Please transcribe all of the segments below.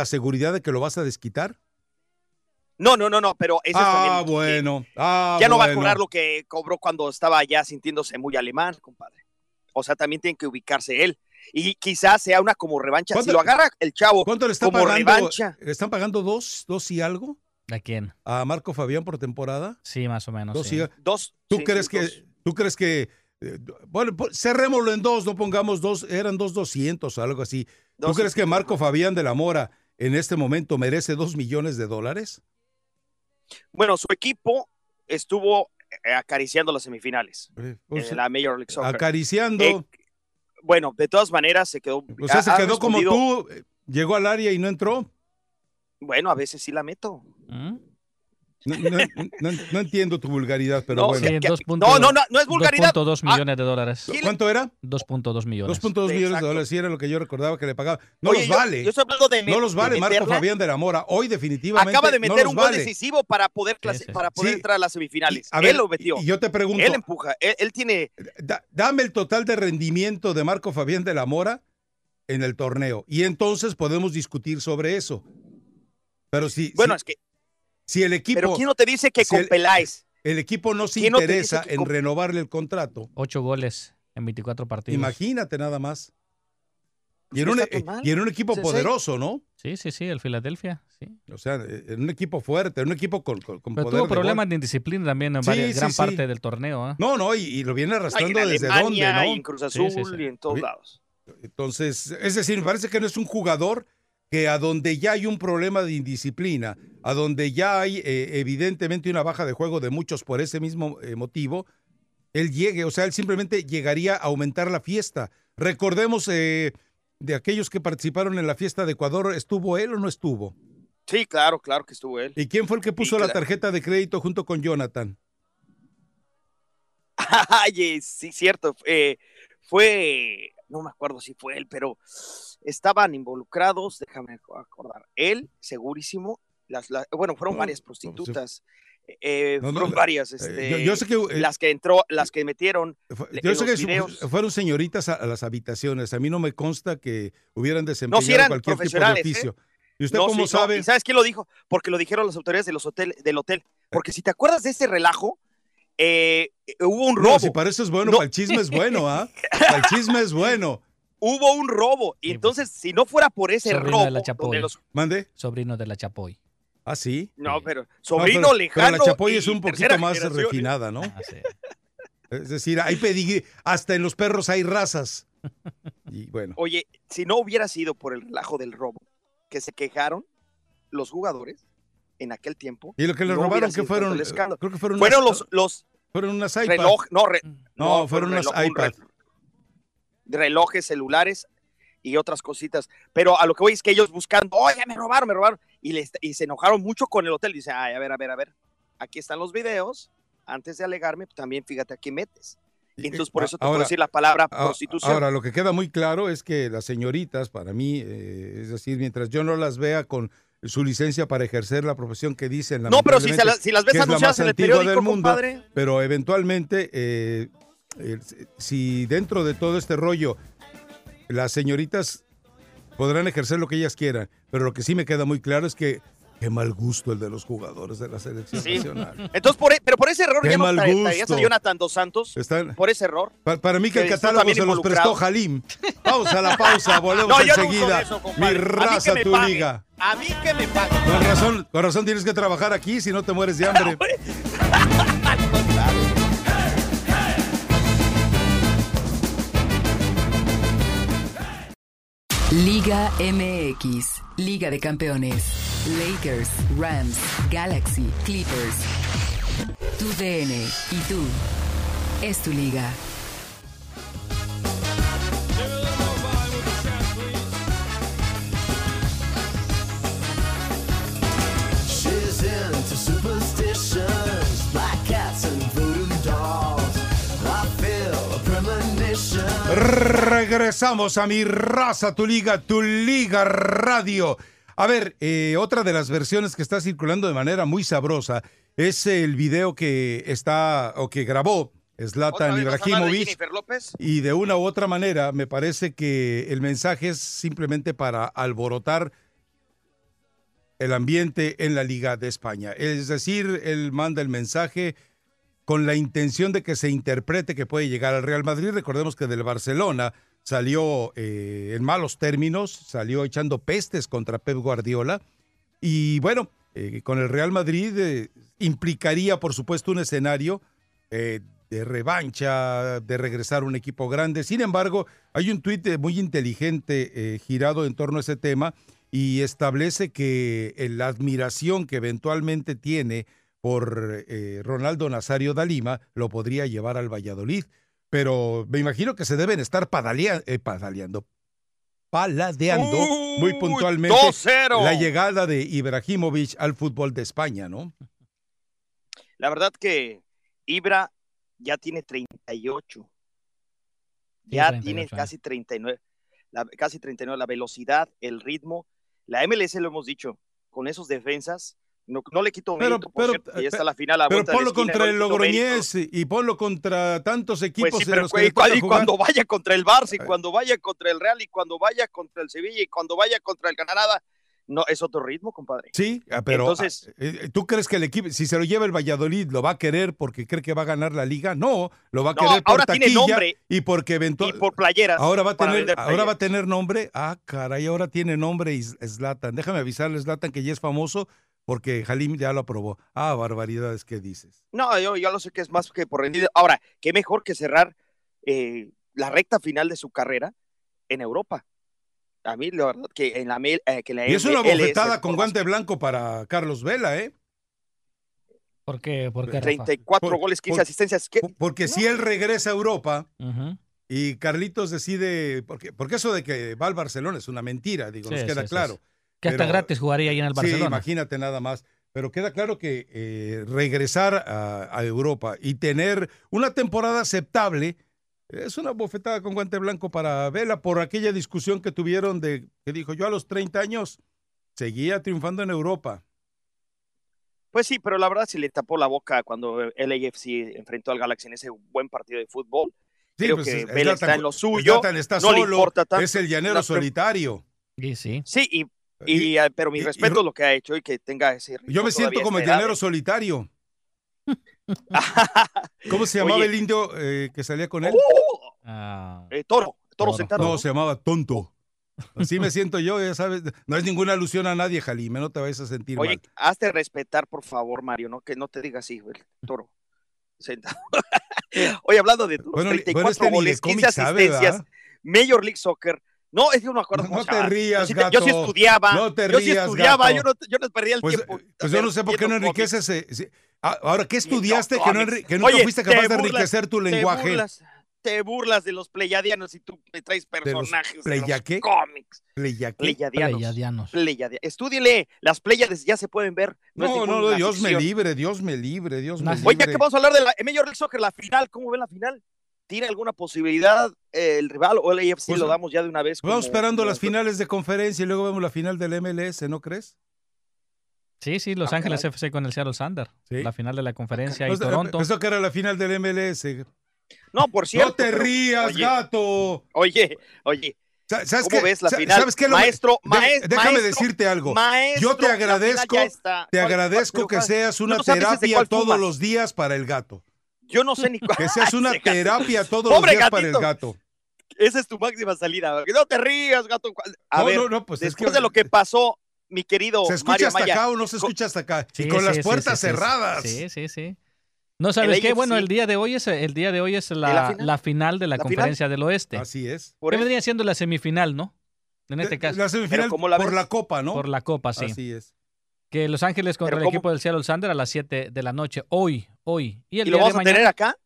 la seguridad de que lo vas a desquitar? No, no, no, no, pero ese ah, es también. bueno. Ah, ya no va a cobrar lo que cobró cuando estaba ya sintiéndose muy alemán, compadre. O sea, también tiene que ubicarse él. Y quizás sea una como revancha. Si ¿Cuánto- lo agarra el chavo ¿Cuánto le están como pagando? revancha. ¿Le están pagando dos, dos y algo ¿A quién? a Marco Fabián por temporada? Sí, más o menos. Dos sí. y- Dos. ¿Tú sí, crees sí, que, dos. tú crees que, eh, bueno, pues, cerrémoslo en dos, no pongamos dos, eran dos doscientos o algo así. ¿Tú Dos crees que Marco Fabián de la Mora en este momento merece dos millones de dólares? Bueno, su equipo estuvo eh, acariciando las semifinales Eh, pues, en la Major League Soccer. acariciando. Eh, bueno, de todas maneras se quedó. o sea, se quedó como tú, llegó al área y no entró. Bueno, a veces sí la meto. ¿Mm? No, no- no- no entiendo tu vulgaridad, pero No, bueno. Sí, no, no, no, no es vulgaridad. 2.2 Ah, millones de dólares. ¿quién- ¿Cuánto era? 2.2 millones. 2.2 millones de Exacto. dólares, sí era lo que yo recordaba que le pagaba. No Oye, los yo- vale. Yo, estoy hablando de no los vale Marco. Fabián de la Mora. Hoy definitivamente Acaba de no meter los un gol vale. decisivo para poder, Sí, sí. para poder Sí. entrar a las semifinales. Y, a ver, él lo metió. Y, yo te pregunto, él empuja. Él, él tiene. da- dame el total de rendimiento de Marco Fabián de la Mora en el torneo. Y entonces podemos discutir sobre eso. Pero si, Bueno, si, es que. Si el equipo, Pero ¿quién no te dice que si con el- Peláez? el equipo no se no interesa en con- renovarle el contrato, 8 goles en 24 partidos. imagínate nada más. Y un, y en un equipo Sí, poderoso, ¿no? Sí, sí, sí, el Filadelfia. Sí. O sea, en un equipo fuerte, en un equipo con, con, con Pero poder tuvo problemas de indisciplina también en Sí, varias- sí, gran sí. parte del torneo. ¿eh? No, no, y, y lo viene arrastrando desde Alemania, dónde, y ¿no? en Cruz Azul sí, sí. y en todos lados. Entonces, es decir, me parece que no es un jugador que a donde ya hay un problema de indisciplina, a donde ya hay eh, evidentemente una baja de juego de muchos por ese mismo eh, motivo, él llegue, o sea, él simplemente llegaría a aumentar la fiesta. Recordemos eh, de aquellos que participaron en la fiesta de Ecuador, ¿estuvo él o no estuvo? Sí, claro, claro que estuvo él. ¿Y quién fue el que puso Sí, la tarjeta de crédito junto con Jonathan? Ay, sí, cierto. eh, fue, no me acuerdo si fue él, pero estaban involucrados, déjame acordar, él, segurísimo, las, las- bueno, fueron No, varias no, prostitutas, eh, No, no, fueron varias, Eh, este, yo, yo sé que eh, las que entró, las que metieron, Yo sé que videos- fueron señoritas a, a las habitaciones. A mí no me consta que hubieran desempeñado eran cualquier tipo de profesionales, ¿eh? oficio. ¿Y usted No, cómo sí, no, sabe? ¿Y sabes quién lo dijo? Porque lo dijeron las autoridades de los hotel, del hotel. Porque si te acuerdas de ese relajo, eh, hubo un robo. No, si para eso es bueno, No. para el chisme es bueno, ¿ah? Para el chisme es bueno. Hubo un robo. Y Sí, entonces, si no fuera por ese Sobrino robo, de la Chapoy. los- ¿Mande? Sobrino de la Chapoy. Ah, sí. no, pero No, sobrino pero- lejano. Pero la Chapoy es un poquito más ¿eh? refinada, ¿no? Ah, sí. Es decir, hay pedigrí. Hasta en los perros hay razas. Y bueno. Oye, si no hubiera sido por el relajo del robo, que se quejaron los jugadores en aquel tiempo, Y lo que le no robaron, que fueron? tanto el escándalo. Creo que fueron fueron unas, los, los fueron unas iPad. reloj, no, re- No, fue fueron un unas reloj, un iPad. re- relojes celulares y otras cositas. Pero a lo que voy es que ellos buscando, oye, me robaron, me robaron. Y, les- y se enojaron mucho con el hotel. Dice, ay, a ver, a ver, a ver. Aquí están los videos. Antes de alegarme, también fíjate a qué metes. Y entonces por eso te puedo ahora- decir la palabra prostitución. Ahora, lo que queda muy claro es que las señoritas, para mí, eh, es decir, mientras yo no las vea con su licencia para ejercer la profesión que dicen, no, pero si, se la- si las ves la anunciadas más en el periódico, del mundo, compadre. pero eventualmente, eh, eh, si dentro de todo este rollo las señoritas podrán ejercer lo que ellas quieran, pero lo que sí me queda muy claro es que qué mal gusto el de los jugadores de la selección Sí. nacional. Entonces, por, e- pero por ese error Qué ya no gusto. a Jonathan Dos Santos. Están, Por ese error. pa- para mí que el que catálogo se los prestó Jalim. Pausa la pausa, volvemos No, enseguida. eso. Mi raza, tu liga. A mí que me pagan. Con razón, con razón tienes que trabajar aquí si no te mueres de hambre. Liga MX, Liga de Campeones. Lakers, Rams, Galaxy, Clippers. Tu DN y tú. Es tu liga. Regresamos a mi raza, tu liga, tu liga radio. A ver, eh, otra de las versiones que está circulando de manera muy sabrosa es el video que está o que grabó ¿Otra Zlatan Ibrahimovic. Y de una u otra manera, me parece que el mensaje es simplemente para alborotar el ambiente en la Liga de España. Es decir, él manda el mensaje con la intención de que se interprete que puede llegar al Real Madrid. Recordemos que del Barcelona salió eh, en malos términos, salió echando pestes contra Pep Guardiola. Y bueno, eh, con el Real Madrid eh, implicaría, por supuesto, un escenario de revancha, de regresar a un equipo grande. Sin embargo, hay un tuit muy inteligente girado en torno a ese tema y establece que la admiración que eventualmente tiene por eh, Ronaldo Nazario da Lima lo podría llevar al Valladolid. Pero me imagino que se deben estar padalea- eh, padaleando, paladeando muy Uy, puntualmente 2-0. la llegada de Ibrahimovic al fútbol de España, ¿no? La verdad que Ibra ya tiene 38. Ya 38 tiene años. casi 39. La, casi 39. La velocidad, el ritmo. La MLS lo hemos dicho. Con esos defensas, no, no le quito Pero- mérito, por pero- cierto, ya está pero- la final a Pero vuelta de la ponlo esquina, contra el Logroñés mérito. y ponlo contra tantos equipos Pues sí, en los que y, y cuando vaya contra el Barça, y Eh. cuando vaya contra el Real, y cuando vaya contra el Sevilla, y cuando vaya contra el Canadá, no, es otro ritmo, compadre. Sí, ah, pero Entonces- ah, eh, ¿tú crees que el equipo, si se lo lleva el Valladolid, lo va a querer porque cree que va a ganar la liga? No, lo va a No, querer por ahora tiene nombre. y porque Y eventualmente por playeras. ahora va a tener ahora va a tener nombre. Ah, caray, ahora tiene nombre y Slatan. Déjame avisarle Slatan que ya es famoso porque Halim ya lo aprobó. Ah, barbaridades que dices. No, yo ya lo sé que es más que por rendido. Ahora, qué mejor que cerrar eh, la recta final de su carrera en Europa. A mí, la verdad, que en la, eh, que la Y es una bofetada con guante blanco para Carlos Vela, ¿eh? ¿Por qué? ¿Por qué, Rafa? 34 Por- goles, 15 por- asistencias. ¿Qué? Porque si él regresa a Europa. Y Carlitos decide, porque, porque eso de que va al Barcelona es una mentira, digo, Sí, nos queda sí, sí, claro. sí. Que hasta Pero- gratis jugaría ahí en el Sí, Barcelona. imagínate nada más. Pero queda claro que eh, regresar a, a Europa y tener una temporada aceptable es una bofetada con guante blanco para Vela por aquella discusión que tuvieron de que dijo yo a los 30 años seguía triunfando en Europa. Pues sí, pero la verdad se le tapó la boca cuando el AFC enfrentó al Galaxy en ese buen partido de fútbol. Sí, Creo pues, que es- Vela Zlatan- está en lo suyo, Zlatan está no le solo, importa tanto. es el llanero solitario. Y sí. Sí, y, y, eh, pero mi y- respeto y- a lo que ha hecho y que tenga ese ritmo Yo me siento como el llanero solitario. ¿Cómo se llamaba Oye. el indio eh, que salía con él? ¡Oh! Ah, Eh, toro, toro Toro. sentado. No, se llamaba tonto. Así me siento yo, ya sabes. No es ninguna alusión a nadie, Jalime, no te vayas a sentir Oye, mal. hazte respetar, por favor, Mario, ¿no? Que no te digas así, güey, toro. Sentado. Oye, hablando de toros, Bueno, 34 bueno, este goles, 15 cómic sabe, asistencias. Major League Soccer. No, es que no me acuerdo No cómo te rías, yo sí, te- yo sí gato. estudiaba. No te yo sí rías, estudiaba, gato. yo no, yo no perdía el Pues, tiempo. pues yo no sé por qué no enriqueces. eh. Ah, Ahora, ¿qué estudiaste no, que no, que nunca Oye, fuiste te capaz de enriquecer tu Te lenguaje? burlas, te burlas de los pleyadianos y tú me traes los personajes de, los qué? cómics. Pleyaqué. Pleyadianos. Pleiadianos. Pleiade- Estúdiele, las Pléyades ya se pueden ver. No, No, no, no, Dios me libre, Dios me libre, Dios me No, libre. Oye, ya que vamos a hablar de la Major League Soccer, la final, ¿cómo ven la final? ¿Tiene alguna posibilidad el rival o el AFC? Pues, lo damos ya de una vez. Vamos esperando como- las finales de conferencia y luego vemos la final del MLS, ¿no crees? Sí, sí, Los Ah, Ángeles caray. FC con el Seattle Sander. Sí. La final de la conferencia y Pues, eh, Toronto. Pensó que era la final del MLS. No, por cierto. no te pero- rías, oye, gato. Oye, oye, Sa- ¿Sabes ¿cómo qué? ves la final? ¿Sabes qué? Lo- Maestro, de- maes- déjame maestro, decirte algo. maestro, Yo te agradezco, te ¿Cuál- agradezco que seas una no terapia todos fumas. los días para el gato. Yo no sé ni cuál. Que seas una terapia todos los Pobre días para el gato. Esa es tu máxima salida. No te rías, gato. A no, ver, no, no, pues es después que de lo que pasó, mi querido se escucha Mario hasta Maya. acá o no se escucha hasta acá. Sí, y con sí, las sí, puertas cerradas. Sí, sí, sí. No sabes El qué, bueno, el día de hoy es el día de hoy es la, la final? la final de la, ¿La conferencia del oeste. Así es. por vendría siendo la semifinal, ¿no? En este Eh, caso, La semifinal Pero ¿cómo la por ves? la copa, ¿no? por la Copa, sí. Así es. Que Los Ángeles contra el ¿cómo? equipo del Seattle Sander a las 7 de la noche, hoy, hoy. Y el ¿Y lo día vamos de a tener acá?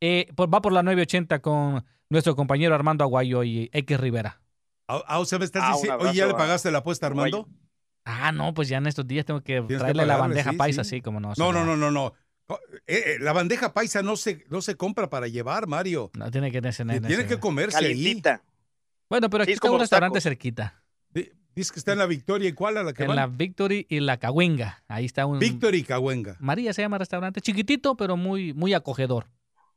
eh, pues va por la 980 con nuestro compañero Armando Aguayo y X Rivera. Ah, ah, o sea, me estás Ah, diciendo, abrazo oye, ¿ya le pagaste la apuesta, Armando? Ah, no, pues ya en estos días tengo que traerle la bandeja sí, paisa, sí. sí, como no. No, no, no, no, no. Eh, eh, la bandeja paisa no se, no se compra para llevar, Mario. No, tiene que tener. Tiene que comerse ahí. Calientita. Bueno, pero Sí, aquí es está como un restaurante cerquita. Di- Dice que está en la Victoria y cuál a la que En van? la Victory y la Cahuenga. Ahí está un. Victory y Cahuenga. María se llama restaurante. Chiquitito, pero muy, muy acogedor.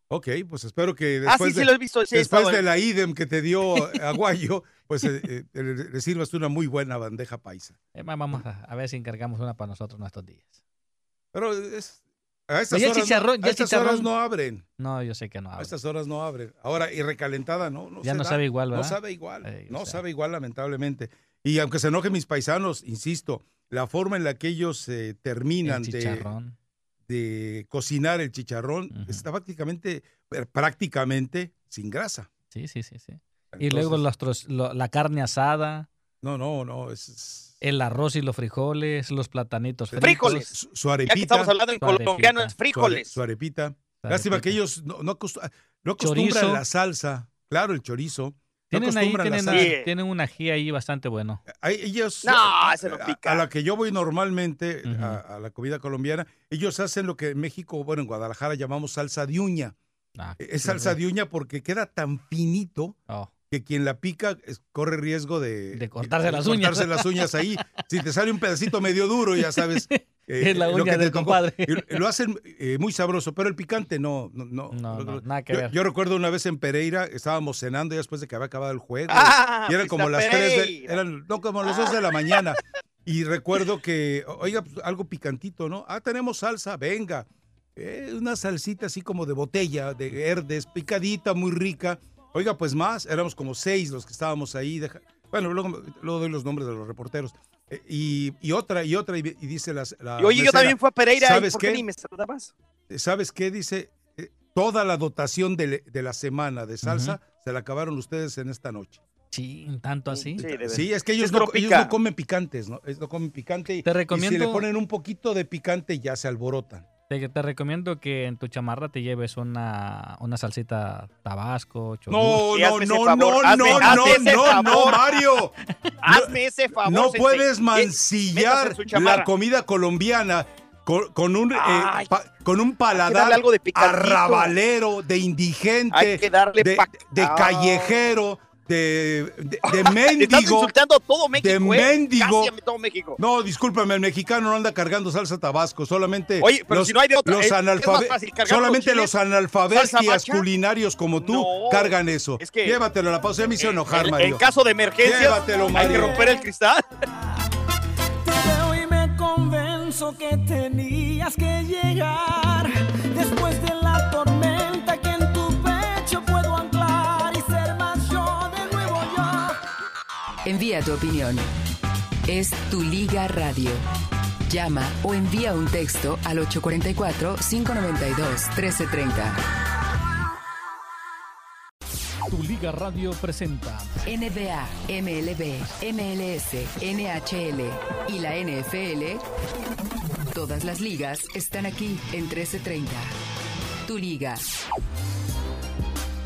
Ok, pues espero que Ah, después, sí, sí, de, lo he visto. Sí, después de la idem que te dio Aguayo, pues eh, eh, le, sirvas una muy buena bandeja paisa. Eh, Vamos a, a ver si encargamos una para nosotros nuestros días. Pero es, a estas el horas, chicharrón, no, ya a estas chicharrón. horas no abren. No, yo sé que no. A hablo. estas horas no abren. Ahora, y recalentada, ¿no? Ya se no da. sabe igual, No ¿verdad? sabe igual. Eh, no sea. sabe igual, lamentablemente. Y aunque se enojen mis paisanos, insisto, la forma en la que ellos eh, terminan El de, de cocinar el chicharrón Ujú. está prácticamente, prácticamente sin grasa. Sí, sí, sí, sí. Y luego Entonces, los tros- lo- la carne asada, No, no, no. Es, es- el arroz y los frijoles, los platanitos fritos. Frijoles. su, su Ya que arepita. estamos hablando en Su arepita. colombiano, es su frijoles. Su arepita. la Lástima que arepita. ellos no, no, no acostumbran Chorizo. la salsa. Claro, el chorizo. No Tienen ahí, salsa. Sí. tienen un ají ahí bastante bueno. Ahí ellos, No, a- pica. A, la que yo voy normalmente, a, a la comida colombiana, ellos hacen lo que en México, bueno, en Guadalajara llamamos salsa de uña. Ah, Es salsa de uña porque queda tan finito Oh, que quien la pica es- corre riesgo de, De cortarse las cortarse uñas. las uñas ahí. Si te sale un pedacito medio duro, ya sabes. eh, Es la lo uña que te del compadre. Lo hacen eh, muy sabroso, pero el picante no. No, no, No, no, nada que yo, ver. yo recuerdo una vez en Pereira, estábamos cenando ya después de que había acabado el juego. Ah, Y eran como las 3 de, Pereira. eran, no, como las 2 de la mañana. Y recuerdo que, oiga, pues, algo picantito, ¿no? Ah, tenemos salsa, venga. Eh, una salsita así como de botella, de verdes, picadita, muy rica. Oiga, pues más, éramos como seis los que estábamos ahí. deja- bueno, luego, luego doy los nombres de los reporteros. Eh, y, y otra, y otra, y, y dice las, la Y oye, yo también fui a Pereira. ¿y ¿sabes ¿Por qué qué? ni me saludabas? ¿Sabes qué? Dice, eh, toda la dotación de, de la semana de salsa se la acabaron ustedes en esta noche. Sí, tanto así. Sí, es que ellos, Es no, ellos no comen picantes, ¿no? Es- no comen picante y, Te y si le recomiendo- ponen un poquito de picante ya se alborotan. Te, te recomiendo que en tu chamarra te lleves una, una salsita tabasco, chorizo. No, Sí, no, no, favor, no, hazme- no, hazme no, no. Mario. Hazme ese favor. No sensei. puedes Eh, mancillar la comida colombiana con, con un, eh, Ay. pa- con un paladar algo de arrabalero, de indigente, Hay que darle de, de Ah. callejero, de, de, de Estás mendigo. insultando a todo México, de ¿eh? mendigo. Casi a todo México. No, discúlpame, el mexicano no anda cargando salsa tabasco, solamente Oye, pero los, si no hay de otra, los es- es más analfabe- fácil cargar solamente los macha. culinarios como tú No, cargan eso. es que- Llévatelo a la pausa, ya me hizo enojar, en, Mario. en caso de emergencia, Llévatelo, hay Mario. que romper el cristal. Te veo y me convenzo que tenías que llegar Envía tu opinión. Es Tu Liga Radio. Llama o envía un texto al 844-592-1330. Tu Liga Radio presenta NBA, MLB, MLS, NHL y la NFL. Todas las ligas están aquí en 1330. Tu Liga.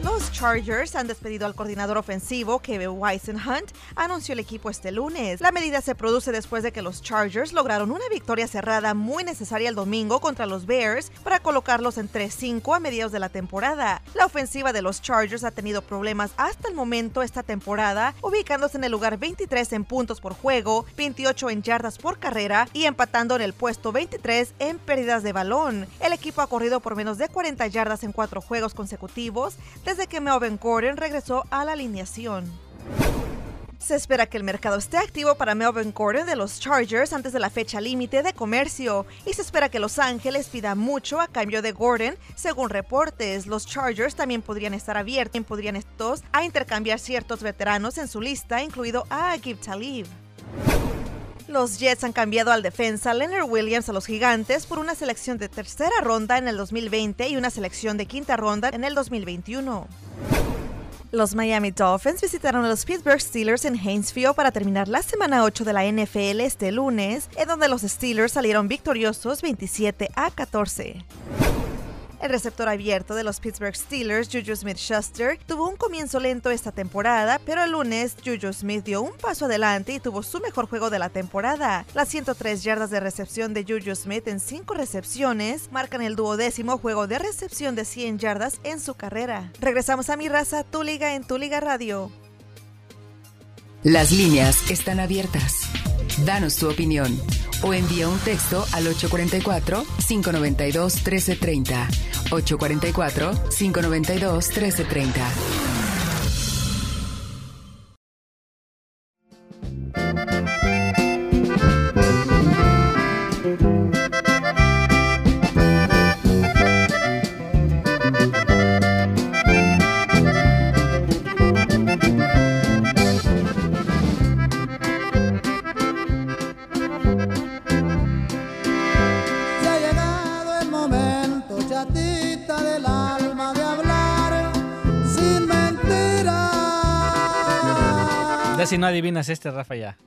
Los Chargers han despedido al coordinador ofensivo Kevin Hunt, anunció el equipo este lunes. La medida se produce después de que los Chargers lograron una victoria cerrada muy necesaria el domingo contra los Bears para colocarlos en 3-5 a mediados de la temporada. La ofensiva de los Chargers ha tenido problemas hasta el momento esta temporada, ubicándose en el lugar 23 en puntos por juego, 28 en yardas por carrera y empatando en el puesto 23 en pérdidas de balón. El equipo ha corrido por menos de 40 yardas en cuatro juegos consecutivos desde que Melvin Gordon regresó a la alineación. Se espera que el mercado esté activo para Melvin Gordon de los Chargers antes de la fecha límite de comercio y se espera que Los Ángeles pida mucho a cambio de Gordon. Según reportes, los Chargers también podrían estar abiertos podrían estos a intercambiar ciertos veteranos en su lista, incluido a Agib Talib. Los Jets han cambiado al defensa Leonard Williams a los Gigantes por una selección de tercera ronda en el 2020 y una selección de quinta ronda en el 2021. Los Miami Dolphins visitaron a los Pittsburgh Steelers en Hainesville para terminar la semana 8 de la NFL este lunes, en donde los Steelers salieron victoriosos 27 a 14. El receptor abierto de los Pittsburgh Steelers, Juju Smith-Schuster, tuvo un comienzo lento esta temporada, pero el lunes Juju Smith dio un paso adelante y tuvo su mejor juego de la temporada. Las 103 yardas de recepción de Juju Smith en 5 recepciones marcan el duodécimo juego de recepción de 100 yardas en su carrera. Regresamos a mi raza, tu liga en tu liga radio. Las líneas están abiertas. Danos tu opinión o envía un texto al 844-592-1330 844-592-1330. Si no adivinas este, Rafa, ya.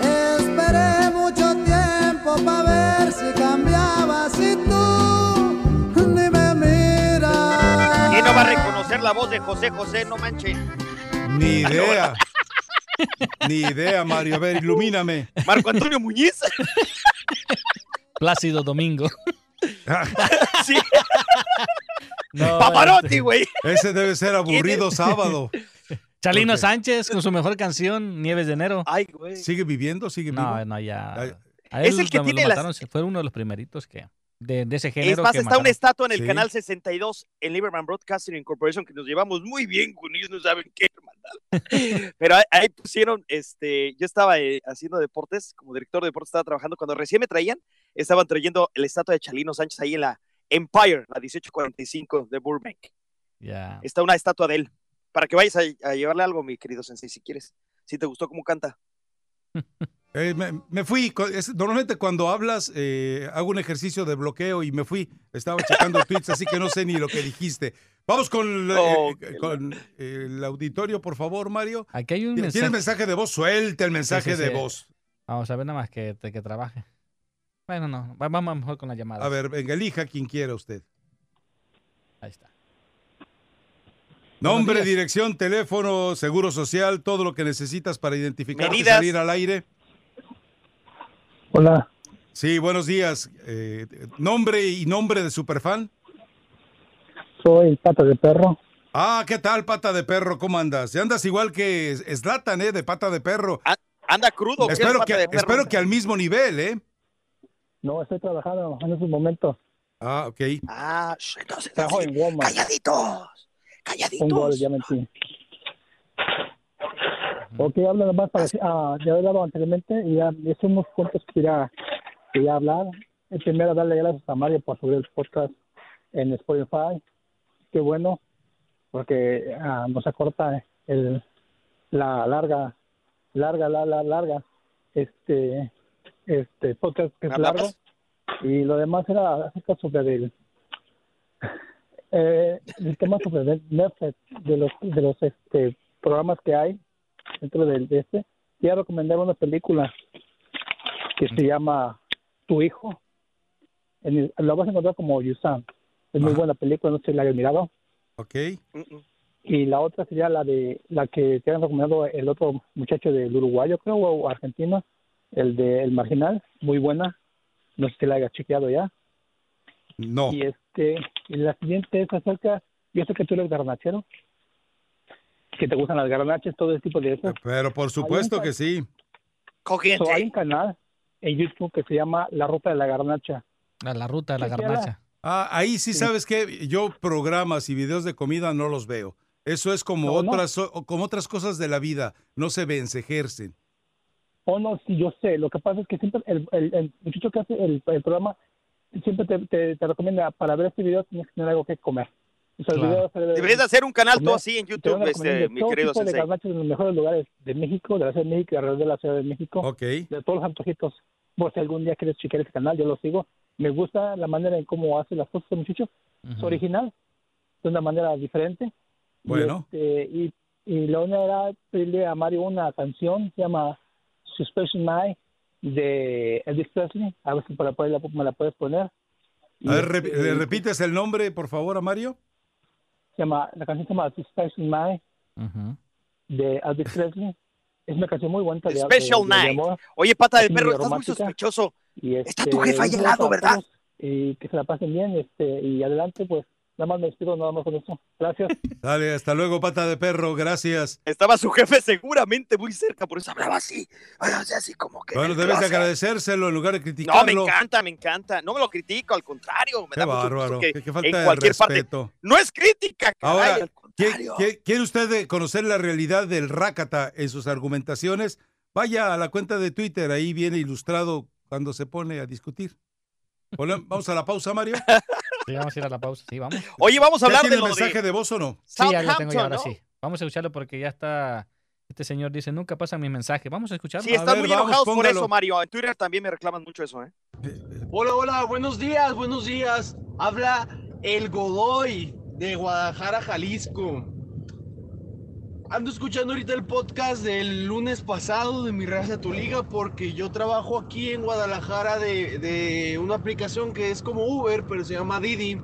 Esperé mucho tiempo para ver si cambiabas y tú ni me miras. ¿Quién no va a reconocer la voz de José José? No manchen. Ni idea. Ni idea, Mario. A ver, ilumíname. Marco Antonio Muñiz. Plácido Domingo. sí. No, Pavarotti, este, güey. Ese debe ser aburrido sábado. Chalino. Sánchez con su mejor canción, Nieves de Enero. Ay, güey. ¿Sigue viviendo? ¿Sigue vivo? No, no, ya. Ay. A Es el que lo- lo tiene las- mataron, Fue uno de los primeritos que de, de ese género. Es más, que está una mataron. estatua en el Sí. canal 62 en Liberman Broadcasting Incorporation que nos llevamos muy bien con ellos, no saben qué, hermandad. Pero ahí, ahí pusieron, este, yo estaba eh, haciendo deportes, como director de deportes estaba trabajando, cuando recién me traían, estaban trayendo la estatua de Chalino Sánchez ahí en la Empire, la 1845 de Burbank. Ya. Está una estatua de él, para que vayas a, a llevarle algo, mi querido Sensei, si quieres. Si te gustó cómo canta. Eh, me, me fui. Normalmente cuando hablas eh, hago un ejercicio de bloqueo y me fui. Estaba checando tweets, así que no sé ni lo que dijiste. Vamos con, eh, Oh, eh, con eh, el auditorio, por favor, Mario. Aquí hay un ¿Tienes mensaje. mensaje de voz? Suelta el mensaje Sí, sí, de sí. voz. Vamos a ver nada más que, que trabaje. Bueno, no, va- vamos mejor con la llamada. A ver, venga, elija quien quiera usted. Ahí está. Nombre, dirección, teléfono, seguro social, todo lo que necesitas para identificarte y salir al aire. Hola, Sí, buenos días. Eh, nombre y nombre de superfan. soy Pata de Perro. Ah, ¿qué tal, pata de perro? ¿Cómo andas? Si andas igual que Slatan, ¿eh? De pata de perro. Anda crudo. ¿qué es Espero que, espero que al mismo nivel, ¿eh? No, estoy trabajando en esos momentos. Ah, ok. Ah, entonces, Trabajo en Walmart. calladitos. Un gol, Calladitos. ya. Ok, hablo nomás para ah, ya he hablado anteriormente y ya es unos puntos que quería, quería hablar. El primero, darle gracias a Mario por subir el podcast en Spotify. Qué bueno, porque ah, nos acorta el, la larga, larga, la, la, larga, este, este podcast que es largo. Y lo demás era acerca sobre el, eh, el tema sobre Netflix, de los, de los este, programas que hay dentro del de este. Quería recomendar una película que se llama Tu Hijo. En el- la vas a encontrar como Yusan. Es muy Ajá. buena película, no sé si la hayas mirado. Ok. Y la otra sería la de la que te han recomendado el otro muchacho del Uruguay, yo creo, o argentino, el de El Marginal, muy buena. No sé si la hayas chequeado ya. No. Y este, y la siguiente es acerca, yo sé que tú eres garnachero, que te gustan las garnaches, todo ese tipo de eso. Pero por supuesto que sí. Cogiente. So, hay un canal en YouTube que se llama La Ruta de la Garnacha. A la ruta de la garnacha. Ah, ahí sí sabes que yo programas y videos de comida no los veo. Eso es como No, otras como otras cosas de la vida. No se ven, se ejercen. O no, sí, yo sé. Lo que pasa es que siempre el, el, el muchacho que hace el, el programa siempre te, te, te recomienda para ver este video tienes que tener algo que comer. Claro. Deberías de hacer un canal tú Comer. así en YouTube, este, de mi todo querido tipo de Sensei. garnachas en los mejores lugares de México, de la Ciudad de México y alrededor de la Ciudad de México. Ok. de todos los antojitos. Por si algún día quieres chequear ese canal, yo lo sigo. Me gusta la manera en cómo hace las cosas el muchacho. Es Ujú. original, de una manera diferente. Y, Bueno. este, y, y la una era pedirle a Mario una canción, se llama Suspicion My, de Elvis Presley. A ver si me la puedes, poner. Y, A ver, este, re- ¿le repites el nombre, por favor, a Mario? Se llama, la canción se llama Suspicion My, Ujú. de Elvis Presley. Es una canción muy buena. de- de- Special de- de Night. amor. Oye, pata de Así perro, estás muy sospechoso. Y Está este, tu jefa ahí al lado, ¿verdad? Y que se la pasen bien, este, y adelante, pues, Nada más me despido, nada más con eso. Gracias. Dale, hasta luego, pata de perro, gracias. Estaba su jefe seguramente muy cerca, por eso hablaba así. Ay, o sea, así como que. Bueno, debes de agradecérselo en lugar de No, criticarlo. me encanta, me encanta. No me lo critico, al contrario. Me Qué da bárbaro, que falta en de cualquier parte. respeto. No es crítica, caray, Ahora, al ¿Qui- contrario. qui- ¿Quiere usted de conocer la realidad del Rácata en sus argumentaciones? Vaya a la cuenta de Twitter, ahí viene ilustrado cuando se pone a discutir. Vamos a la pausa, Mario. Sí, vamos a ir a la pausa. Sí, vamos. Oye, vamos a ¿Ya hablar tiene de el lo mensaje de de voz o no? Sí, ya lo tengo Southampton, y ahora ¿no? sí. Vamos a escucharlo porque ya está. Este señor dice, nunca pasa mi mensaje. Vamos a escucharlo. Sí, están ver, muy vamos, enojados por eso, Mario. En Twitter también me reclaman mucho eso, ¿eh? Hola, hola, buenos días, buenos días. Habla el Godoy de Guadalajara, Jalisco. Ando escuchando ahorita el podcast del lunes pasado de Mi Raza Tu Liga porque yo trabajo aquí en Guadalajara de, de una aplicación que es como Uber, pero se llama Didi.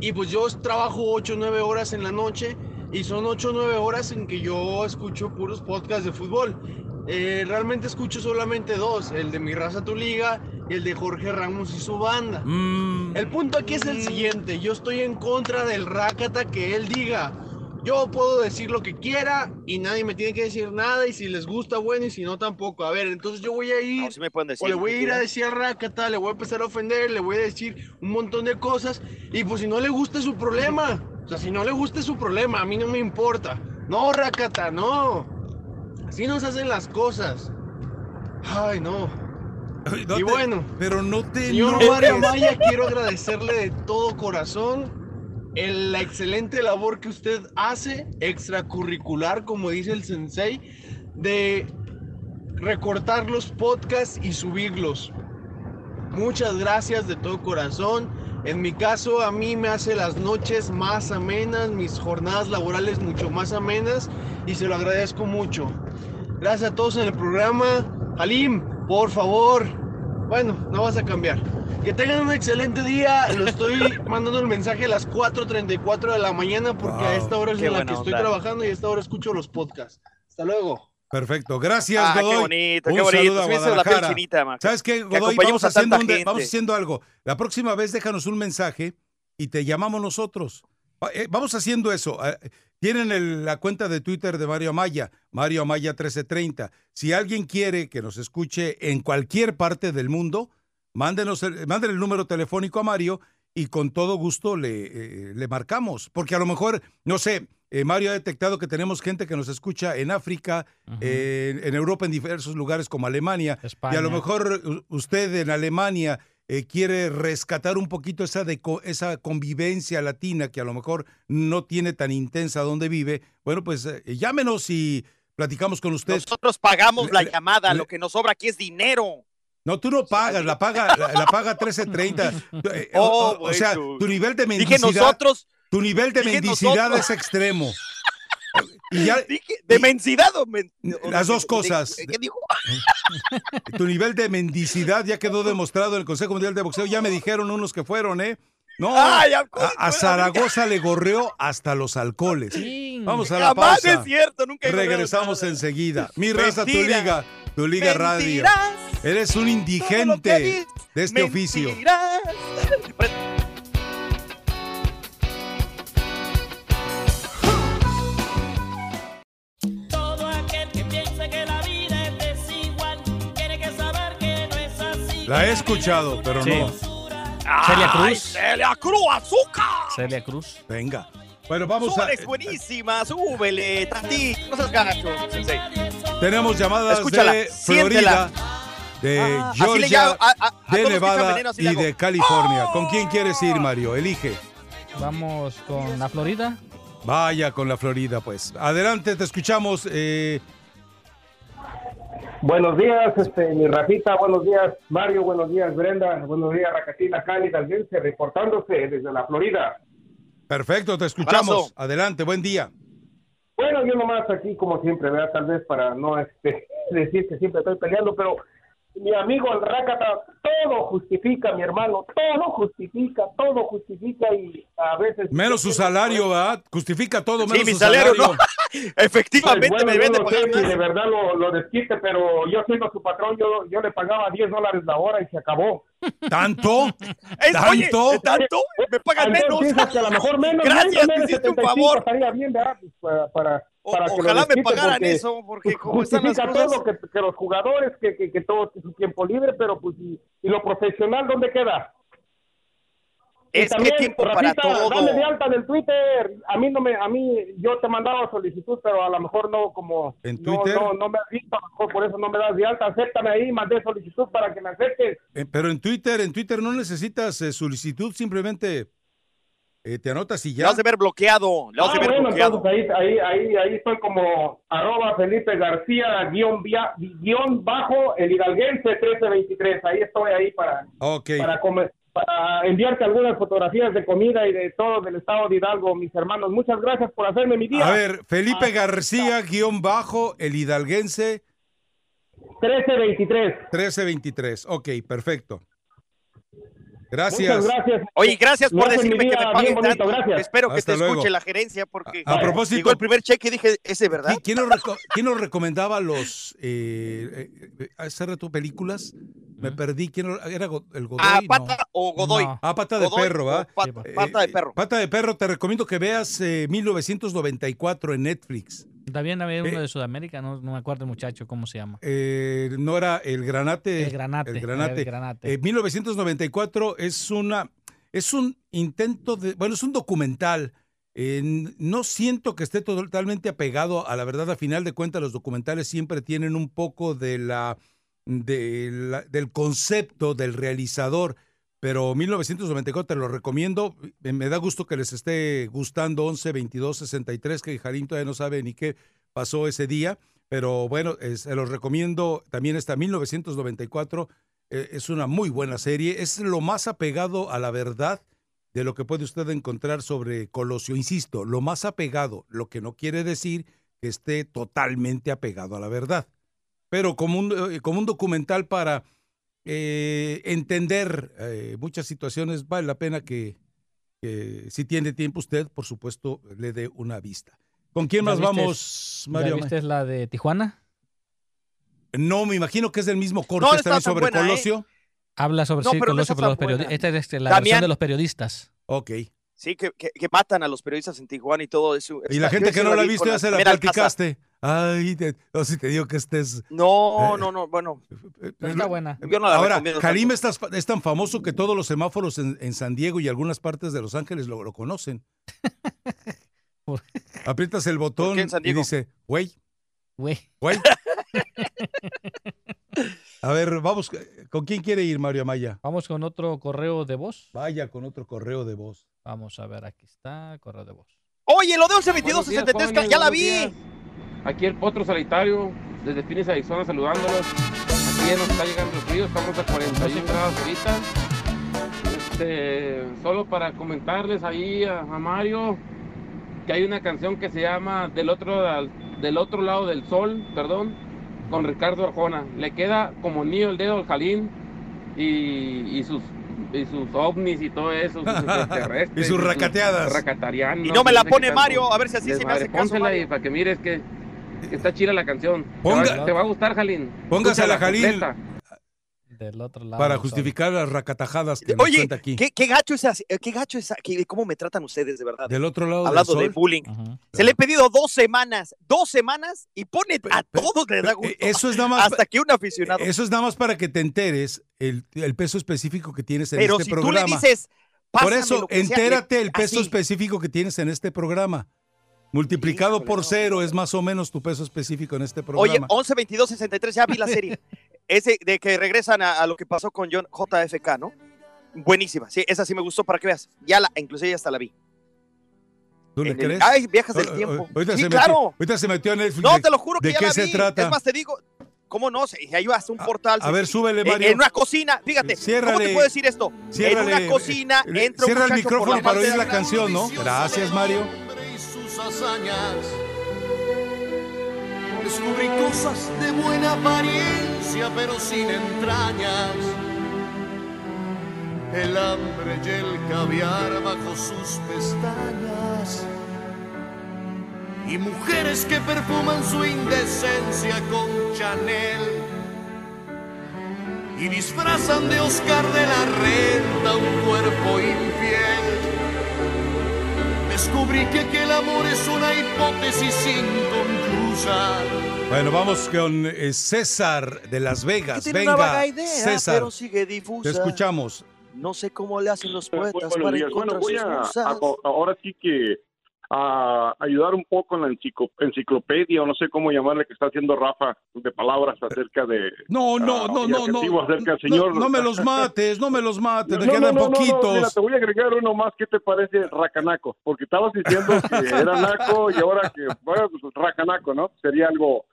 Y pues yo trabajo 8 o 9 horas en la noche y son 8 o 9 horas en que yo escucho puros podcasts de fútbol. Eh, realmente escucho solamente dos, el de Mi Raza Tu Liga y el de Jorge Ramos y su banda. Mm, El punto aquí es el siguiente, yo estoy en contra del Rakata que él diga. Yo puedo decir lo que quiera y nadie me tiene que decir nada y si les gusta bueno y si no tampoco. A ver, entonces yo voy a ir No, sí me pueden decir. o le voy a ir a decir a Rakata, le voy a empezar a ofender, le voy a decir un montón de cosas y pues si no le gusta es su problema. O sea, si no le gusta es su problema, a mí no me importa. No, Rakata, no. Así no se hacen las cosas. Ay, no. no y te- bueno. Pero no te Señor. Mario Maya, quiero agradecerle de todo corazón el- la excelente labor que usted hace, extracurricular, como dice el sensei, de recortar los podcasts y subirlos. Muchas gracias de todo corazón. En mi caso, a mí me hace las noches más amenas, mis jornadas laborales mucho más amenas y se lo agradezco mucho. Gracias a todos en el programa. Halim, por favor. Bueno, no vas a cambiar. Que tengan un excelente día. Lo estoy mandando el mensaje a las 4.34 de la mañana porque a esta hora es qué en la que estoy onda. trabajando y a esta hora escucho los podcasts. Hasta luego. Perfecto, gracias, Ah, qué Godoy. bonito, Un qué bonito. saludo a la piel chinita. ¿Sabes qué, Que Godoy? acompañemos Vamos a haciendo, un de- vamos haciendo algo. La próxima vez déjanos un mensaje y te llamamos nosotros. Va- eh, Vamos haciendo eso. Ah, Tienen el- la cuenta de Twitter de Mario Amaya, Mario Amaya 1330. Si alguien quiere que nos escuche en cualquier parte del mundo, mándenos el, mándenle el número telefónico a Mario y con todo gusto le, eh, le marcamos. Porque a lo mejor, no sé, eh, Mario ha detectado que tenemos gente que nos escucha en África, eh, en Europa, en diversos lugares como Alemania. Y a España. lo mejor usted en Alemania eh, quiere rescatar un poquito esa, esa convivencia latina que a lo mejor no tiene tan intensa donde vive. Bueno, pues eh, llámenos y platicamos con usted. Nosotros pagamos la llamada, lo que nos sobra aquí es dinero. No, tú no pagas, la paga, la, la paga 1330. Eh, o- Oh, o, o sea, tu nivel de Dije mendicidad, nosotros, tu nivel de mendicidad nosotros. es extremo. Y ya, dije, ¿de mensidad o men- Las dos cosas. ¿Qué dijo? tu nivel de mendicidad ya quedó demostrado en el Consejo Mundial de Boxeo. Ya me dijeron unos que fueron, ¿eh? No, Ah, ya, a, a Zaragoza le gorreó hasta los alcoholes. Vamos a la Jamás pausa. es cierto, nunca he Regresamos nada. enseguida. Mi raza, tu liga, tu liga radio. Eres un indigente de este oficio. mentiras. Todo La he escuchado, pero Sí. no. Celia Ay, Cruz. Celia Cruz, azúcar. Celia Cruz. Venga. Bueno, vamos a. es buenísima, súbele, tantito, no seas gacho, sensei. Tenemos llamadas Escúchala, de siéntela. Florida, de Ah, Georgia, llamo, a- a- a de Nevada veneno y de California. ¿Con quién quieres ir, Mario? Elige. Vamos con la Florida. Vaya con la Florida, pues. Adelante, te escuchamos. eh, Buenos días, este, mi Rafita, buenos días, Mario, buenos días, Brenda, buenos días, Racatina, Cali, Dalgense, reportándose desde la Florida. perfecto, te escuchamos. Abrazo. Adelante, buen día. Bueno, yo nomás aquí, como siempre, ¿verdad? Tal vez para no este, decir que siempre estoy peleando, pero mi amigo el Rácata, todo justifica, mi hermano, todo justifica, todo justifica y a veces... Menos su salario, ¿verdad? Justifica todo, Sí, menos mi su salario, salario. ¿no? Efectivamente, Pues me bueno, deben de no sé pagar si más. de verdad lo, lo desquite, pero yo siendo su patrón, yo, yo le pagaba 10 dólares la hora y se acabó. ¿Tanto? Es- oye, ¿Tanto? ¿tanto? Me pagan menos. que a lo mejor menos, Gracias, menos, te menos hiciste un 75 favor. estaría bien, ¿verdad? Pues para, para, O- para que ojalá me pagaran porque eso, porque como están las justifica cosas. todo, que, que los jugadores, que, que, que todo su tiempo libre, pero pues, y, y lo profesional, ¿dónde queda? Es que también, tiempo para Rafita, todo. Dame de alta del Twitter. A mí no me, a mí, yo te mandaba solicitud, pero a lo mejor no como. ¿En no, Twitter? No, no me has visto, a lo mejor por eso no me das de alta. Acéptame ahí, mandé solicitud para que me aceptes. Eh, pero en Twitter, en Twitter no necesitas eh, solicitud, simplemente eh, te anotas y ya. vas de ver bloqueado. Le vas Ah, de ver bueno, bloqueado. entonces ahí, ahí, ahí, ahí estoy como arroba Felipe García guion, via- guion bajo el hidalguense 1323. Ahí estoy ahí para, Ok. para, comer- para enviarte algunas fotografías de comida y de todo del estado de Hidalgo, mis hermanos. Muchas gracias por hacerme mi día. A ver, Felipe García, guion bajo, el hidalguense 1323. 1323. Ok, perfecto. Gracias. Muchas gracias. Oye, gracias por decirme que me paguen bonito, tanto. gracias. Espero que Hasta te luego. escuche la gerencia porque A- a propósito- llegó el primer cheque y dije, ese verdad. ¿Qui- ¿Quién nos, reco- quién nos recomendaba los eh, eh, eh, hace rato películas? Me perdí. ¿Quién era el Godoy? Ah, No. pata o Godoy. No. Ah, pata de Godoy perro, ¿va? Pata, Eh, pata de eh, perro. Pata de perro, te recomiendo que veas eh, 1994 en Netflix. También había uno Eh. de Sudamérica, no, no me acuerdo el muchacho cómo se llama. Eh, no era el granate. El granate. El granate. el granate. Eh, 1994 es una es un intento de bueno es un documental. No siento que esté totalmente apegado a la verdad. A final de cuentas los documentales siempre tienen un poco de la, de la- del concepto del realizador. Pero 1994 te lo recomiendo. Me- da gusto que les esté gustando 11, 22, 63, que Jarín todavía no sabe ni qué pasó ese día. Pero bueno, eh, se los recomiendo. También está 1994. eh, es una muy buena serie. Es lo más apegado a la verdad de lo que puede usted encontrar sobre Colosio. Insisto, lo más apegado, lo que no quiere decir que esté totalmente apegado a la verdad. Pero como un, eh, como un documental para eh, entender eh, muchas situaciones, vale la pena que, que si tiene tiempo usted, por supuesto, le dé una vista. ¿Con quién ¿Ya más vistes- vamos, ¿Ya Mario? viste la de Tijuana? No, me imagino que es del mismo corte, No, esta sobre buena, ¿eh? Colosio. Habla sobre No, sí, pero no Colosio, pero los periodistas. Esta es este, la Damián. versión de los periodistas. Ok. Sí, que, que, que matan a los periodistas en Tijuana y todo eso. Y la gente que no la ha vi visto ya se la Alcázar. Ay, te- no, si te digo que estés... No, Eh. no, no, bueno. Pero está buena. Yo no la Ahora, tanto. es, tan- es tan famoso que todos los semáforos en, en San Diego y algunas partes de Los Ángeles lo, lo conocen. Aprietas el botón y dice, güey, Güey. güey. A ver, vamos, ¿con quién quiere ir Mario Amaya? Vamos con otro correo de voz. Vaya con otro correo de voz. Vamos a ver, aquí está, correo de voz. Oye, lo de 11 22 Buenos días, 63, jóvenes, ya la vi. días. Aquí el Potro Solitario, desde Phoenix, Arizona, saludándolos. Aquí ya nos está llegando el frío, estamos a 41 grados ahorita. Este, solo para comentarles ahí a, a Mario que hay una canción que se llama Del otro, al- del otro lado del sol, perdón, con Ricardo Arjona. Le queda como niño el dedo al Jalín y, y sus y sus ovnis y todo eso, sus extraterrestres, Y sus racateadas. racatarianos, Y no me la pone Mario, a ver si así se me hace caso. Pónsela Mario. y para que mires que está chida la canción. Te Ponga- va- te va a gustar, Jalín. Póngasela, Jalín. completa. Del otro lado. Para justificar las racatajadas que nos Oye, cuenta aquí. ¿qué, qué gacho es así- qué gacho es aquí, cómo me tratan ustedes de verdad. Del otro lado Hablando del de bullying. Se le he pedido dos semanas, dos semanas y pone a todos les da gusto. Eh, Eso es nada más, Hasta que un aficionado. eso es nada más para que te enteres el, el peso específico que tienes en Pero este si programa. tú le dices, Por "Pásame eso, lo que sea", entérate el peso así. específico que tienes en este programa. Multiplicado Híjole, por no. cero es más o menos tu peso específico en este Oye, programa. 11 22 63 ya vi la serie. Ese de que regresan a, a lo que pasó con John JFK, ¿no? Buenísima. Sí, esa sí me gustó para que veas. Ya la, inclusive ya hasta la vi. ¿Tú le En el- crees? Ay, viajas del O- o- tiempo. Ahorita, Sí, se claro. metió, ahorita se metió a Netflix. No, ¿De- te lo juro que ¿De ya qué la se vi. trata? Es más, te digo, ¿cómo no? Sí, Ahí vas a un portal. a ver, súbele, En- Mario. En una cocina, fíjate. ¿Cómo Ciérrale. te puedo decir esto? Ciérrale, en una cocina eh, entra un Cierra el micrófono la para oír la canción, ¿no? Gracias, Mario. Hazañas. Descubrí cosas de buena apariencia, pero sin entrañas. El hambre y el caviar bajo sus pestañas. Y mujeres que perfuman su indecencia con Chanel. y disfrazan de Oscar de la Renta un cuerpo infiel. Descubrí que aquel amor es una hipótesis inconclusa. Bueno, vamos con eh, César de Las Vegas. Tiene una Venga, vaga idea, César. pero sigue difusa. Te escuchamos. No sé cómo le hacen los Bueno, poetas buenos para días. Bueno, encontrar voy sus a, a- ahora sí que a ayudar un poco en la enciclo- enciclopedia o no sé cómo llamarle que está haciendo Rafa de palabras acerca de No, no, ah, no, no, no. acerca del No, señor no me los mates, no me los mates, me No, quedan no, no, poquitos. mira, te voy a agregar uno más. ¿Qué te parece Racanaco? Porque estabas diciendo que era naco y ahora que, bueno, pues Racanaco, ¿no? Sería algo,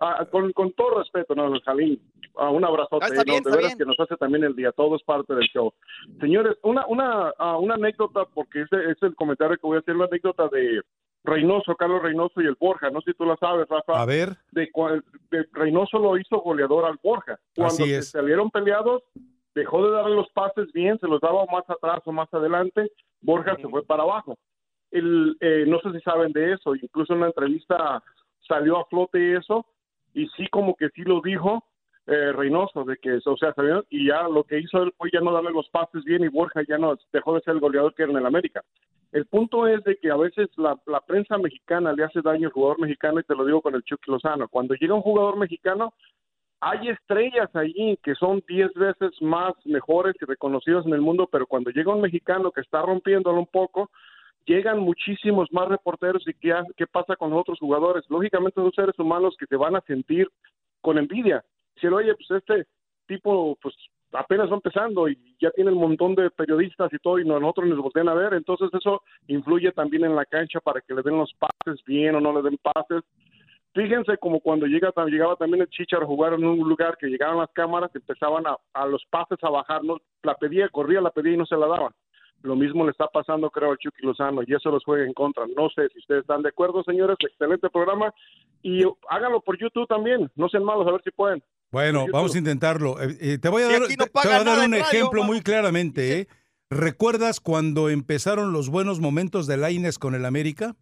ah, con, con todo respeto, ¿no, Jalín? Ah, un abrazote, Ah, está ¿no? bien, de veras bien. que nos hace también el día, todo es parte del show. Señores, una, una, ah, una anécdota, porque ese es el comentario que voy a hacer, una anécdota de Reynoso, Carlos Reynoso y el Borja, no sé si tú la sabes, Rafa. A ver. De, de Reynoso lo hizo goleador al Borja. Cuando Así se es. salieron peleados, dejó de darle los pases bien, se los daba más atrás o más adelante, Borja se fue para abajo. El, eh, no sé si saben de eso, incluso en una entrevista salió a flote eso, y sí como que sí lo dijo eh, Reynoso, de que, o sea, salió, y ya lo que hizo él fue ya no darle los pases bien y Borja ya no dejó de ser el goleador que era en el América. El punto es de que a veces la, la prensa mexicana le hace daño al jugador mexicano y te lo digo con el Chucky Lozano. Cuando llega un jugador mexicano, hay estrellas allí que son 10 veces más mejores y reconocidos en el mundo, pero cuando llega un mexicano que está rompiéndolo un poco, llegan muchísimos más reporteros y qué, qué pasa con los otros jugadores. Lógicamente son seres humanos que se van a sentir con envidia. Si oye, pues este tipo pues apenas va empezando y ya tiene un montón de periodistas y todo y nosotros nos voltean a ver, entonces eso influye también en la cancha para que le den los pases bien o no le den pases. Fíjense como cuando llega, llegaba también el Chichar a jugar en un lugar que llegaban las cámaras, empezaban a, a los pases a bajar, ¿no? la pedía, corría, la pedía y no se la daban. Lo mismo le está pasando, creo, al Chucky Lozano y eso los juega en contra. No sé si ustedes están de acuerdo, señores. Excelente programa. Y háganlo por YouTube también. No sean malos, a ver si pueden. Bueno, vamos a intentarlo. Eh, eh, te voy a dar, no te- te voy a dar un radio, ejemplo vamos. muy claramente. ¿eh? ¿Recuerdas cuando empezaron los buenos momentos de Laines con el América?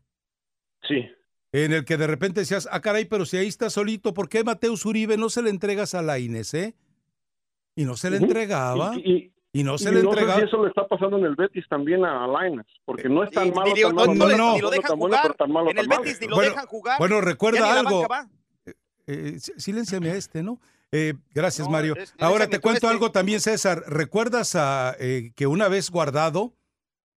Sí. En el que de repente decías, ah, caray, pero si ahí está solito, ¿por qué Mateus Uribe no se le entregas a Laines, eh? Y no se le entregaba. Y, y- Y no y se le no entregaba. sé si eso le está pasando en el Betis también a Lainez, porque no es tan malo, ni, lo- tan no, malo, no no, ni lo dejan jugar. en el. Betis ni lo Bueno, dejan jugar. Bueno, recuerda algo. Eh, silénciame a este, ¿no? Eh, gracias, No, Mario. es- Ahora te cuento algo también, César. ¿Recuerdas a, eh, que una vez guardado,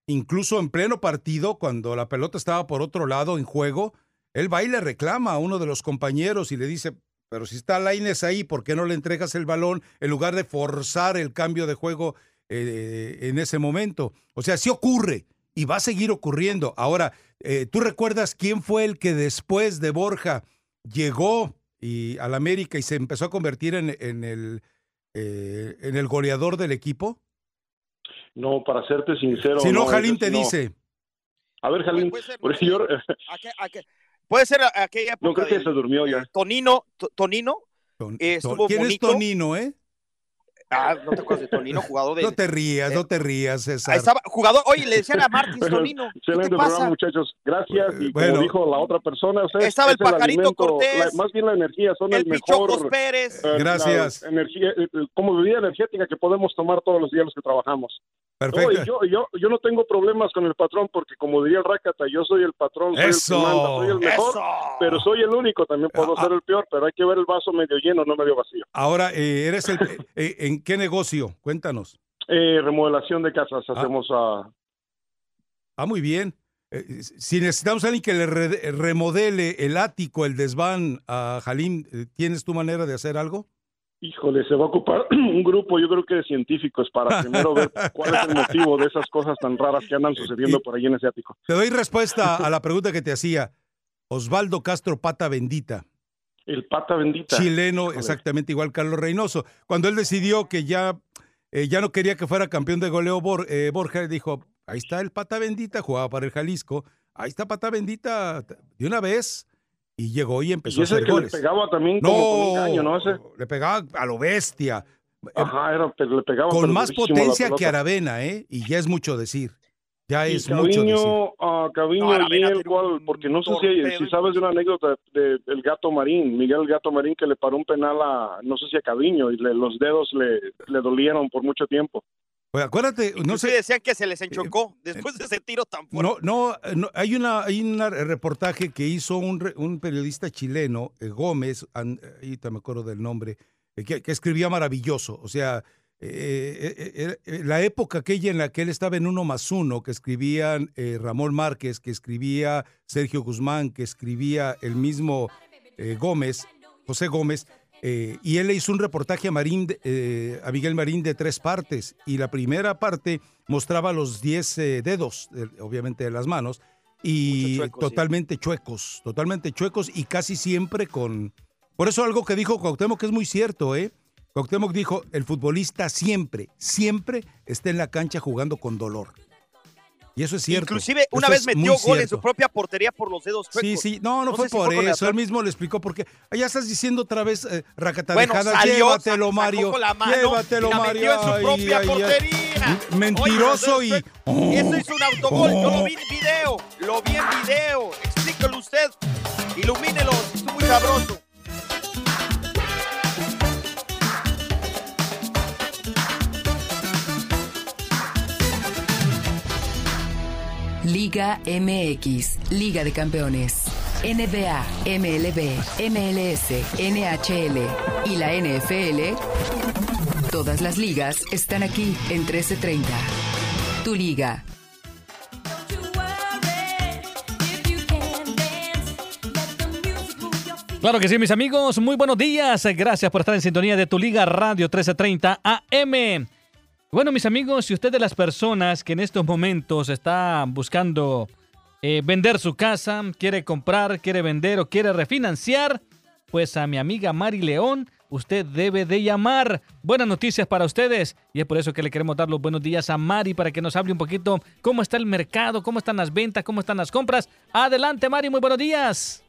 incluso en pleno partido, cuando la pelota estaba por otro lado en juego, él va y le reclama a uno de los compañeros y le dice, pero si está Laines ahí, ¿por qué no le entregas el balón en lugar de forzar el cambio de juego eh, en ese momento? O sea, sí ocurre y va a seguir ocurriendo. Ahora, eh, ¿tú recuerdas quién fue el que después de Borja llegó y al América y se empezó a convertir en, en el, eh, en el goleador del equipo? No, para serte sincero. si no, Jalín te no. dice. A ver, Jalín, Puede ser, por yo, Puede ser a- aquella época. no creo que del- se durmió ya. Tonino, To- Tonino. Ton- Eh, estuvo ¿Quién bonito. es Tonino, eh? Ah, no te acuerdas de Tonino, jugador de. No te rías, eh, no te rías, César. Ahí estaba, jugador, oye, le decían a Martins Bueno, Tonino. ¿Qué Excelente te programa, pasa? muchachos. Gracias. Y Bueno. como dijo la otra persona, o sea, Estaba es el Pajarito alimento, Cortés, la- más bien la energía, son el, El Pichocos mejor. Pérez. eh, Gracias. la energía, eh, como bebida energética que podemos tomar todos los días los que trabajamos. Perfecto. yo, yo, yo no tengo problemas con el patrón porque como diría el Rácata, yo soy el patrón, soy Eso. el que manda, soy el mejor, Eso. pero soy el único, también puedo Ah, ser el peor, pero hay que ver el vaso medio lleno, no medio vacío. Ahora, eh, eres el, eh, ¿en qué negocio? Cuéntanos. Eh, remodelación de casas hacemos a... Ah, muy bien. Eh, si necesitamos a alguien que le re- remodele el ático, el desván a eh, ¿tienes tu manera de hacer algo? Híjole, se va a ocupar un grupo, yo creo que de científicos, para primero ver cuál es el motivo de esas cosas tan raras que andan sucediendo por ahí en ese ático. Te doy respuesta a la pregunta que te hacía. Osvaldo Castro Pata Bendita, El pata bendita. chileno, Híjole. exactamente igual Carlos Reynoso. Cuando él decidió que ya, eh, ya no quería que fuera campeón de goleo Bor- eh, Borja, dijo, ahí está el Pata Bendita, jugaba para el Jalisco, ahí está Pata Bendita de una vez, y llegó y empezó Y a ese hacer que le goles. pegaba también como con un caño, ¿no? Ese, le pegaba a lo bestia. Eh, ajá, era, pero le pegaba con más potencia que. Aravena, ¿eh? Y ya es mucho decir. Ya Y es mucho decir. Ah, Caviño No, y a él, ¿cuál? Porque no sé si, si sabes de una anécdota del el Gato Marín, Miguel el Gato Marín, que le paró un penal a, no sé si a Caviño, y le- los dedos le, le dolieron por mucho tiempo. Pues acuérdate, no sé, decían que se les enchocó después de ese tiro tan fuerte. No, no, no, hay una, hay un reportaje que hizo un, un periodista chileno, eh, Gómez, an- ahorita me acuerdo del nombre, eh, que, que escribía maravilloso. O sea, eh, eh, eh, eh, la época aquella en la que él estaba en uno más uno, que escribían eh, Ramón Márquez, que escribía Sergio Guzmán, que escribía el mismo eh, Gómez, José Gómez, eh, y él le hizo un reportaje a, Marín, de- eh, a Miguel Marín de tres partes. Y la primera parte mostraba los 10 eh, dedos, eh, obviamente de las manos, y sí. totalmente chuecos, totalmente chuecos y casi siempre con... Por eso algo que dijo Cuauhtémoc que es muy cierto, ¿eh? Cuauhtémoc dijo, el futbolista siempre, siempre está en la cancha jugando con dolor. Y eso es cierto. Inclusive una Eso vez metió gol en su propia portería por los dedos chuecos. Sí, sí, no, no, No fue si por fue eso, él mismo le explicó porque allá estás diciendo otra vez eh, Bueno, salió, llévatelo Mario, con la mano llévatelo y la Mario. metió en su propia ay, portería. Mentiroso Oye, y Eso hizo un autogol, yo Oh. lo vi en video, lo vi en video. Explíquelo usted, ilumínelo, estuvo muy sabroso. Liga MX, Liga de Campeones. NBA, MLB, MLS, NHL y la NFL. Todas las ligas están aquí en 1330. Tu liga. Claro que sí, mis amigos. Muy buenos días. Gracias por estar en sintonía de tu Liga Radio 1330 AM. Bueno, mis amigos, si usted de las personas que en estos momentos está buscando eh, vender su casa, quiere comprar, quiere vender o quiere refinanciar, pues a mi amiga Mari León, usted debe de llamar. Buenas noticias para ustedes y es por eso que le queremos dar los buenos días a Mari para que nos hable un poquito cómo está el mercado, cómo están las ventas, cómo están las compras. Adelante, Mari, muy buenos días.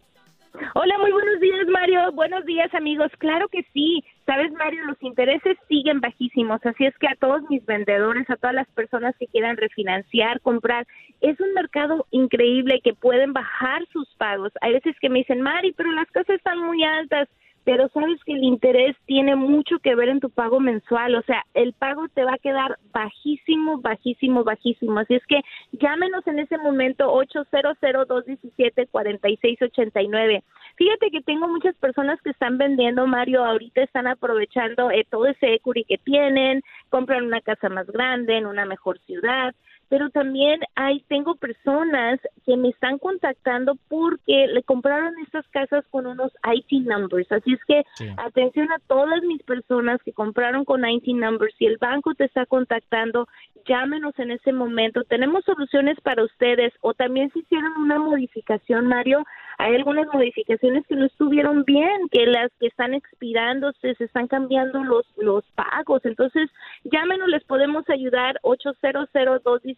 Hola, muy buenos días, Mario. Buenos días, amigos. Claro que sí. Sabes, Mario, los intereses siguen bajísimos, así es que a todos mis vendedores, a todas las personas que quieran refinanciar, comprar, es un mercado increíble que pueden bajar sus pagos. Hay veces que me dicen, Mari, pero las casas están muy altas, pero sabes que el interés tiene mucho que ver en tu pago mensual, o sea, el pago te va a quedar bajísimo, bajísimo, bajísimo. Así es que llámenos en ese momento 800-217-4689. Fíjate que tengo muchas personas que están vendiendo, Mario, ahorita están aprovechando eh, todo ese equity que tienen, compran una casa más grande en una mejor ciudad, pero también hay tengo personas que me están contactando porque le compraron estas casas con unos IT numbers. Así es que Sí. atención a todas mis personas que compraron con IT numbers. Si el banco te está contactando, llámenos en ese momento. Tenemos soluciones para ustedes o también si hicieron una modificación, Mario, hay algunas modificaciones que no estuvieron bien, que las que están expirándose, se están cambiando los los pagos. Entonces, llámenos, les podemos ayudar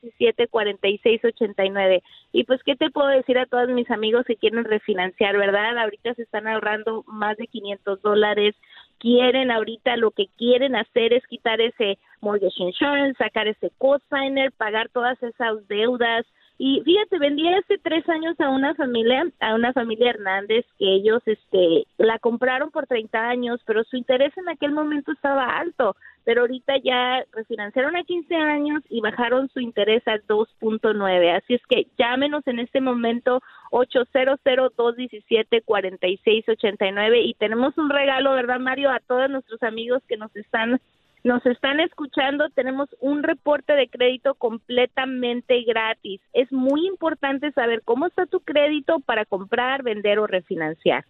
800-217-4689. Y pues, ¿qué te puedo decir a todos mis amigos que quieren refinanciar, verdad? Ahorita se están ahorrando más de 500 dólares. Quieren ahorita lo que quieren hacer es quitar ese mortgage insurance, sacar ese cosigner, pagar todas esas deudas. Y fíjate, vendí hace tres años a una familia, a una familia Hernández, que ellos, este, la compraron por 30 años, pero su interés en aquel momento estaba alto. Pero ahorita ya refinanciaron a 15 años y bajaron su interés a 2.9. Así es que llámenos en este momento 800-217-4689 y tenemos un regalo, ¿verdad, Mario? A todos nuestros amigos que nos están nos están escuchando, tenemos un reporte de crédito completamente gratis. Es muy importante saber cómo está tu crédito para comprar, vender o refinanciar.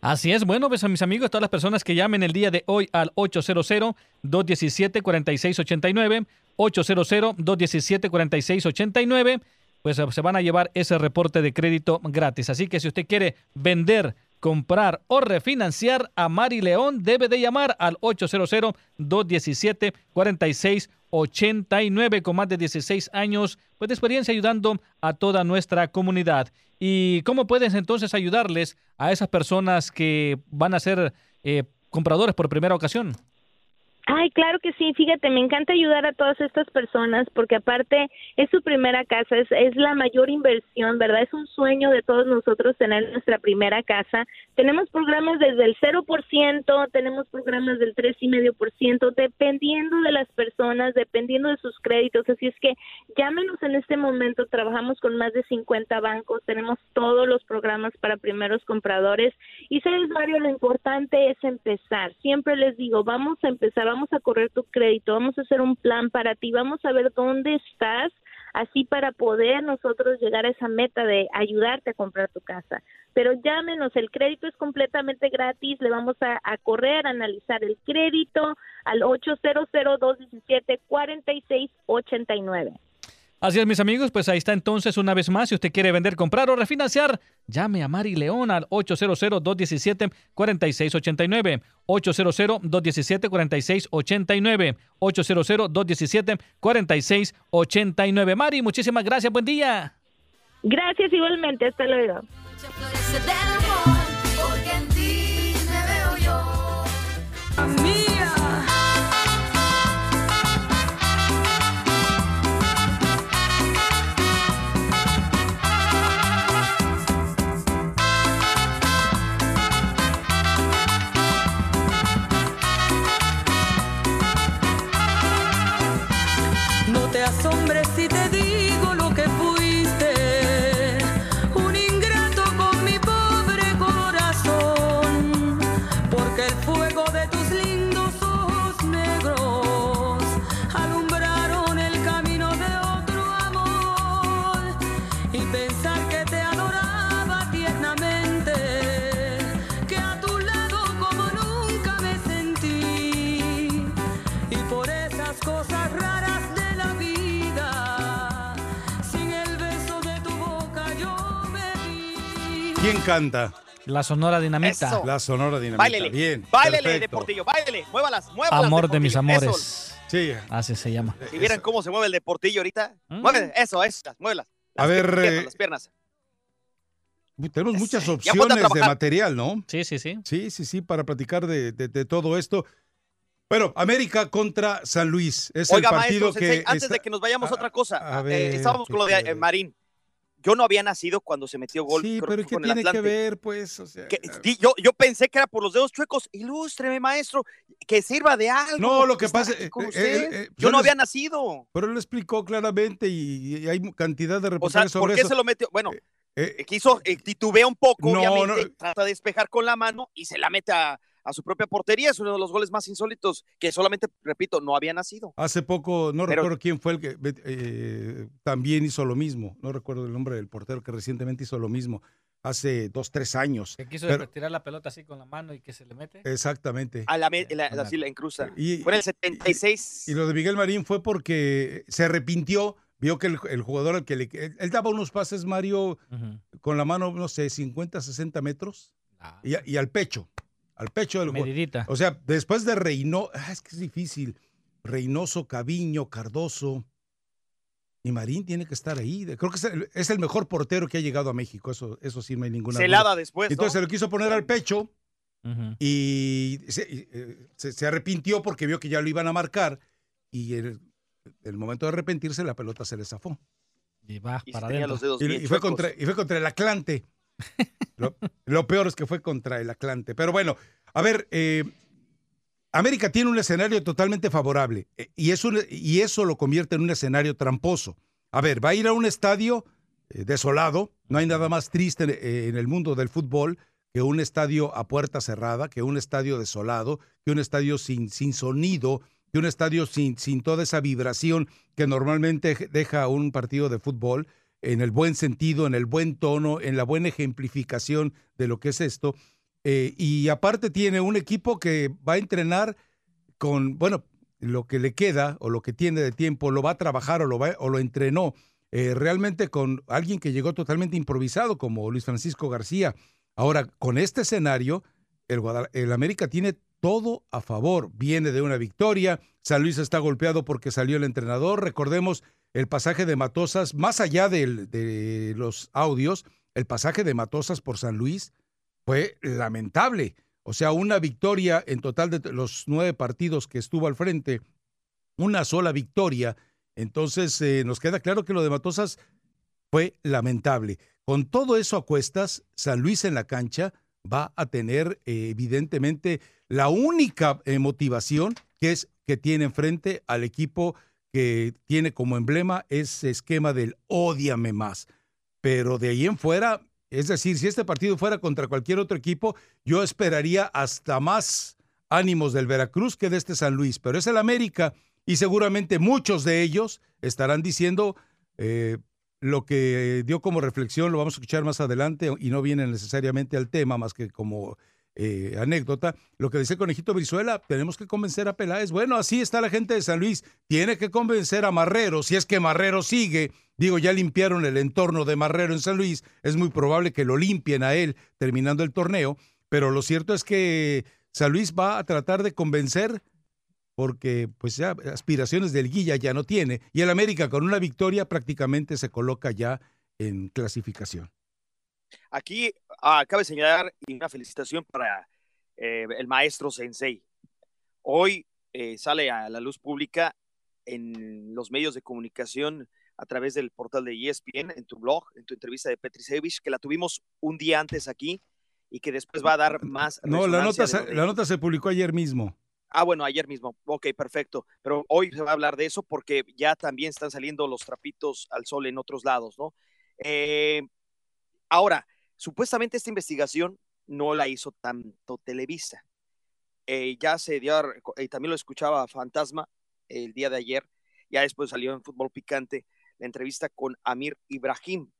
Así es, bueno, pues a mis amigos, todas las personas que llamen el día de hoy al 800-217-4689, 800-217-4689, pues se van a llevar ese reporte de crédito gratis. Así que si usted quiere vender, comprar o refinanciar a Mari León, debe de llamar al 800-217-4689 con más de 16 años pues, de experiencia ayudando a toda nuestra comunidad. ¿Y cómo puedes entonces ayudarles a esas personas que van a ser eh, compradores por primera ocasión? Ay, claro que sí, fíjate, me encanta ayudar a todas estas personas porque aparte es su primera casa, es, es la mayor inversión, ¿verdad? Es un sueño de todos nosotros tener nuestra primera casa. Tenemos programas desde el 0%, tenemos programas del 3,5%, dependiendo de las personas, dependiendo de sus créditos. Así es que llámenos en este momento, trabajamos con más de 50 bancos, tenemos todos los programas para primeros compradores. Y sabes, Mario, lo importante es empezar. Siempre les digo, vamos a empezar, vamos a correr tu crédito, vamos a hacer un plan para ti, vamos a ver dónde estás, así para poder nosotros llegar a esa meta de ayudarte a comprar tu casa. Pero llámenos, el crédito es completamente gratis, le vamos a, correr, analizar el crédito al 800-217-4689. Así es, mis amigos, pues ahí está entonces una vez más. Si usted quiere vender, comprar o refinanciar, llame a Mari León al 800-217-4689. 800-217-4689. 800-217-4689. Mari, muchísimas gracias. Buen día. Gracias igualmente, hasta luego. La Sonora Dinamita. Eso. La Sonora Dinamita. Báilele, Bien. báilele. Deportillo, báilele, muévalas, muévalas. Amor de mis amores. Sí. Así se llama. Eso. Si vieran cómo se mueve el Deportillo ahorita. Mueve, eso, eso, muévelas. A ver, piernas, eh, las piernas. tenemos muchas opciones de material, ¿no? Sí, sí, sí. Sí, sí, sí, para platicar de, de- de todo esto. Bueno, América contra San Luis. Es Oiga, el partido maestro, que. Sensei, antes está- de que nos vayamos a otra cosa, a eh, estábamos con lo de eh, Marín. Yo no había nacido cuando se metió gol Sí, pero ¿qué tiene que ver, pues? O sea, yo, yo pensé que era por los dedos chuecos. Ilústreme, maestro, que sirva de algo. No, lo que pasa- eh, usted. eh, eh, yo no había nacido. Pero él lo explicó claramente y, y hay cantidad de O sea, reportajes ¿por qué eso. se lo metió? Bueno, eh, quiso, eh, titubea un poco, No, obviamente, no. trata de despejar con la mano y se la mete a, a su propia portería. Es uno de los goles más insólitos que solamente, repito, no había nacido. Hace poco, no Pero- recuerdo quién fue el que eh, también hizo lo mismo. No recuerdo el nombre del portero que recientemente hizo lo mismo. Hace dos, tres años. Que quiso Pero- tirar la pelota así con la mano y que se le mete. exactamente. A la, me- la, así la encruza. Y- Fue en el 76. Y lo de Miguel Marín fue porque se arrepintió, vio que el, el jugador al que le... Él, él daba unos pases, Mario, con la mano, no sé, 50, 60 metros, y, a- y al pecho, al pecho del. Medidita. O sea, después de Reynoso, es que es difícil, Reynoso, Caviño, Cardoso, y Marín tiene que estar ahí. De- Creo que es el, es el mejor portero que ha llegado a México, eso, eso sí, no hay ninguna Celada duda. después, ¿no? Entonces se lo quiso poner al pecho, y se, y, eh, se- se arrepintió porque vio que ya lo iban a marcar y el, el momento de arrepentirse la pelota se le zafó. Y va Y para adentro. los dedos Y, y fue contra, y fue contra el Atlante. Lo, peor es que fue contra el Atlante. Pero bueno, a ver, eh, América tiene un escenario totalmente favorable eh, y, y eso lo convierte en un escenario tramposo. A ver, va a ir a un estadio eh, desolado, no hay nada más triste en, en el mundo del fútbol que un estadio a puerta cerrada, que un estadio desolado, que un estadio sin, sin sonido, que un estadio sin, sin toda esa vibración que normalmente deja un partido de fútbol, en el buen sentido, en el buen tono, en la buena ejemplificación de lo que es esto. Eh, y aparte tiene un equipo que va a entrenar con, bueno, lo que le queda o lo que tiene de tiempo, lo va a trabajar o lo, va, o lo entrenó eh, realmente con alguien que llegó totalmente improvisado como Luis Francisco García. Ahora, con este escenario, el, el América tiene todo a favor. Viene de una victoria. San Luis está golpeado porque salió el entrenador. Recordemos el pasaje de Matosas, más allá del- de los audios, el pasaje de Matosas por San Luis fue lamentable. O sea, una victoria en total de los nueve partidos que estuvo al frente, una sola victoria. Entonces, eh, nos queda claro que lo de Matosas fue lamentable. Con todo eso a cuestas, San Luis en la cancha va a tener evidentemente la única eh, motivación que es que tiene enfrente al equipo que tiene como emblema ese esquema del odiame más. Pero de ahí en fuera, es decir, si este partido fuera contra cualquier otro equipo, yo esperaría hasta más ánimos del Veracruz que de este San Luis. Pero es el América y seguramente muchos de ellos estarán diciendo eh, lo que dio como reflexión, lo vamos a escuchar más adelante y no viene necesariamente al tema, más que como eh, anécdota, lo que el conejito Brizuela, tenemos que convencer a Peláez. Bueno, así está la gente de San Luis, tiene que convencer a Marrero, si es que Marrero sigue, digo, ya limpiaron el entorno de Marrero en San Luis, es muy probable que lo limpien a él terminando el torneo, pero lo cierto es que San Luis va a tratar de convencer porque pues ya aspiraciones del Guilla ya no tiene y el América con una victoria prácticamente se coloca ya en clasificación. Aquí ah, cabe señalar y una felicitación para eh, el maestro Sensei. Hoy eh, sale a la luz pública en los medios de comunicación a través del portal de ESPN, en tu blog, en tu entrevista de Petri Sevich, que la tuvimos un día antes aquí y que después va a dar más. No, la nota, se, de- la nota se publicó ayer mismo. Ah, bueno, ayer mismo. Ok, perfecto. Pero hoy se va a hablar de eso porque ya también están saliendo los trapitos al sol en otros lados, ¿no? Eh, ahora, supuestamente esta investigación no la hizo tanto Televisa. Eh, ya se dio, y también lo escuchaba Fantasma el día de ayer, ya después salió en Fútbol Picante la entrevista con Amir Ibrahim,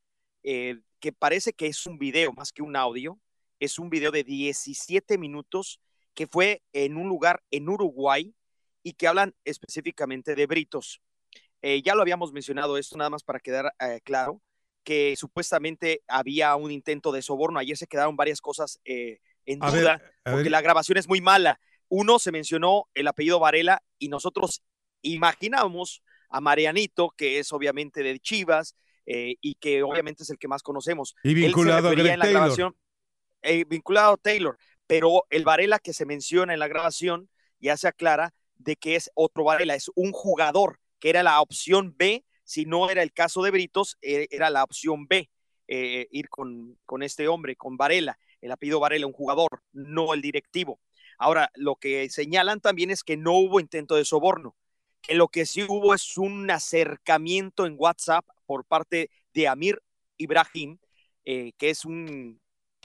eh, que parece que es un video más que un audio, es un video de 17 minutos que fue en un lugar en Uruguay y que hablan específicamente de Britos. Eh, ya lo habíamos mencionado esto, nada más para quedar claro, que supuestamente había un intento de soborno. Ayer se quedaron varias cosas eh, en A duda, porque ver. la grabación es muy mala. Uno, se mencionó el apellido Varela y nosotros imaginamos a Marianito, que es obviamente de Chivas eh, y que obviamente es el que más conocemos. Y Él se vinculado a Greg en la Taylor. grabación, eh, vinculado a Taylor, pero el Varela que se menciona en la grabación ya se aclara de que es otro Varela, es un jugador, que era la opción B, si no era el caso de Britos, eh, era la opción B, eh, ir con, con este hombre, con Varela, el apellido Varela, un jugador, no el directivo. Ahora, lo que señalan también es que no hubo intento de soborno, que lo que sí hubo es un acercamiento en WhatsApp por parte de Amir Ibrahim, eh, que es un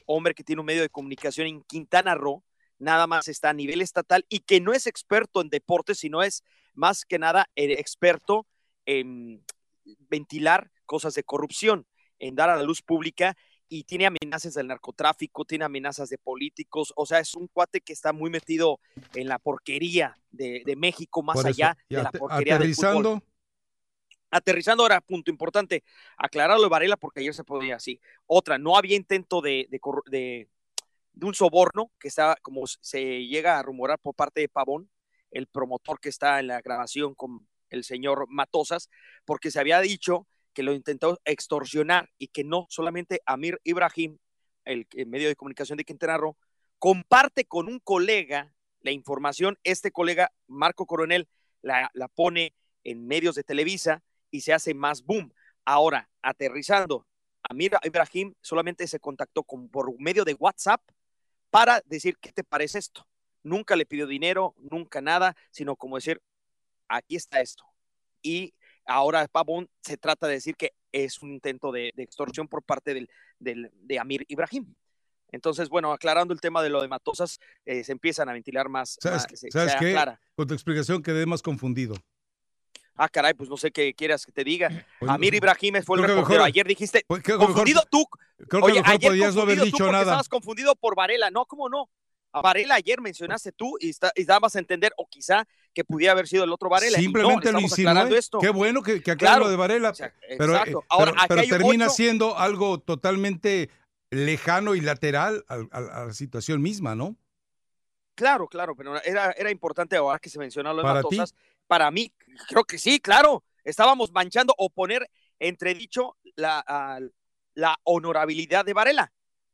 hombre que tiene un medio de comunicación en Quintana Roo, nada más está a nivel estatal y que no es experto en deportes, sino es más que nada eh, experto en ventilar cosas de corrupción, en dar a la luz pública y tiene amenazas del narcotráfico, tiene amenazas de políticos, o sea, es un cuate que está muy metido en la porquería de, de México, más eso, allá de la porquería del fútbol. aterrizando, Aterrizando ahora, punto importante, aclararlo de Varela porque ayer se podía así. Otra, no había intento de, de, de- de un soborno que está, como se llega a rumorar por parte de Pavón, el promotor que está en la grabación con el señor Matosas, porque se había dicho que lo intentó extorsionar y que no solamente Amir Ibrahim, el, el medio de comunicación de Quintana Roo, comparte con un colega la información, este colega, Marco Coronel, la, la pone en medios de Televisa y se hace más boom. Ahora, aterrizando, Amir Ibrahim solamente se contactó con, por medio de WhatsApp para decir, ¿qué te parece esto? Nunca le pidió dinero, nunca nada, sino como decir, aquí está esto. Y ahora Pavón se trata de decir que es un intento de, de extorsión por parte del, del- de Amir Ibrahim. Entonces, bueno, aclarando el tema de lo de Matosas, eh, se empiezan a ventilar más. ¿sabes, más- se- ¿sabes se qué? aclara. Con tu explicación quedé más confundido. Ah, caray, pues no sé qué quieras que te diga. Pues, Amir Ibrahim fue el reportero. mejor- Ayer dijiste, pues, confundido mejor- tú. Creo que Oye, mejor ayer podías no haber tú dicho nada. Estabas confundido por Varela. No, ¿cómo no? A Varela ayer mencionaste tú y, está- y dabas a entender, o quizá que pudiera haber sido el otro Varela. y no, Simplemente lo insinué. esto. Qué bueno que, que aclara Claro. lo de Varela. O sea, pero eh. Ahora, pero- pero termina ocho- siendo algo totalmente lejano y lateral al- al- a, la situación misma, ¿no? Claro, claro, pero era, era importante ahora que se menciona lo de ¿Para ti? Para mí, creo que sí, claro. Estábamos manchando o poner entredicho la, la honorabilidad de Varela.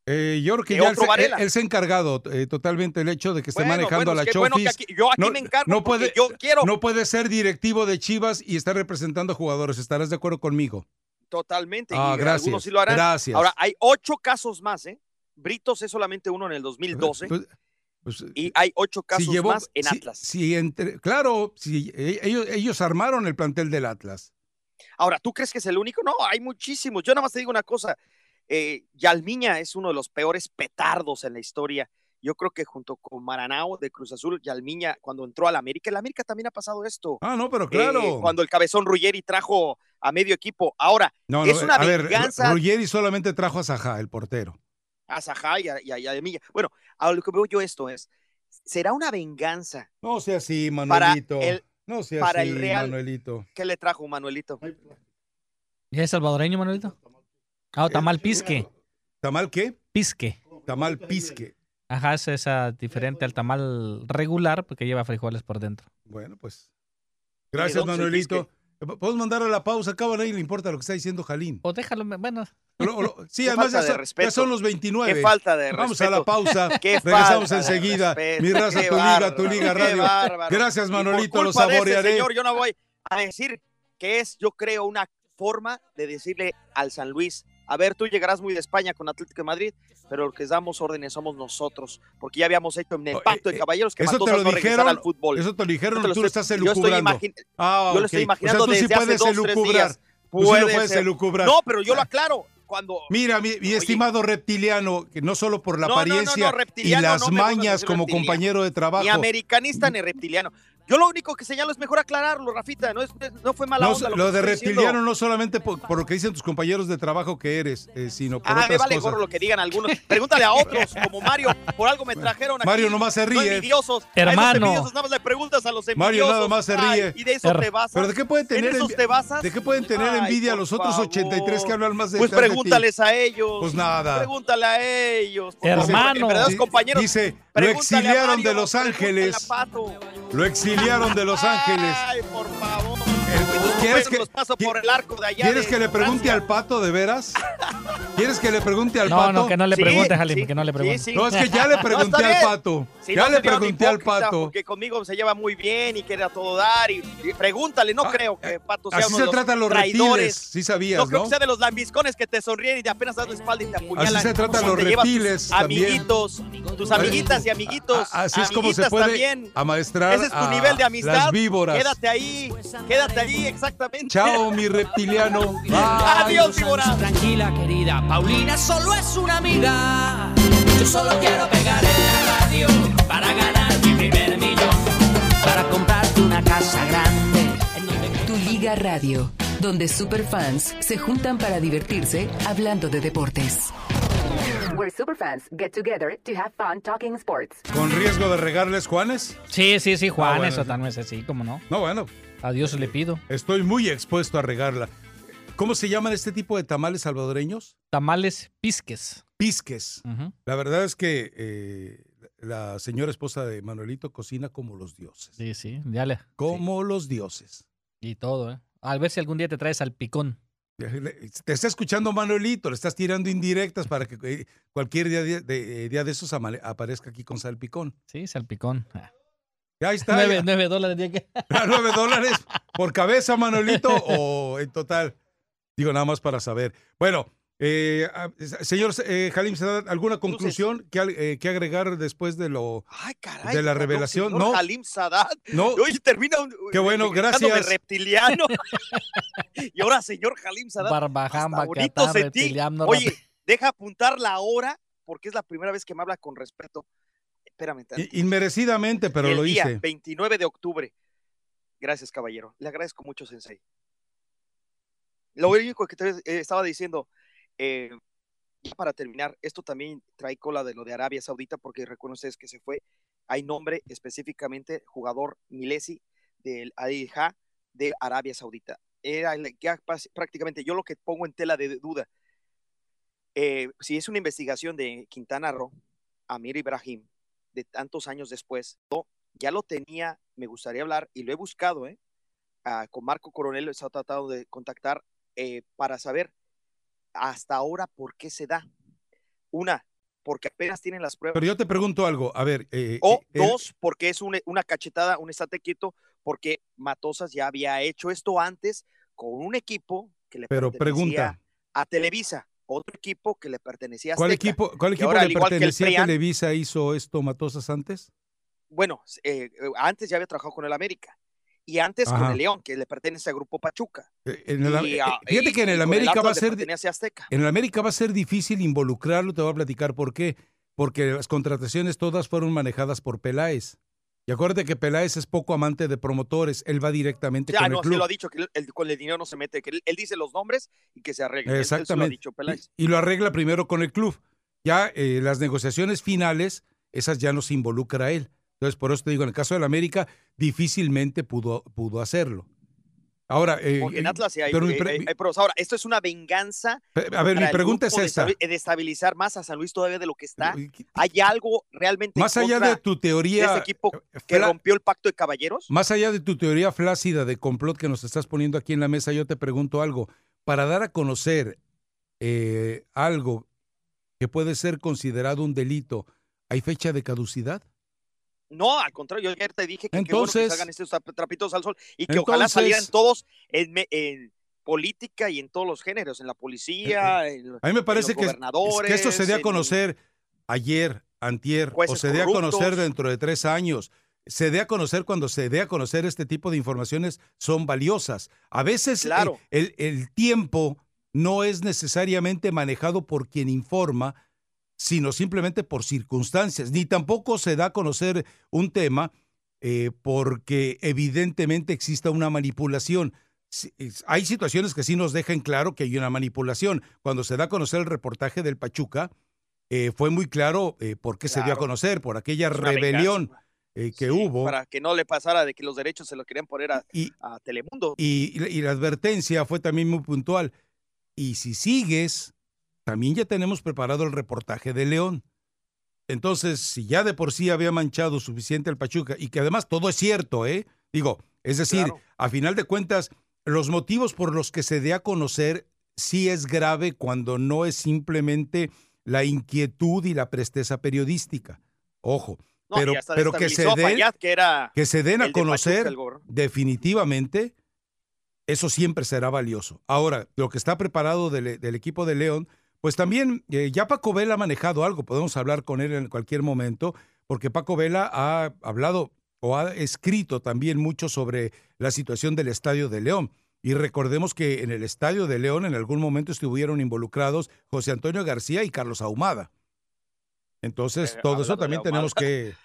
Eh, yo creo que ya él se, Varela. él, él se ha encargado eh, totalmente el hecho de que esté Bueno, manejando bueno, a la bueno Chofis. aquí- yo aquí no, me encargo no puede, yo quiero. no puede ser directivo de Chivas y estar representando a jugadores. ¿Estarás de acuerdo conmigo? Totalmente. Ah, y gracias, algunos sí lo harán. gracias. Ahora, hay ocho casos más, ¿eh? Britos es solamente uno en el 2012. Pues- pues, y hay ocho casos si llevó- más en si- Atlas. si entre- claro, si e- ellos, ellos armaron el plantel del Atlas. Ahora, ¿tú crees que es el único? No, hay muchísimos. Yo nada más te digo una cosa. Eh, Yalmiña es uno de los peores petardos en la historia. Yo creo que junto con Maranao de Cruz Azul, Yalmiña, cuando entró al América, el América también ha pasado esto. Ah, no, pero Eh, claro. cuando el cabezón Ruggeri trajo a medio equipo. Ahora, No, no, es una a ver, venganza Ruggeri solamente trajo a Sajá, el portero. a Sajá y a, y a Yalmiña. Bueno, a lo que veo yo esto es, ¿será una venganza No sea así, para Manuelito. el, no sea para así, el Real? Manuelito. ¿Qué le trajo Manuelito? ¿Ya es salvadoreño, Manuelito? Ah, o tamal pisque. ¿Tamal qué? Pisque. Tamal pisque. Ajá, es esa diferente al tamal regular porque lleva frijoles por dentro. Bueno, pues. ¿De Gracias, Manuelito. Podemos mandar a la pausa. Acá nadie le importa lo que está diciendo Jalín. O déjalo, bueno. Lo- lo- sí, Qué además ya falta de son, respeto. ya son los 29. Qué falta de Vamos a la pausa. Qué Regresamos falta de enseguida. respeto. Mi raza, Qué tu liga, tu liga qué radio. bárbaro. Gracias, Manolito, lo ese saborearé. señor, yo no voy a decir que es, yo creo, una forma de decirle al San Luis, a ver, tú llegarás muy de España con Atlético de Madrid, pero los que damos órdenes somos nosotros, porque ya habíamos hecho en el pacto de caballeros que eh, Eso te Matosas lo no dijeron. al fútbol. Eso te lo dijeron. Te lo tú lo estás yo estoy elucubrando. Ah, yo lo ok. estoy imaginando o sea, tú sí hace puedes tres días. Tú sí lo Puede puedes elucubrar. No, pero yo lo aclaro. Cuando Mira, mi, mi estimado reptiliano, que no solo por la No, no, no, no, apariencia y las mañas como reptiliano. compañero de trabajo. ni americanista ni reptiliano. Yo lo único que señalo es mejor aclararlo, Rafita. No, es, no fue mala No, onda. Lo, de reptiliano diciendo. no solamente por, por lo que dicen tus compañeros de trabajo que eres, eh, sino por Ah, me vale cosas. gorro lo que digan algunos. Pregúntale a otros, como Mario. Por algo me trajeron aquí. Mario nomás se No ríe. envidiosos. Hermano. esos envidiosos nada más le preguntas a los envidiosos. Mario nada más se Ay, ríe. y de eso te. ¿Pero de qué pueden tener, ¿En te basas? ¿de qué pueden tener Ay, envidia los otros favor. 83 que hablan más de Pues detrás de ti? pregúntales a ellos. Pues nada. Pregúntale a ellos. Hermano. Compañeros. Dice, lo exiliaron de Los Ángeles. Lo exiliaron de Los Ángeles. Ay, por favor. ¿Quieres que, los paso por el arco de allá ¿Quieres de que le pregunte Francia. al pato de veras? ¿Quieres que le pregunte al No, pato? no, que no le Sí, pregunte, Jalim, sí, que no le sí, pregunte. sí. No, es que ya le No, pregunté al pato. Si ya no, le pregunté al pato. Porque conmigo se lleva muy bien y quiere a todo dar. Y, y pregúntale, no creo que Pato sea Ah, Así uno se de los tratan los traidores. reptiles, sí sabías, No creo ¿no? que sea de los lambiscones que te sonríen y te apenas das la espalda y te apuñalan. Así se tratan los tus reptiles también. Amiguitos, tus amiguitas y amiguitos. Así es como se puede amaestrar Ese es tu a nivel de amistad. las víboras. Quédate ahí, quédate ahí, exactamente. Chao, mi reptiliano. Bye. Adiós, víbora. Tranquila, querida. Paulina solo es una amiga. Yo solo quiero pegar en la radio para ganar mi primer millón. Para comprarte una casa grande. Tu Liga Radio, donde superfans se juntan para divertirse hablando de deportes. Where superfans get together to have fun talking sports. ¿Con riesgo de regarles, Juanes? Sí, sí, sí, Juan, Ah, bueno, eso sí. también es así, ¿cómo no? No, bueno. A Dios le pido. Estoy muy expuesto a regarla. ¿Cómo se llaman este tipo de tamales salvadoreños? Tamales pisques. Pisques. La verdad es que eh, la señora esposa de Manuelito cocina como los dioses. Sí, sí, ya le. Como los dioses. Y todo, ¿eh? A ver si algún día te traes salpicón. Te está escuchando Manuelito, le estás tirando indirectas para que eh, cualquier día de, de- día de esos amale- aparezca aquí con salpicón. Sí, salpicón. Ah. Ahí está. Nueve, ya. nueve dólares. ya que- ¿A nueve dólares por cabeza, Manuelito, o en total? Digo, nada más para saber. Bueno, eh, ah, señor eh, Jalim, Sadat, ¿alguna conclusión que, eh, que agregar después de lo Ay, caray. de la revelación? señor No, Halim Sadat. no. Oye, termina un, Qué bueno, llamándome gracias. reptiliano. y ahora, señor Halim Sadat. Barbaján, hasta bonito Oye, deja apuntar la hora porque es la primera vez que me habla con respeto. Espérame. inmerecidamente, pero el lo día hice. 29 de octubre. Gracias, caballero. Le agradezco mucho, Sensei. Lo único que te eh, estaba diciendo, eh, para terminar, esto también trae cola de lo de Arabia Saudita, porque recuerden ustedes que se fue. Hay nombre específicamente, jugador Milesi del Al-Ittihad de Arabia Saudita. Era ya prácticamente yo lo que pongo en tela de duda. eh, si es una investigación de Quintana Roo, Amir Ibrahim, de tantos años después, yo ya lo tenía, me gustaría hablar, y lo he buscado, ¿eh? Ah, con Marco Coronel, he estado tratando de contactar eh, para saber hasta ahora por qué se da. Una, porque apenas tienen las pruebas. Pero yo te pregunto algo, a ver. eh, O eh, dos, porque es un- una cachetada, un estate quieto, porque Matosas ya había hecho esto antes con un equipo que le Pero pregunta. a Televisa, otro equipo que le pertenecía a ¿Cuál Azteca, equipo, cuál equipo ahora, le que el pertenecía a PRIAN, Televisa hizo esto Matosas antes? Bueno, eh, eh, antes ya había trabajado con el América y antes con el León, que le pertenece al Grupo Pachuca. Eh, en el- Y, eh, fíjate y- que en el América va a ser Azteca. en el América va a ser difícil involucrarlo, te voy a platicar por qué. Porque las contrataciones todas fueron manejadas por Peláez. Y acuérdate que Peláez es poco amante de promotores, él va directamente Ya, con no, el se club. lo ha dicho, que él, él con el dinero no se mete, que él, él dice los nombres y que se arregle. Él se lo ha Exactamente. dicho, Peláez. y, y lo arregla primero con el club. Ya eh, las negociaciones finales, esas ya no se involucra a él. Entonces, por eso te digo, en el caso del América, difícilmente pudo, pudo hacerlo. Ahora, eh, Porque en Atlas sí hay, pero mi hay- pre- hay- hay pruebas. Ahora, esto es una venganza. A ver, mi pregunta es esta. De, estabi- de estabilizar más a San Luis todavía de lo que está. ¿Hay algo realmente en más allá de tu teoría, de este equipo que rompió el pacto de caballeros? Más allá de tu teoría flácida de complot que nos estás poniendo aquí en la mesa, yo te pregunto algo. Para dar a conocer eh, algo que puede ser considerado un delito, ¿hay fecha de caducidad? No, al contrario, yo ayer te dije que qué bueno Entonces- que salgan estos trap- trapitos al sol y que ojalá salieran todos en, en política y en todos los géneros, en la policía, en, Eh, A mí me en parece los que, gobernadores. que esto se dé a en- conocer ayer, antier, o se dé a conocer dentro de tres años. Se dé a conocer cuando se dé a conocer este tipo de informaciones son valiosas. A veces eh, el tiempo no es necesariamente manejado por quien informa, sino simplemente por circunstancias. Ni tampoco se da a conocer un tema eh, porque evidentemente exista una manipulación. Sí, Hay situaciones que sí nos dejan claro que hay una manipulación. Cuando se da a conocer el reportaje del Pachuca, eh, fue muy claro eh, por qué se dio a conocer, por aquella rebelión eh, que hubo. para que no le pasara de que los derechos se los querían poner a, Y- a Telemundo. Y la advertencia fue también muy puntual. Y si sigues, también ya tenemos preparado el reportaje de León. Entonces, si ya de por sí había manchado suficiente el Pachuca, y que además todo es cierto, ¿eh? Digo, es decir, Claro. a final de cuentas, los motivos por los que se dé a conocer sí es grave cuando no es simplemente la inquietud y la presteza periodística. Ojo, No, pero, pero que se den, Fayad, que era que se den a el de Pachuca, conocer definitivamente, eso siempre será valioso. Ahora, lo que está preparado del, del equipo de León, pues también eh, ya Paco Vela ha manejado algo, podemos hablar con él en cualquier momento, porque Paco Vela ha hablado o ha escrito también mucho sobre la situación del Estadio de León. Y recordemos que en el Estadio de León en algún momento estuvieron involucrados José Antonio García y Carlos Ahumada. Entonces, Eh, todo eso también tenemos que eh,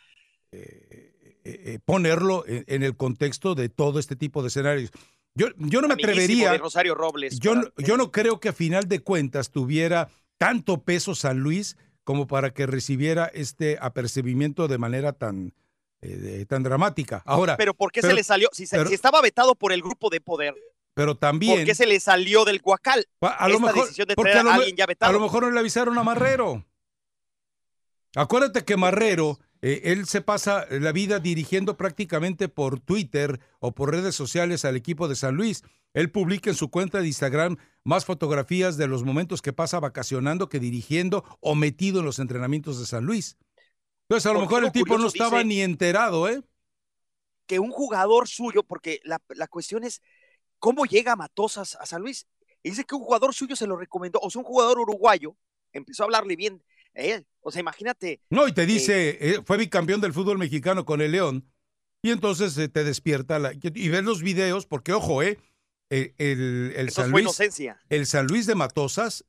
eh, eh, ponerlo en, en el contexto de todo este tipo de escenarios. Yo, yo no me atrevería, de Rosario Robles. yo, para- yo no creo que a final de cuentas tuviera tanto peso San Luis como para que recibiera este apercibimiento de manera tan, eh, de- tan dramática. Ahora, pero ¿por qué pero- se le salió? Si, se- pero- si estaba vetado por el grupo de poder, pero ¿por también qué se le salió del Guacal? a, lo esta mejor, decisión de porque traer a lo, a me- alguien ya a vetado? lo mejor no le avisaron a Marrero. Acuérdate que Marrero, eh, él se pasa la vida dirigiendo prácticamente por Twitter o por redes sociales al equipo de San Luis. Él publica en su cuenta de Instagram más fotografías de los momentos que pasa vacacionando que dirigiendo o metido en los entrenamientos de San Luis. Entonces, a lo mejor el tipo no estaba ni enterado, ¿eh? que un jugador suyo, porque la, la cuestión es cómo llega Matosas a San Luis. Y dice que un jugador suyo se lo recomendó, o sea, un jugador uruguayo empezó a hablarle bien él. O sea, imagínate, No, y te dice, eh, fue bicampeón del fútbol mexicano con el León. Y entonces eh, te despierta la, y ves los videos, porque ojo, eh, el, el, San Luis, inocencia. el San Luis de Matosas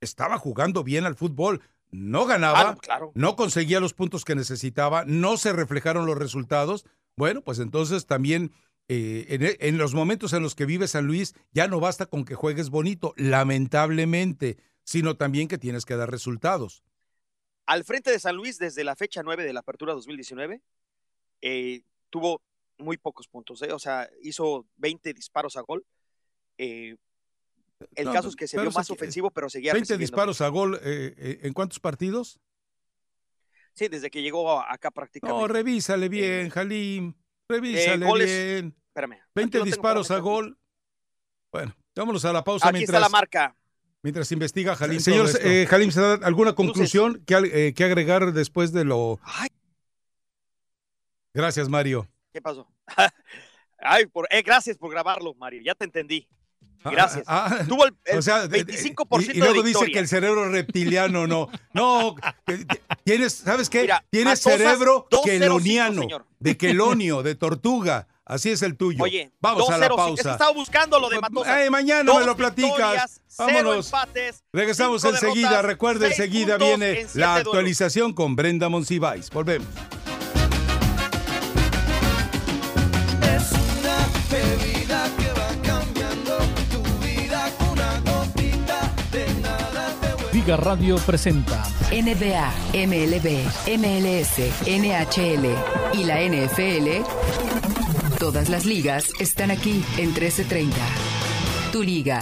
estaba jugando bien al fútbol. No ganaba, Ah, no, claro. no conseguía los puntos que necesitaba, no se reflejaron los resultados. Bueno, pues entonces también eh, en, en los momentos en los que vive San Luis ya no basta con que juegues bonito, lamentablemente, sino también que tienes que dar resultados. Al frente de San Luis, desde la fecha 9 de la apertura 2019, eh, tuvo muy pocos puntos. ¿eh? O sea, hizo 20 disparos a gol. Eh, el No, caso es que se vio más ofensivo, pero seguía 20 recibiendo. disparos a gol, ¿en cuántos partidos? Sí, desde que llegó acá prácticamente. No, revísale bien, Jalim. Revísale goles- bien. Espérame. aquí 20 lo tengo disparos a gol. Bueno, vámonos a la pausa Aquí mientras. está la marca. Mientras investiga Jalim. Señor, eh, Jalim, ¿se da ¿alguna conclusión que, eh, que agregar después de lo. Gracias, Mario. ¿Qué pasó? Ay, por, eh, gracias por grabarlo, Mario. Ya te entendí. Ah, Gracias. ah, Tuvo el, el o sea, de- de- 25% y, y luego de dice que el cerebro reptiliano no. No, tienes, ¿sabes qué? Mira, tienes Matosas, cerebro 205, queloniano, de quelonio, de tortuga. Así es el tuyo. Oye, vamos a la 2-0, sí, es que pausa. estaba buscando lo de Matosas. Ay, mañana me lo platicas. Vámonos. empates, Regresamos enseguida. derrotas, seis enseguida viene en la duelos. actualización con Brenda Monsiváis. Volvemos. Es una bebida que va cambiando tu vida. Una gotita de nada te vuelve. Liga Radio presenta NBA, MLB, MLS, NHL y la NFL. Todas las ligas están aquí en 1330. Tu liga.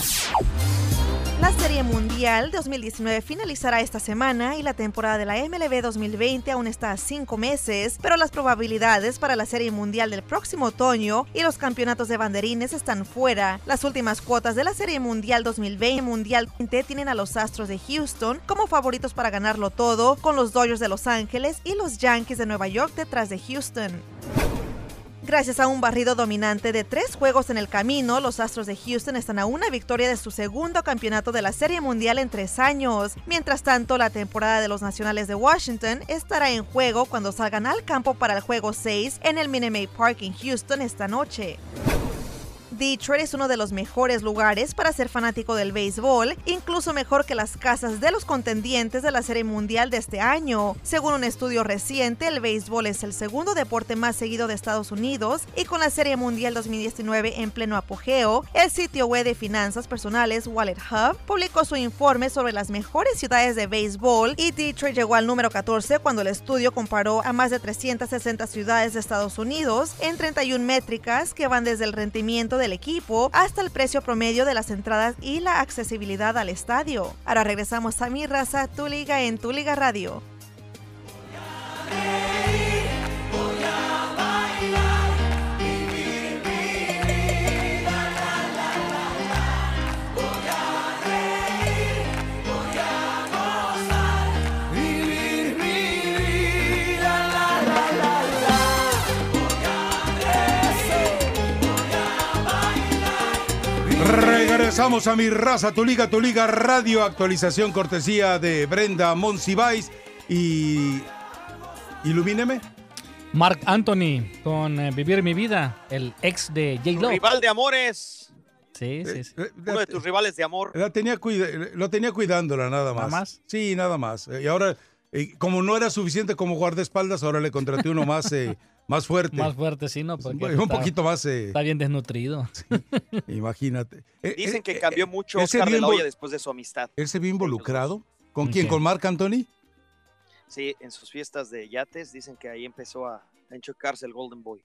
La Serie Mundial 2019 finalizará esta semana y la temporada de la MLB 2020 aún está a cinco meses, pero las probabilidades para la Serie Mundial del próximo otoño y los campeonatos de banderines están fuera. Las últimas cuotas de la Serie Mundial 2020 Mundial 20 tienen a los Astros de Houston como favoritos para ganarlo todo, con los Dodgers de Los Ángeles y los Yankees de Nueva York detrás de Houston. Gracias a un barrido dominante de tres juegos en el camino, los Astros de Houston están a una victoria de su segundo campeonato de la Serie Mundial en tres años. Mientras tanto, la temporada de los Nacionales de Washington estará en juego cuando salgan al campo para el juego 6 en el Minute Maid Park en Houston esta noche. Detroit es uno de los mejores lugares para ser fanático del béisbol, incluso mejor que las casas de los contendientes de la Serie Mundial de este año. Según un estudio reciente, el béisbol es el segundo deporte más seguido de Estados Unidos y con la Serie Mundial 2019 en pleno apogeo, el sitio web de finanzas personales Wallet Hub publicó su informe sobre las mejores ciudades de béisbol y Detroit llegó al número 14 cuando el estudio comparó a más de 360 ciudades de Estados Unidos en 31 métricas que van desde el rendimiento del equipo hasta el precio promedio de las entradas y la accesibilidad al estadio. Ahora regresamos a mi raza, tu liga en tu liga radio. Regresamos a mi raza, tu liga, tu liga radio. Actualización cortesía de Brenda Monsiváis. Y. Ilumíneme. Mark Anthony con eh, Vivir mi vida, el ex de J. Lo. rival de amores. Sí, sí, sí. Uno de tus rivales de amor. La tenía cuida- lo tenía cuidándola nada más. ¿Nada más? Sí, nada más. Eh, Y ahora, eh, como no era suficiente como guardaespaldas, ahora le contraté uno más, eh, más fuerte. Más fuerte, sí, ¿no? Porque un está- poquito más. eh, Está bien desnutrido. imagínate. Eh, Dicen que cambió mucho Oscar de la Hoya después de su amistad. ¿Él se vio involucrado? ¿Con ¿En quién? ¿Con Marc Anthony? Sí, en sus fiestas de yates dicen que ahí empezó a a enchocarse el Golden Boy.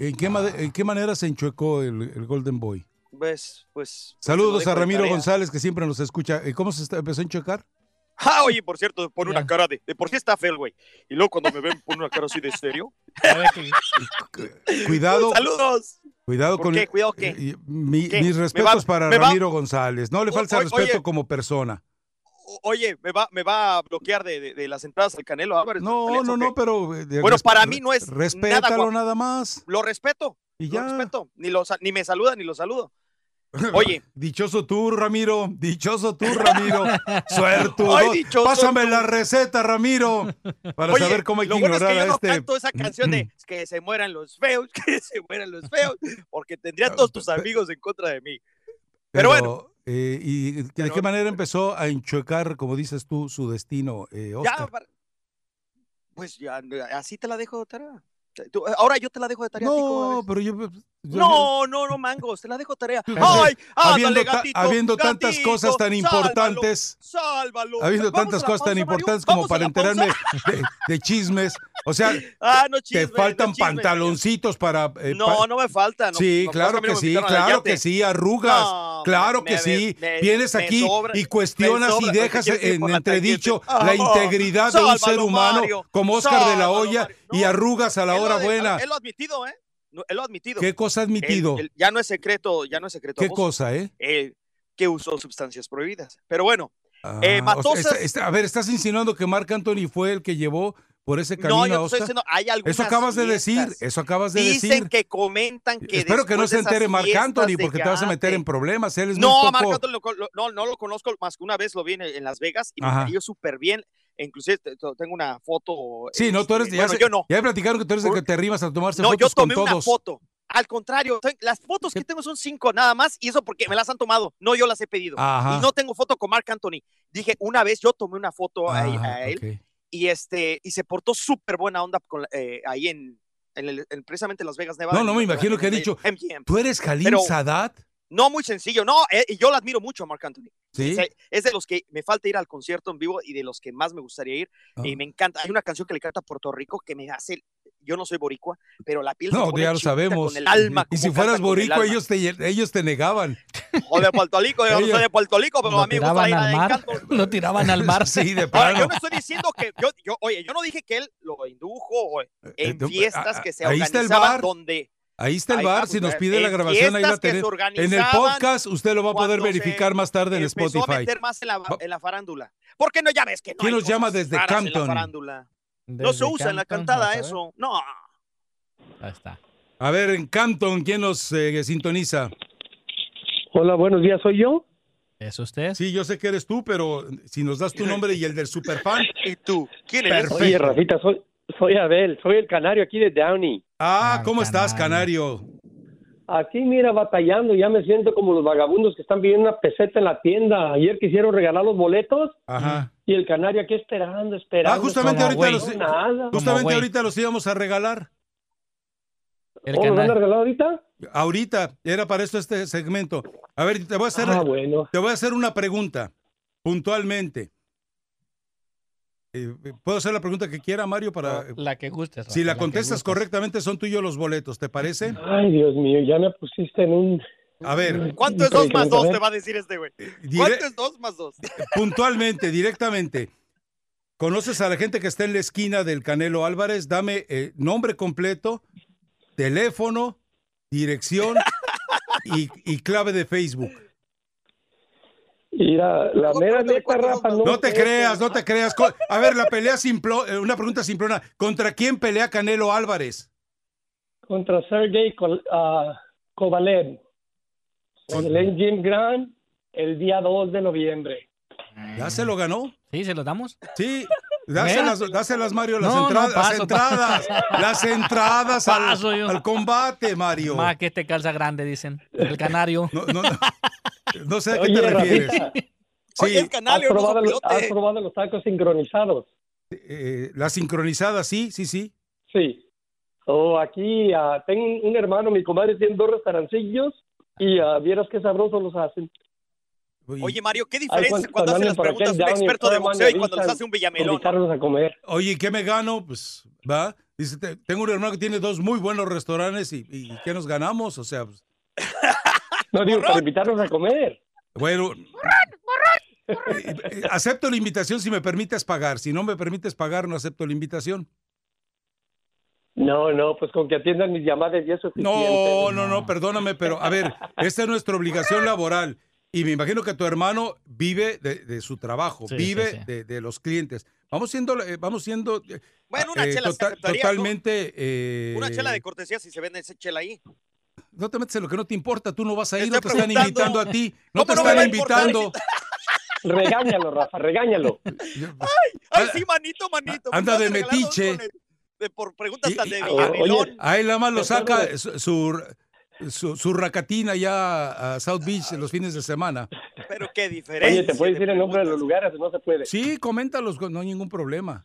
¿En qué, ma- en qué manera se enchuecó el, el Golden Boy? Pues, pues. Saludos a Ramiro. González, que siempre nos escucha. ¿Cómo se está- empezó a enchuecar? Ah, oye, por cierto, pone una cara de. De por sí está feo, el güey. Y luego cuando me ven, pone una cara así de serio. Cuidado. Saludos. Cuidado ¿Por con. qué? Cuidado, ¿qué? eh, mi- ¿Qué? mis ¿Me respetos va- para me va- Ramiro González. No le falta o- respeto oye. como persona. Oye, ¿me va, me va a bloquear de, de- de las entradas al Canelo Álvarez? No, ¿Peleas no, no, pero. eh, de Bueno, para mí no es nada Respétalo guapo. nada más. Lo respeto. Y Lo ya. respeto. Ni, lo, ni me saluda ni lo saludo. Oye. Dichoso tú, Ramiro. Dichoso tú, Ramiro. Suertudo. Ay, dichoso Pásame tú. la receta, Ramiro. Para Oye, saber cómo hay que lo bueno es ignorar que yo no este. canto esa canción de que se mueran los feos, que se mueran los feos, porque tendría todos tus amigos en contra de mí. Pero bueno. eh, ¿Y de Pero- qué manera empezó a enchuecar, como dices tú, su destino, eh, Ya, Oscar? para- pues ya, así te la dejo de tarea. Tú- ahora yo te la dejo de tarea. a ti, ¿cómo No, pero yo. No, no, no, mangos, te la dejo de tarea. ¡Ay! habiendo, ándale, ta- gatito, habiendo tantas cosas tan importantes, Sálvalo. habiendo tantas cosas tan importantes como para enterarme de, de chismes, o sea, Ah, no te faltan no pantaloncitos para... eh, No, pa- no me falta. No, sí, claro que sí, claro que sí, arrugas, claro que sí. Vienes aquí sobra- y cuestionas me y dejas en la entredicho la integridad de un ser humano como Oscar de la Hoya y arrugas a la hora buena. Él lo admitido, ¿eh? No, él lo ha admitido. ¿Qué cosa ha admitido? Él- él- ya no es secreto, ya no es secreto. ¿Qué cosa, eh? Eh, que usó sustancias prohibidas. Pero bueno, Ah, eh, o sea, Matosas- está- está- a ver, estás insinuando que Marc Anthony fue el que llevó por ese camino no, yo te estoy diciendo, hay algunas Eso acabas de decir, eso acabas de Dicen decir. que comentan que Espero que no se entere Marc Anthony porque te vas a meter en problemas. Él es No, muy a Marc poco. Anthony lo- lo- no, no lo conozco más que una vez lo vi en, en Las Vegas y Ajá. me cayó súper bien. E Inclusive te- te- tengo una foto. Sí, no, tú eres. este, Ya, se- yo no. ya platicaron que tú eres de que te arrimas a tomarse No, yo fotos con tomé una todos. foto. Al contrario, las fotos que tengo son cinco nada más y eso porque me las han tomado. No, yo las he pedido. Ajá. Y no tengo foto con Marc Anthony. Dije, una vez yo tomé una foto a, Ah, a él ok. y este y se portó súper buena onda con, eh, ahí en, en el- en precisamente Las Vegas, Nevada. No, no me imagino que ha dicho. MGM. ¿Tú eres Halim Pero- Sadat? No, muy sencillo. No, eh, y yo lo admiro mucho a Marc Anthony. Sí. O sea, es de los que me falta ir al concierto en vivo y de los que más me gustaría ir. Ah. Y me encanta. Hay una canción que le canta a Puerto Rico que me hace. Yo no soy boricua, pero la piel se No, pone ya lo sabemos. Con el alma. y si fueras el boricua, ellos te, ellos te negaban. O de Puerto Rico, yo no soy de Puerto Rico, pero Lo a mí me gusta al mar. Lo tiraban al mar. Sí, de Ahora, yo plano. no estoy diciendo que. Yo, yo, oye, yo no dije que él lo indujo o en tú- fiestas ah, que se está el organizaban donde. Ahí está el Ahí bar. está, Si nos pues, pide la grabación, ahí la tenemos. En el podcast, usted lo va a poder verificar más tarde en empezó a Spotify. meter más en la, en la farándula. ¿Por qué no ya ves que no ¿Quién nos llama desde Campton? la farándula? No Desde se usa en la Campton, cantada eso. No. Ahí está. A ver, en Canton, ¿quién nos eh, sintoniza? Hola, buenos días, ¿soy yo? ¿Es usted? Sí, yo sé que eres tú, pero si nos das tu nombre y el del superfan. ¿Y tú? ¿Quién Oye, Rafita, soy, soy Abel, soy el canario aquí de Downey. Ah, ¿cómo estás, Canario? Aquí, mira, batallando, ya me siento como los vagabundos que están pidiendo una peseta en la tienda. Ayer quisieron regalar los boletos Ajá. y el canario aquí esperando, esperando. Ah, justamente Como ahorita los, nada. justamente ahorita los íbamos a regalar. El ¿Oh, ¿los van a regalar ahorita? Ahorita, era para esto este segmento. A ver, te voy a hacer, Ah, bueno. te voy a hacer una pregunta, puntualmente. Eh, ¿Puedo hacer la pregunta que quiera, Mario? Para, La que guste. Rafa, si la contestas gustes. correctamente, son tuyos los boletos, ¿te parece? Ay, Dios mío, ya me pusiste en un... A ver, ¿Cuánto es dos más dos? Te va a decir este güey. Dire- ¿Cuánto es dos más dos? puntualmente, directamente. ¿Conoces a la gente que está en la esquina del Canelo Álvarez? Dame eh, nombre completo, teléfono, dirección y, y clave de Facebook. Mira, la mera neta, Rafa, no... No te creas, no te creas. A ver, la pelea simple, eh, una pregunta simplona. ¿Contra quién pelea Canelo Álvarez? Contra Sergey Kol- ah, Kovalev. En el Jim Grand el día 2 de noviembre. ¿Ya se lo ganó? ¿Sí? ¿Se lo damos? Sí. Dáselas, dáselas, Mario, las No, no, entradas, las entradas, paso. las entradas al, Paso yo. al combate, Mario. Más que este calza grande, dicen. El canario. No, no, no. No sé a qué Oye, te refieres. Rafita, Sí, ¿has probado, los, has probado los tacos sincronizados? eh, la sincronizada, sí, sí, sí. Sí. Oh, aquí ah, tengo un, hermano, mi comadre tiene dos restaurancillos y ah, vieras qué sabrosos los hacen. Oye, Mario, ¿qué Ay, diferencia cuando- cuando hace las preguntas un experto de boxeo y cuando les avisan hace un villamelón? invitarlos a comer. Oye, ¿y qué me gano? Pues, va. Dice, te- tengo un hermano que tiene dos muy buenos restaurantes y, y ¿qué nos ganamos? O sea, pues, No digo para invitarlos a comer. bueno. acepto la invitación si me permites pagar. Si no me permites pagar, no acepto la invitación. No, no, pues con que atiendan mis llamadas y eso es No, no, no, perdóname, pero a ver, esta es nuestra obligación laboral. Y me imagino que tu hermano vive de, de su trabajo, Sí, vive sí, sí. De, de los clientes. Vamos siendo, eh, vamos siendo eh, Bueno, una eh, chela tota- totalmente. eh, Una chela de cortesía si se vende esa chela ahí. No te metes en lo que no te importa, tú no vas a ir, Estoy no te están invitando a ti, no te ¿Cómo no me están a invitando. Regáñalo, Rafa, regáñalo. Ay, sí, manito, manito. Ah, Anda de a metiche. el- de- por preguntas tan de A- villamelón. a él nada más lo saca su, su, su- su racatina ya a South Beach en los fines de semana. Pero qué diferencia. Oye, ¿te puedes decir el nombre de los lugares o no se puede? Sí, coméntalos, no hay ningún problema.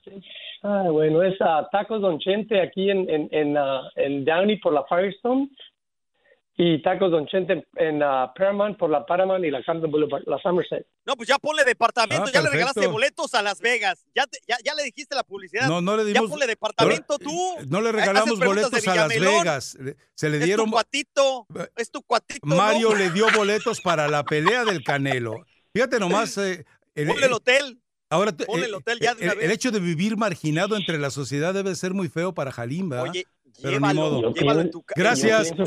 Ah, bueno, es ah, Tacos Don Chente aquí en, en, en, ah, en Downey por la Firestone y Tacos Don Chente en, en, ah, Paramount por la Paramount y la Camden Boulevard, la Somerset. No, pues ya ponle departamento, Ah, ya le regalaste boletos a Las Vegas. Ya, te- ya, ya le dijiste la publicidad. No, no le Ya dimos- ponle departamento tú. No le regalamos boletos a Las. Vegas. Se le Es dieron. tu cuatito, es tu cuatito. Mario ¿no? le dio boletos para la pelea del Canelo. Fíjate nomás. eh, el- Ponle el hotel. Ahora, te- ponle el eh, hotel ya de una el- vez. el hecho de vivir marginado entre la sociedad debe ser muy feo para Jalim, ¿verdad? Oye, Pero Llévalo, ni modo. llévalo en tu ca- Gracias. No,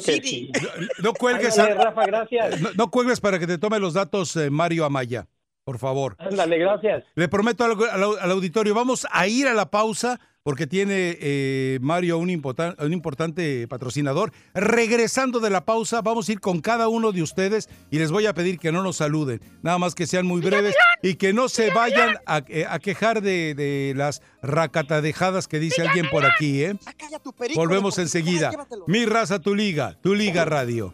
no cuelgues. Ándale, a- Rafa, gracias. No, no cuelgues para que te tome los datos eh, Mario Amaya, por favor. Ándale, gracias. Le prometo al, al- al auditorio, vamos a ir a la pausa porque tiene eh, Mario un, importan- un importante patrocinador. Regresando de la pausa, vamos a ir con cada uno de ustedes y les voy a pedir que no nos saluden, nada más que sean muy breves y que no se vayan a, eh, a quejar de, de las racatadejadas que dice alguien por aquí. ¿eh? Volvemos enseguida. Mi raza, tu liga, tu liga radio.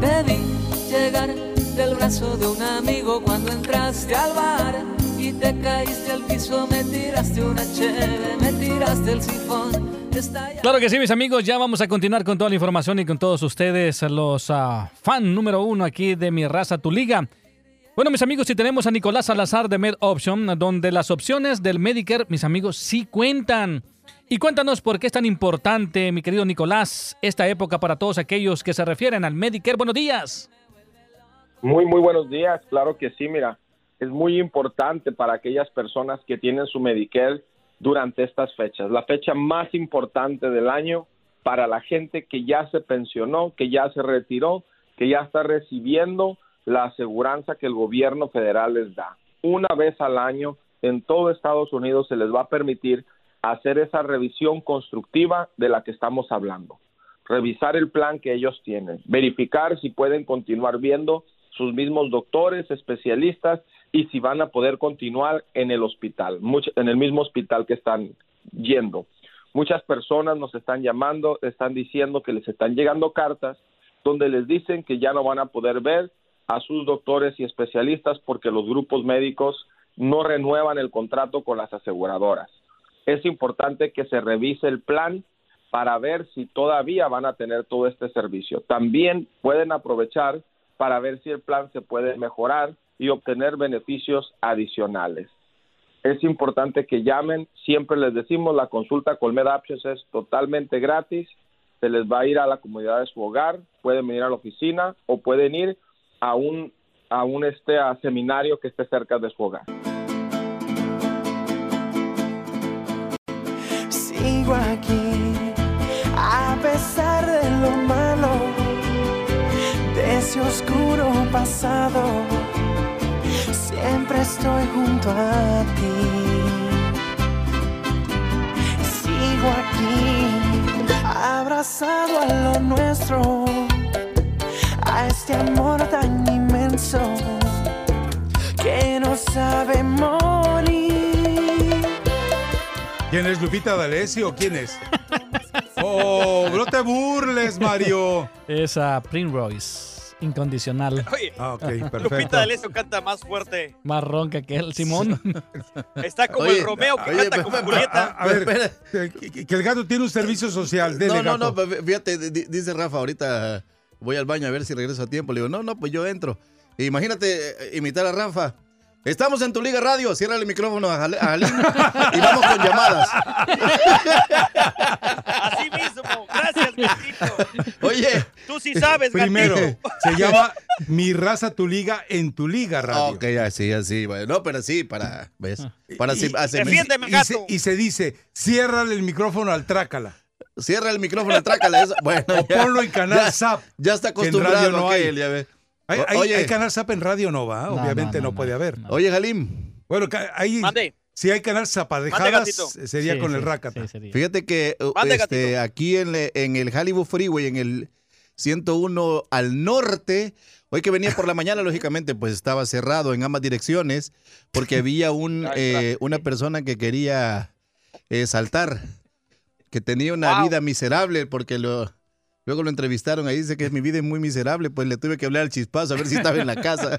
Te vi del brazo de un amigo cuando entraste al bar y te caíste al piso, me tiraste una me tiraste el sifón. Claro que sí, mis amigos, ya vamos a continuar con toda la información y con todos ustedes, los ah, fan número uno aquí de Mi Raza, Tu Liga. Bueno, mis amigos, si tenemos a Nicolás Salazar de Med Option, donde las opciones del Medicare, mis amigos, sí cuentan. Y cuéntanos por qué es tan importante, mi querido Nicolás, esta época para todos aquellos que se refieren al Medicare. Buenos días. Muy, muy buenos días. Claro que sí, mira, es muy importante para aquellas personas que tienen su Medicare durante estas fechas. La fecha más importante del año para la gente que ya se pensionó, que ya se retiró, que ya está recibiendo la aseguranza que el gobierno federal les da. Una vez al año en todo Estados Unidos se les va a permitir hacer esa revisión constructiva de la que estamos hablando revisar el plan que ellos tienen, verificar si pueden continuar viendo sus mismos doctores, especialistas y si van a poder continuar en el hospital, en el mismo hospital que están yendo. Muchas personas nos están llamando, están diciendo que les están llegando cartas donde les dicen que ya no van a poder ver a sus doctores y especialistas porque los grupos médicos no renuevan el contrato con las aseguradoras. Es importante que se revise el plan para ver si todavía van a tener todo este servicio. También pueden aprovechar para ver si el plan se puede mejorar y obtener beneficios adicionales. Es importante que llamen, siempre les decimos, la consulta con Med Options es totalmente gratis, se les va a ir a la comunidad de su hogar, pueden venir a la oficina o pueden ir a un a un este seminario que esté cerca de su hogar. Sigo aquí, a pesar ese oscuro pasado. Siempre estoy junto a ti. Sigo aquí, abrazado a lo nuestro, a este amor tan inmenso que no sabe morir. ¿Quién es Lupita D'Alessio quién es? Oh, no te burles, Mario. Esa Primrose, incondicional. Oye, Ah, ok, Lupita. D'Alessio canta más fuerte. Más ronca que el Simón. Está como Oye, el Romeo que oye, canta como pero- Julieta. A ver, que, que el gato tiene un servicio social. Dele, No, no, gato. no, fíjate, di- dice Rafa, ahorita voy al baño a ver si regreso a tiempo. Le digo, no, no, pues yo entro. Imagínate eh, imitar a Rafa. Estamos en tu liga radio, cierra el micrófono a Jalín y vamos con llamadas. Así mismo. Gracias, gatito. Oye. Tú sí sabes, Primero, gatito. se llama Mi raza, tu liga en tu liga radio. Ok, así, así. bueno, No, pero sí, para, ¿ves? Para Y- así, hace- y se- Y se dice, ciérrale el micrófono al trácala. Cierra el micrófono, trácala eso. Bueno, O ponlo en Canal ya- Zap, Ya está que en radio acostumbrado no hay. aquel, ya ve. Hay, hay- oye, hay Canal Zap en radio no va, No, obviamente no, no, no, puede haber. oye, Jalim. Bueno, Mande. si hay Canal Mande, Zapadejadas, gatito. sería Sí, con el sí, Rácata. Fíjate que uh, Mande, este, aquí en, le- en el Hollywood Freeway, en el 101 al norte, hoy que venía por la mañana, lógicamente, pues estaba cerrado en ambas direcciones porque había un, eh, una persona que quería eh, saltar, que tenía una Wow. vida miserable porque lo... Luego lo entrevistaron ahí, dice que mi vida es muy miserable, pues le tuve que hablar al chispazo a ver si estaba en la casa.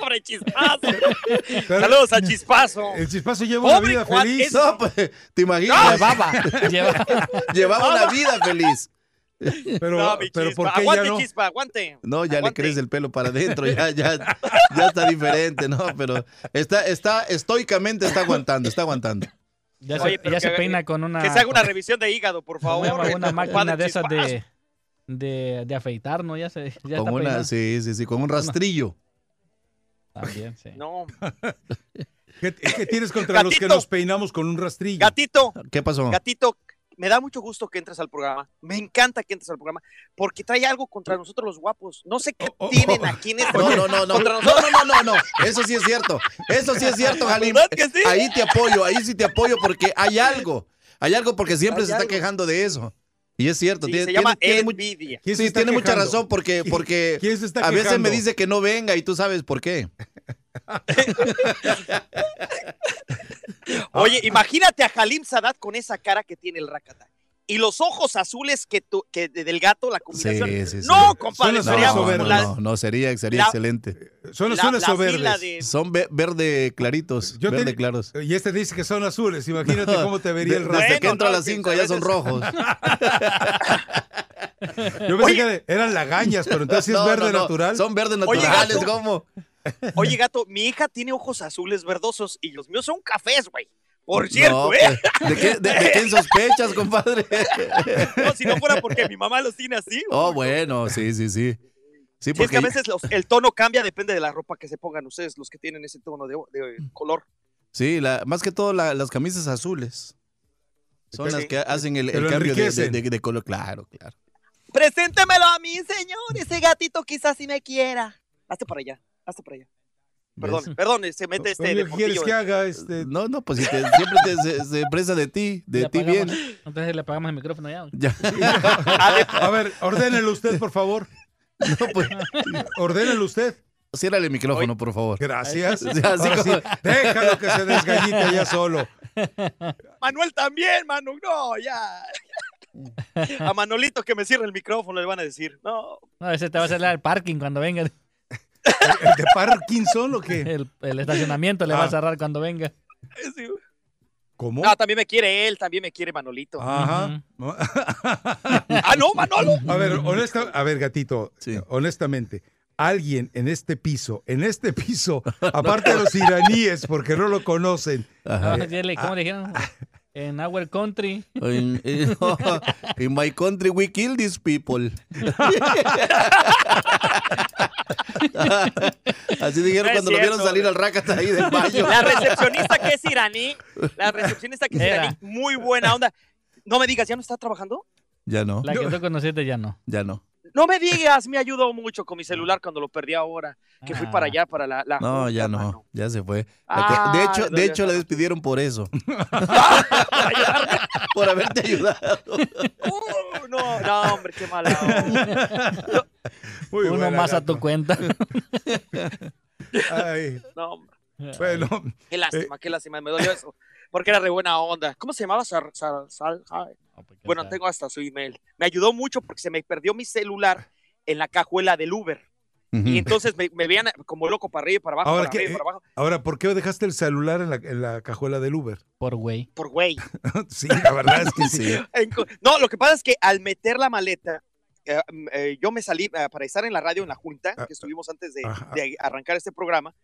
Pobre chispazo. Saludos a Chispazo. El chispazo lleva una Pobre vida cuate, feliz. es- No, pues, ¿te imaginas? Llevaba, llevaba. Llevaba una vida feliz. Pero, no, mi pero. ¿por qué aguante, ya no? chispa, aguante. No, ya Aguante. le crece el pelo para adentro, ya, ya, ya está diferente, ¿no? Pero está, está, estoicamente está aguantando, está aguantando. Ya, Oye, se, ya peina con una, Que se haga una revisión de hígado, por favor. una, una máquina de esas de, de, de afeitar, ¿no? Ya se ya Con está una, sí, sí, sí, con un rastrillo. También, sí. No. ¿Qué, qué tienes contra los que nos peinamos con un rastrillo? Gatito, ¿Qué pasó? gatito, me da mucho gusto que entres al programa. Me encanta que entres al programa porque trae algo contra nosotros los guapos. No sé qué tienen aquí en este Oh, No, no, no, no, contra no, nosotros. no, no, no, no, eso sí es cierto, eso sí es cierto, Jalim. Ahí te apoyo, ahí sí te apoyo porque hay algo, hay algo porque siempre Hay se está quejando de eso. Y es cierto, Sí, tiene, se llama tiene- envidia. ¿Quién se sí, tiene mucha razón porque, porque ¿Quién se está a veces me dice que no venga y tú sabes por qué. Oye, imagínate a Halim Sadat con esa cara que tiene el Rakata. Y los ojos azules que, tu- que de- del gato, la combinación. Sí, sí, sí. No, compadre, Son sería no, no, no, no, sería, sería la- excelente. Son la o fila verdes. de- Son ve- verde claritos, Yo verde te- claros. Y este dice que son azules. Imagínate cómo te vería De- el desde rastro. que entro a las que 5 a ya son rojos. Yo pensé que eran lagañas, pero entonces sí es No, verde no, no, natural. Son verdes Oye, naturales, gato. ¿cómo? Oye, gato, mi hija tiene ojos azules verdosos y los míos son cafés, güey. Por cierto, No, ¿eh? ¿de, qué, de, de quién sospechas, compadre? No, si no fuera porque mi mamá los tiene así. Oh, bueno, sí, sí, sí. Sí, Sí, es porque que a veces los- el tono cambia, depende de la ropa que se pongan ustedes, los que tienen ese tono de, de color. sí, la, más que todo la- las camisas azules son Sí. las que hacen el, cambio de, de- enriquecen. de- de color. Claro, claro. Preséntemelo a mí, señor. Ese gatito quizás sí me quiera. Hazte para allá, hazte para allá. Perdón, ¿Ves? perdón, se mete este Oye, ¿Qué quieres deportillo. que haga? Este, No, no, pues si te- siempre te- se, se expresa de ti, de Le ti apagamos- bien. Entonces le apagamos el micrófono ya. Ya. a ver, ordénelo usted, por favor. No, pues, Ordénelo usted. ciérrale el micrófono, por favor. Gracias. Sí, así sí, déjalo que se desgallite ya solo. Manuel también, Manu. No, ya. A Manolito que me cierre el micrófono le van a decir. No, No, ese te va a salir al parking cuando venga. ¿El de Parkinson o qué? El, el estacionamiento le Ah. va a cerrar cuando venga. sí. ¿Cómo? No, también me quiere él, también me quiere Manolito. Ajá. Ah, no, Manolo. A ver, honesta, a ver, gatito, Sí. honestamente, alguien en este piso, en este piso, aparte de los iraníes, porque no lo conocen, Ajá. Ah, dile, ¿Cómo le dijeron? En Our Country. In, in- in my country we kill these people. Así dijeron No cuando lo vieron salir al Rakata ahí del baño. La recepcionista que es iraní, la recepcionista que es Era. iraní, muy buena onda. No me digas, ¿ya no está trabajando? Ya no, La que tú conociste ya no. ya no. No me digas, me ayudó mucho con mi celular cuando lo perdí ahora, que fui Ah. para allá, para la... la No, junta, ya no, mano. ya se fue. Ah, de hecho, de hecho la despidieron por eso. por haberte ayudado. Uh, no, no, hombre, qué mala onda. Muy Uno buena, más a tu cuenta. Ay, No, hombre, bueno, qué lástima, qué lástima, me dolió eso. Porque era re buena onda. ¿Cómo se llamaba? Sar- ay. Bueno, tengo hasta su email. Me ayudó mucho porque se me perdió mi celular en la cajuela del Uber. Y entonces me, me veían como loco para arriba y para abajo, Ahora, para ¿qué- arriba y para abajo. ahora, ¿por qué dejaste el celular en la, en la cajuela del Uber? Por güey. Por güey. Sí, la verdad es que sí. No, lo que pasa es que al meter la maleta, eh, mm, eh, yo me salí eh, para estar en la radio en la junta que estuvimos antes de, de arrancar este programa.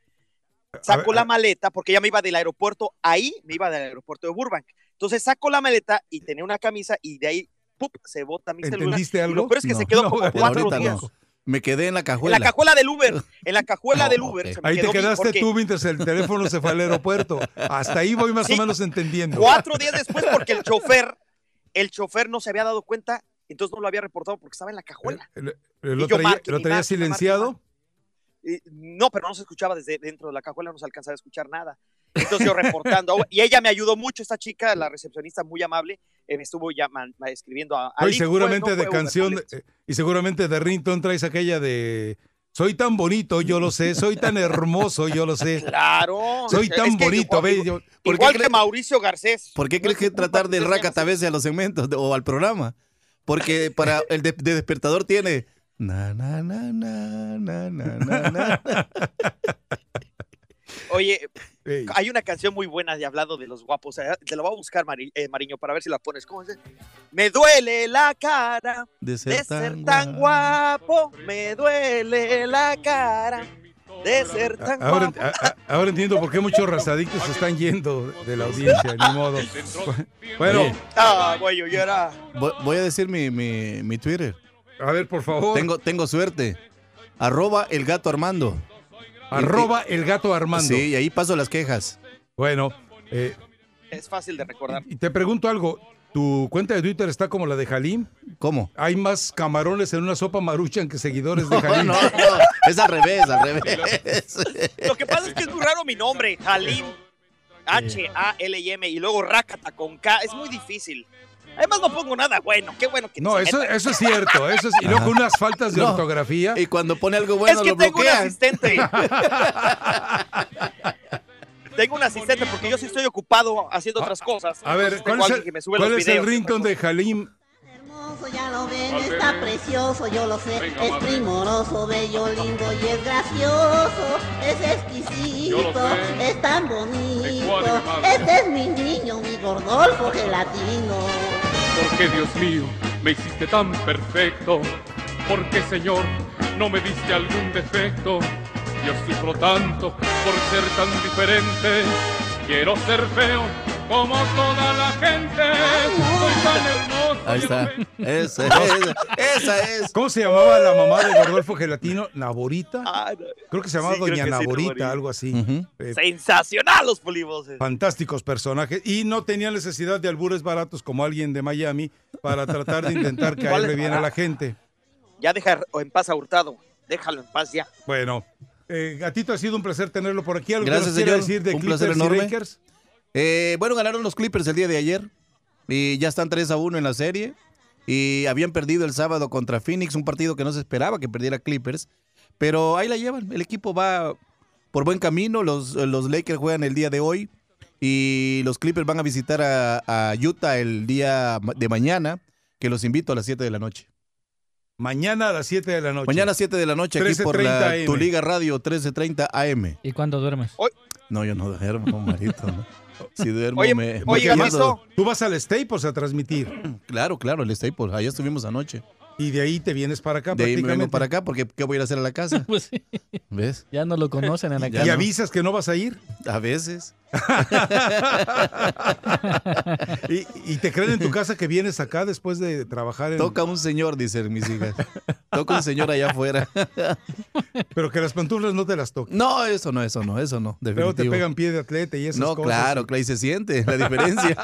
Saco ver, la maleta porque ya me iba del aeropuerto, ahí me iba del aeropuerto de Burbank. Entonces saco la maleta y tenía una camisa y de ahí ¡pup! se bota mi celular. ¿Entendiste Y algo? lo peor es que No. se quedó No, como cuatro días. no. Me quedé en la En cajuela. la cajuela del Uber, en la cajuela No, del Uber. ok. se me Ahí te quedaste porque tú mientras el teléfono se fue al aeropuerto. Hasta ahí voy más Sí. o menos entendiendo. Cuatro días después porque el chofer, el chofer no se había dado cuenta, entonces no lo había reportado porque estaba en la cajuela. ¿Lo, Y traía, marque, lo no, pero no se escuchaba desde dentro de la cajuela, no se alcanzaba a escuchar nada. Entonces yo reportando, y ella me ayudó mucho, esta chica, la recepcionista muy amable, eh, me estuvo ya man- escribiendo a... No, al y hijo, seguramente no de fue canción, eh, y seguramente de Rington traes aquella de Soy tan bonito, yo lo sé, soy tan hermoso, yo lo sé. Claro. Soy es tan que bonito, igual- ve, yo- ¿Por qué Igual que Mauricio Garcés. ¿Por qué crees que tratar del Rakata a veces a los segmentos de- o al programa? Porque para el de, de despertador tiene. Na, na, na, na, na, na, na, na. Oye, Ey. hay una canción muy buena de hablado de los guapos. Te la voy a buscar, Mari- eh, Mariño, para ver si la pones. ¿Cómo es? Me duele la cara De de ser ser tan tan guapo. Me duele la cara de ser tan Ahora, guapo. a- a- ahora entiendo por qué muchos razadictos se están yendo de la audiencia, ni modo. Bueno, Ah, güey, yo era. voy, voy a decir mi, mi, mi Twitter. A ver, por favor. Tengo, tengo suerte. Arroba el gato Armando. Arroba el gato Armando. Sí, y ahí paso las quejas. Bueno, eh, Es fácil de recordar. y te pregunto algo. ¿Tu cuenta de Twitter está como la de Halim? ¿Cómo? Hay más camarones en una sopa maruchan que seguidores de No, Halim. no, no, es al revés, al revés. Lo que pasa es que es muy raro mi nombre, Halim. H-A-L-I-M y luego Rakata con K. Es muy difícil. Además no pongo nada bueno. Qué bueno que No, eso, eso es cierto. Eso es, y luego con unas faltas de No. ortografía. Y cuando pone algo bueno es que lo tengo un asistente. tengo un asistente porque yo sí estoy ocupado haciendo otras cosas. A ver, ¿cuál es el, que me sube cuál los es el ringtone de Halim? ya lo ven, está precioso, yo lo sé, Venga, es primoroso, bello, lindo y es gracioso, es exquisito, es tan bonito, este es mi niño, mi gordolfo gelatino. Porque Dios mío, me hiciste tan perfecto. Porque Señor, no me diste algún defecto. Yo sufro tanto por ser tan diferente. Quiero ser feo como toda la gente. Soy tan hermoso. Ahí está. Esa, esa, esa es. ¿Cómo se llamaba la mamá de Gordolfo Gelatino? ¿Naborita? Ah, no. Creo que se llamaba Sí, Doña sí, Naborita, algo así. Eh, Sensacional los poliboses. fantásticos personajes. Y no tenía necesidad de albures baratos como alguien de Miami para tratar de intentar ¿Cuál caerle bien a la barato? gente. Ya deja en paz a Hurtado. Déjalo en paz ya. Bueno, eh, Gatito, ha sido un placer tenerlo por aquí. ¿Algo Gracias, señor. decir de Un Clippers placer y enorme. Eh, bueno, ganaron los Clippers el día de ayer. Y ya están 3 a 1 en la serie. Y habían perdido el sábado contra Phoenix, un partido que no se esperaba que perdiera Clippers. Pero ahí la llevan. El equipo va por buen camino. Los, los Lakers juegan el día de hoy. Y los Clippers van a visitar a, a Utah el día de mañana. Que los invito a las 7 de la noche. Mañana a las 7 de la noche. Mañana a 7 de la noche aquí por 13:30 la AM. Tu Liga Radio 1330 AM. ¿Y cuándo duermes? No, yo no duermo, marito. ¿no? Si duermo Oye, me, me oye. Gatito. Tú vas al Staples a transmitir Claro, claro, el Staples. Allá estuvimos anoche. Y de ahí te vienes para acá De ahí me vengo prácticamente. para acá porque ¿qué voy a ir a hacer a la casa? Pues sí, ¿Ves? ya no lo conocen en la ¿Y casa. no. avisas que no vas a ir? A veces. ¿Y, y te creen en tu casa que vienes acá después de trabajar en... Toca un señor, dicen mis hijas. Toca un señor allá afuera. Pero que las pantuflas no te las toquen. No, eso no, eso no, eso no. Luego te definitivo. pegan pie de atleta y esas No, cosas. claro, claro, y se siente la diferencia.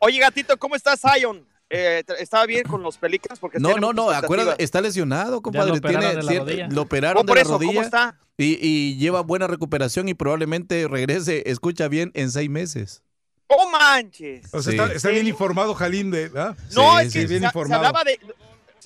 Oye, gatito, ¿cómo estás, Zion? Eh, ¿Estaba bien con los Pelicans? Porque No, no, no, acuérdate, está lesionado, compadre. lo operaron Tiene de la cier- rodilla. Lo operaron Oh, de por la eso, ¿cómo rodilla está? Y, y lleva buena recuperación y probablemente regrese, escucha bien, en seis meses. ¡Oh, manches! O sea, Sí. está, está bien informado Jalín de... ¿ah? No, Sí, es sí, que bien se, se informado. hablaba de...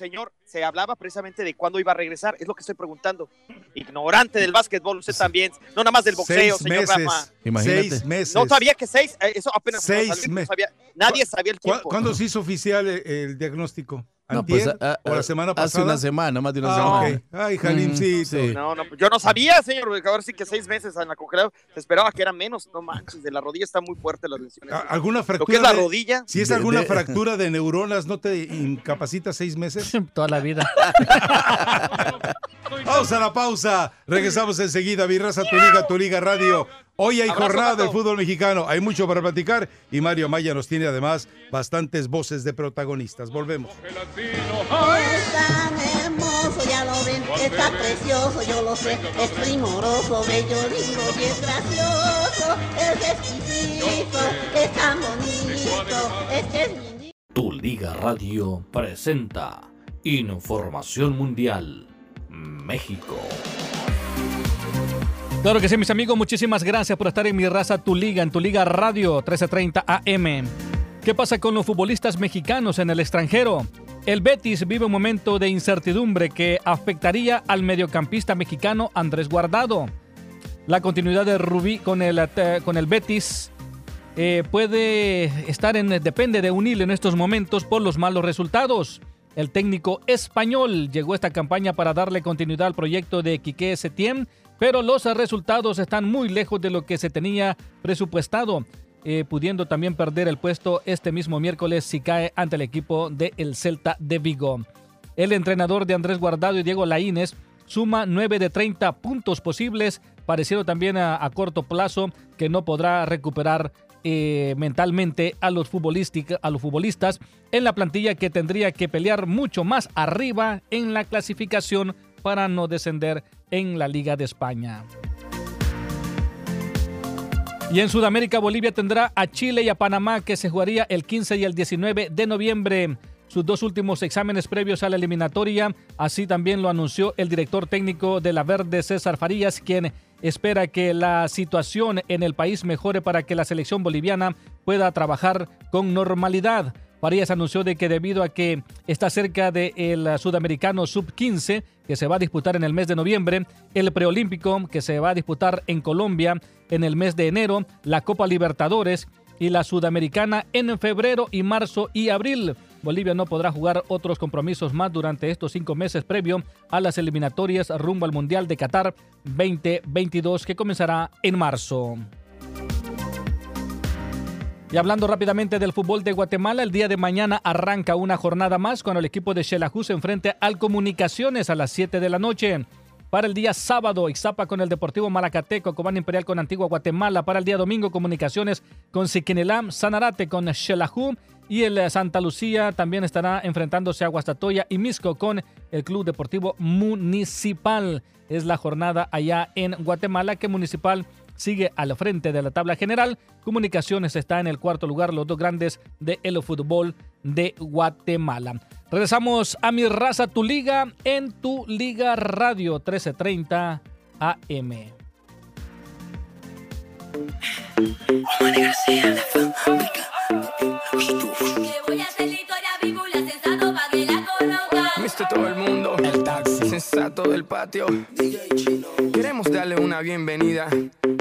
Señor, se hablaba precisamente de cuándo iba a regresar. Es lo que estoy preguntando. Ignorante del básquetbol, usted también. No nada más del boxeo, Seis señor meses. Rafa. Imagínate. Seis meses. No sabía que seis, eh, eso apenas Seis no sabía, no meses. sabía. Nadie sabía el ¿Cu- tiempo. ¿Cuándo se hizo oficial el, el diagnóstico? No, pues, ¿Antier? a- a- ¿O la semana Hace pasada? una semana, más de una Ah, semana. Ay, Jalimcito. Sí. No, no, yo no sabía, señor. porque Ahora sí que seis meses en la congeladora. Se esperaba que eran menos. No manches, de la rodilla está muy fuerte las lesiones. ¿A- ¿Alguna Lo fractura? que es la de- rodilla. Si es De- alguna de- fractura de neuronas, ¿no te incapacita seis meses? Toda la vida. Pausa la pausa. Regresamos enseguida. Virraza, tu liga, tu liga radio. Hoy hay Abrazo, jornada del fútbol mexicano. Hay mucho para platicar y Mario Maya nos tiene además bastantes voces de protagonistas. Volvemos. Es tan hermoso, ya lo ven, está precioso, yo lo sé, es primoroso, bello, lindo y es gracioso, es exquisito, es tan bonito, es mi. Tu Liga Radio presenta Información Mundial México. Claro que sí, mis amigos, muchísimas gracias por estar en mi raza, tu liga, en tu liga radio 1330 AM. ¿Qué pasa con los futbolistas mexicanos en el extranjero? El Betis vive un momento de incertidumbre que afectaría al mediocampista mexicano Andrés Guardado. La continuidad de Rubí con el, eh, con el Betis eh, puede estar en, depende de un hilo en estos momentos por los malos resultados. El técnico español llegó a esta campaña para darle continuidad al proyecto de Quique Setién, pero los resultados están muy lejos de lo que se tenía presupuestado, eh, pudiendo también perder el puesto este mismo miércoles si cae ante el equipo del el Celta de Vigo. El entrenador de Andrés Guardado y Diego Laínez suma 9 de 30 puntos posibles, pareciendo también a, corto plazo que no podrá recuperar eh, mentalmente a los, a los futbolistas en la plantilla que tendría que pelear mucho más arriba en la clasificación para no descender en la Liga de España. Y en Sudamérica, Bolivia tendrá a Chile y a Panamá que se jugaría el 15 y el 19 de noviembre. Sus dos últimos exámenes previos a la eliminatoria, así también lo anunció el director técnico de la Verde, César Farías, quien espera que la situación en el país mejore para que la selección boliviana pueda trabajar con normalidad. Farías anunció de que debido a que está cerca del sudamericano sub-15 que se va a disputar en el mes de noviembre, el preolímpico que se va a disputar en Colombia en el mes de enero, la Copa Libertadores y la Sudamericana en febrero y marzo y abril. Bolivia no podrá jugar otros compromisos más durante estos cinco meses previo a las eliminatorias rumbo al Mundial de Qatar 2022 que comenzará en marzo. Y hablando rápidamente del fútbol de Guatemala, el día de mañana arranca una jornada más cuando el equipo de Xelajú se enfrente al Comunicaciones a las 7 de la noche. Para el día sábado, Ixapa con el Deportivo Malacateco, Cobán Imperial con Antigua Guatemala. Para el día domingo, Comunicaciones con Siquinelam, Sanarate con Xelajú. Y el Santa Lucía también estará enfrentándose a Guastatoya y Misco con el Club Deportivo Municipal. Es la jornada allá en Guatemala que Municipal sigue al frente de la tabla general. Comunicaciones está en el cuarto lugar, los dos grandes de el fútbol de Guatemala. Regresamos a mi raza, tu liga, en tu liga radio 1330 AM. Mister todo el mundo, el taxi sensato del patio. Queremos darle una bienvenida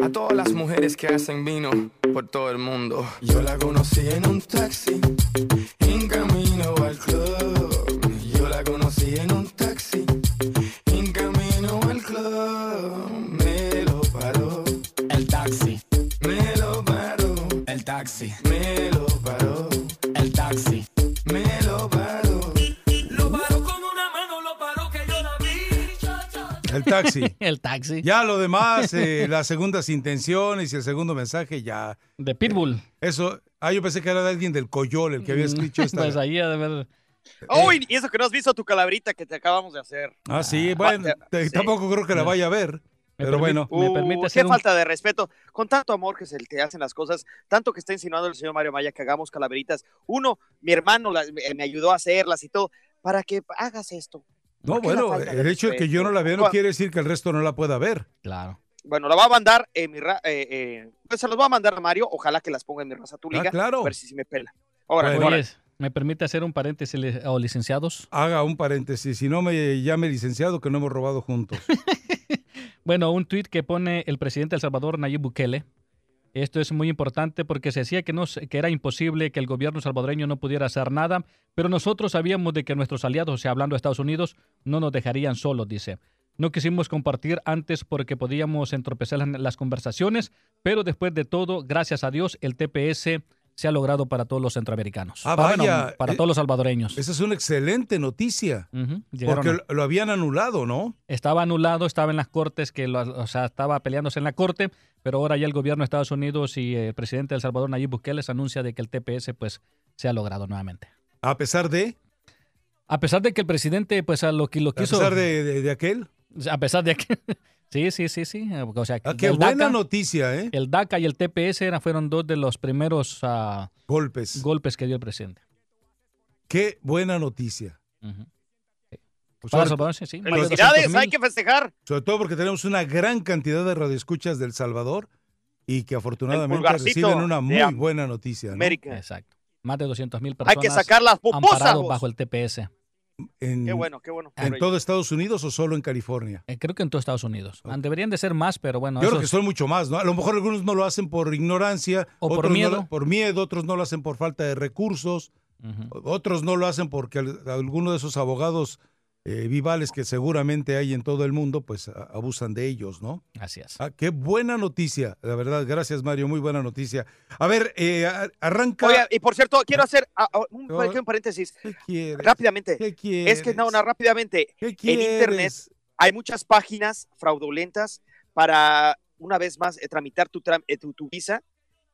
a todas las mujeres que hacen vino por todo el mundo. Yo la conocí en un taxi, taxi. el taxi. Ya lo demás, eh, las segundas intenciones y el segundo mensaje ya. De Pitbull. Eso, ah, yo pensé que era de alguien del Coyol el que había escrito esta. Pues ahí ha de ver. Uy, y eso que no has visto tu calabrita que te acabamos de hacer. Ah, sí, bueno, te- tampoco creo que la vaya a ver. Pero bueno. Uh, qué falta de respeto. Con tanto amor que se te hacen las cosas, tanto que está insinuando el señor Mario Maya que hagamos calaveritas. Uno, mi hermano la- me ayudó a hacerlas y todo, para que hagas esto. No, ¿Por qué la bueno, el hecho de que yo no la vea no quiere decir que el resto no la pueda ver. Claro. Bueno, la va a mandar en mi ra- eh, eh, pues se los va a mandar a Mario. Ojalá que las ponga en mi raza tu Ah, liga. claro. A ver si sí me pela. Ahora, Oye, ahora. ¿me permite hacer un paréntesis, o licenciados? Haga un paréntesis, si no me llame licenciado que no hemos robado juntos. Bueno, un tuit que pone el presidente de El Salvador, Nayib Bukele. Esto es muy importante porque se decía que, que era imposible que el gobierno salvadoreño no pudiera hacer nada, pero nosotros sabíamos de que nuestros aliados, o sea, hablando de Estados Unidos, no nos dejarían solos, dice. No quisimos compartir antes porque podíamos entorpecer las conversaciones, pero después de todo, gracias a Dios, el TPS se ha logrado para todos los centroamericanos. Ah, Para- bueno, para eh, todos los salvadoreños. Esa es una excelente noticia. Porque a- lo, habían anulado, ¿no? estaba anulado, estaba en las cortes, que lo- o sea, estaba peleándose en la corte, pero ahora ya el gobierno de Estados Unidos y el presidente de El Salvador, Nayib Bukele, anuncia de que el TPS pues se ha logrado nuevamente. A pesar de, A pesar de que el presidente pues a lo que lo a quiso pesar de, de- de aquel. a pesar de que Sí, sí, sí, sí, o sea, Ah, qué el buena DACA- noticia, ¿eh? El DACA y el TPS eran, fueron dos de los primeros ah, golpes. golpes que dio el presidente. Qué buena noticia. Pues Para ahora- El Salvador, sí, Felicidades, 200,000. hay que festejar. Sobre todo porque tenemos una gran cantidad de radioescuchas del Salvador y que afortunadamente reciben una muy buena noticia. ¿no? América. Exacto. Más de 200 mil Hay personas que sacar las pupusas, amparados bajo el TPS. En, Qué bueno, qué bueno. ¿En todo Estados Unidos o solo en California? Eh, creo que en todo Estados Unidos. Deberían de ser más, pero bueno. Yo creo que son mucho más, ¿no? A lo mejor algunos no lo hacen por ignorancia, O por otros no miedo. lo- por miedo, otros no lo hacen por falta de recursos, otros no lo hacen porque al- alguno de esos abogados eh, vivales que seguramente hay en todo el mundo, pues a- abusan de ellos, ¿no? Así es. Ah, qué buena noticia, la verdad. Gracias, Mario, muy buena noticia. A ver, eh, arranca. Oye, y por cierto, quiero hacer ah, ah, un, un paréntesis. quieres? Rápidamente. ¿Qué Es que no, no, rápidamente. En quieres? internet hay muchas páginas fraudulentas para, una vez más, eh, tramitar tu, tram- eh, tu, tu visa.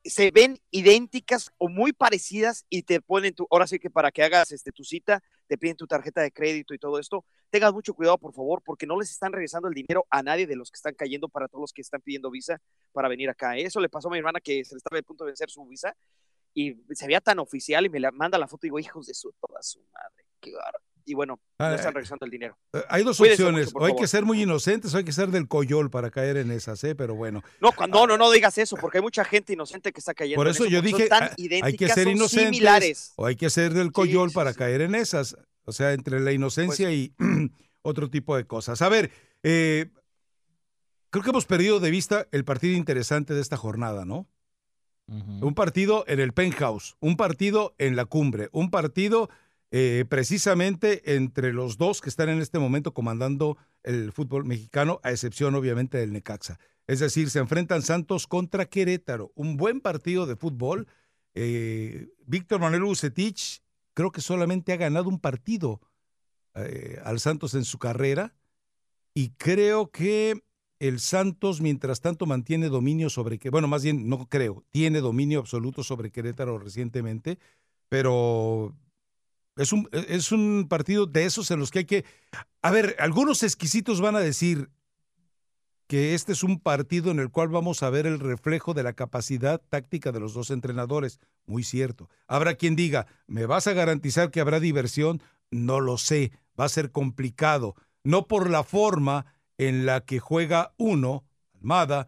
Se ven idénticas o muy parecidas y te ponen tu, ahora sí que para que hagas este, tu cita, te piden tu tarjeta de crédito y todo esto, tengas mucho cuidado, por favor, porque no les están regresando el dinero a nadie de los que están cayendo para todos los que están pidiendo visa para venir acá. Eso le pasó a mi hermana que se le estaba a punto de vencer su visa y se veía tan oficial y me la manda la foto y digo, hijos de su toda su madre, qué bárbaro. Y bueno, Ah, no están eh, regresando el dinero. Eh, Hay dos Cuídense opciones. mucho, o hay favor. que ser muy inocentes o hay que ser del coyol para caer en esas, ¿eh? Pero bueno. No, cuando, no, no digas eso, porque hay mucha gente inocente que está cayendo. Por en eso yo dije, tan ah, hay que ser inocentes similares. o hay que ser del coyol para caer en esas. O sea, entre la inocencia y otro tipo de cosas. A ver, eh, creo que hemos perdido de vista el partido interesante de esta jornada, ¿no? Un partido en el penthouse, un partido en la cumbre, un partido eh, precisamente entre los dos que están en este momento comandando el fútbol mexicano, a excepción obviamente del Necaxa. Es decir, se enfrentan Santos contra Querétaro. Un buen partido de fútbol. Eh, Víctor Manuel Bucetich creo que solamente ha ganado un partido eh, al Santos en su carrera y creo que el Santos, mientras tanto, mantiene dominio sobre que, bueno, más bien no creo, tiene dominio absoluto sobre Querétaro recientemente, pero es un, es un partido de esos en los que hay que, a ver, algunos exquisitos van a decir que este es un partido en el cual vamos a ver el reflejo de la capacidad táctica de los dos entrenadores. Muy cierto. Habrá quien diga, ¿me vas a garantizar que habrá diversión? No lo sé, va a ser complicado. No por la forma en la que juega uno, Almada,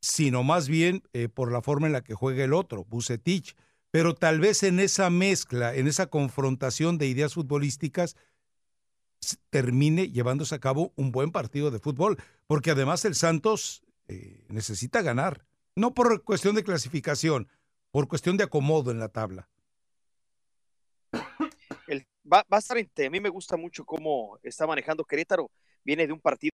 sino más bien eh, por la forma en la que juega el otro, Bucetich. Pero tal vez en esa mezcla, en esa confrontación de ideas futbolísticas, termine llevándose a cabo un buen partido de fútbol, porque además el Santos eh, necesita ganar, no por cuestión de clasificación, por cuestión de acomodo en la tabla. El- va, a estar, a mí me gusta mucho cómo está manejando Querétaro. Viene de un partido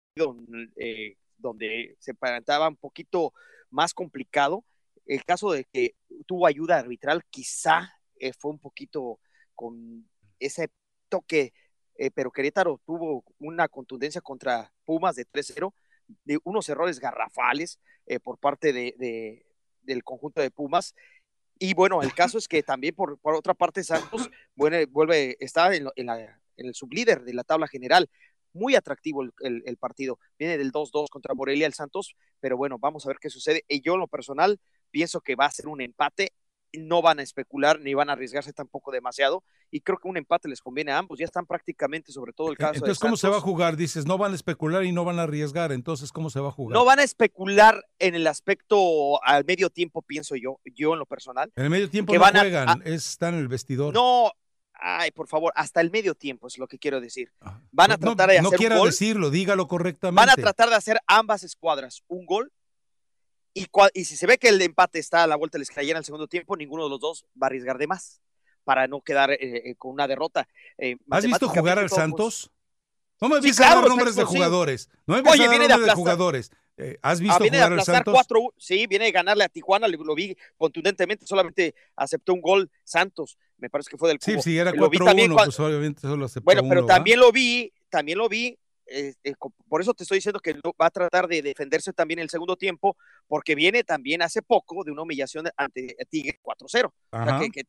eh, donde se presentaba un poquito más complicado. El caso de que tuvo ayuda arbitral, quizá eh, fue un poquito con ese toque, eh, pero Querétaro tuvo una contundencia contra Pumas de 3-0, de unos errores garrafales eh, por parte de, de- del conjunto de Pumas. Y bueno, el caso es que también por, por otra parte Santos bueno, vuelve, está en, en la- en el sublíder de la tabla general. Muy atractivo el, el- el partido. Viene del 2-2 contra Morelia el Santos, pero bueno, vamos a ver qué sucede. Y yo en lo personal pienso que va a ser un empate. No van a especular ni van a arriesgarse tampoco demasiado. Y creo que un empate les conviene a ambos. Ya están prácticamente, sobre todo el caso Entonces, de ¿cómo se va a jugar? Dices, no van a especular y no van a arriesgar. Entonces, ¿cómo se va a jugar? No van a especular en el aspecto al medio tiempo, pienso yo, yo en lo personal. En el medio tiempo que no van juegan, a- es- están en el vestidor. No, ay, por favor, hasta el medio tiempo es lo que quiero decir. Van a Ah. No- tratar de no hacer quiera un gol. decirlo, dígalo correctamente. Van a tratar de hacer ambas escuadras un gol. Y, cua- y si se ve que el empate está a la vuelta de la escalera en el segundo tiempo, ninguno de los dos va a arriesgar de más para no quedar eh, eh, con una derrota. Eh, ¿Has visto jugar al pues, Santos? No me Sí, claro, dar nombres de sí. jugadores. No me Oye, viene de nombres de aplastar- jugadores. Eh, ¿Has Ah, visto de jugar al Santos? 4 sí, viene de ganarle a Tijuana, lo, vi contundentemente, solamente aceptó un gol Santos, me parece que fue del Sí, cubo. era Lo vi también 4-1, cuan- pues obviamente solo aceptó Bueno, pero uno, ¿va? también lo vi, también lo vi, eh, eh, co- por eso te estoy diciendo que va a tratar de defenderse también el segundo tiempo, porque viene también hace poco de una humillación ante Tigre 4-0. O sea, Ajá. que- que-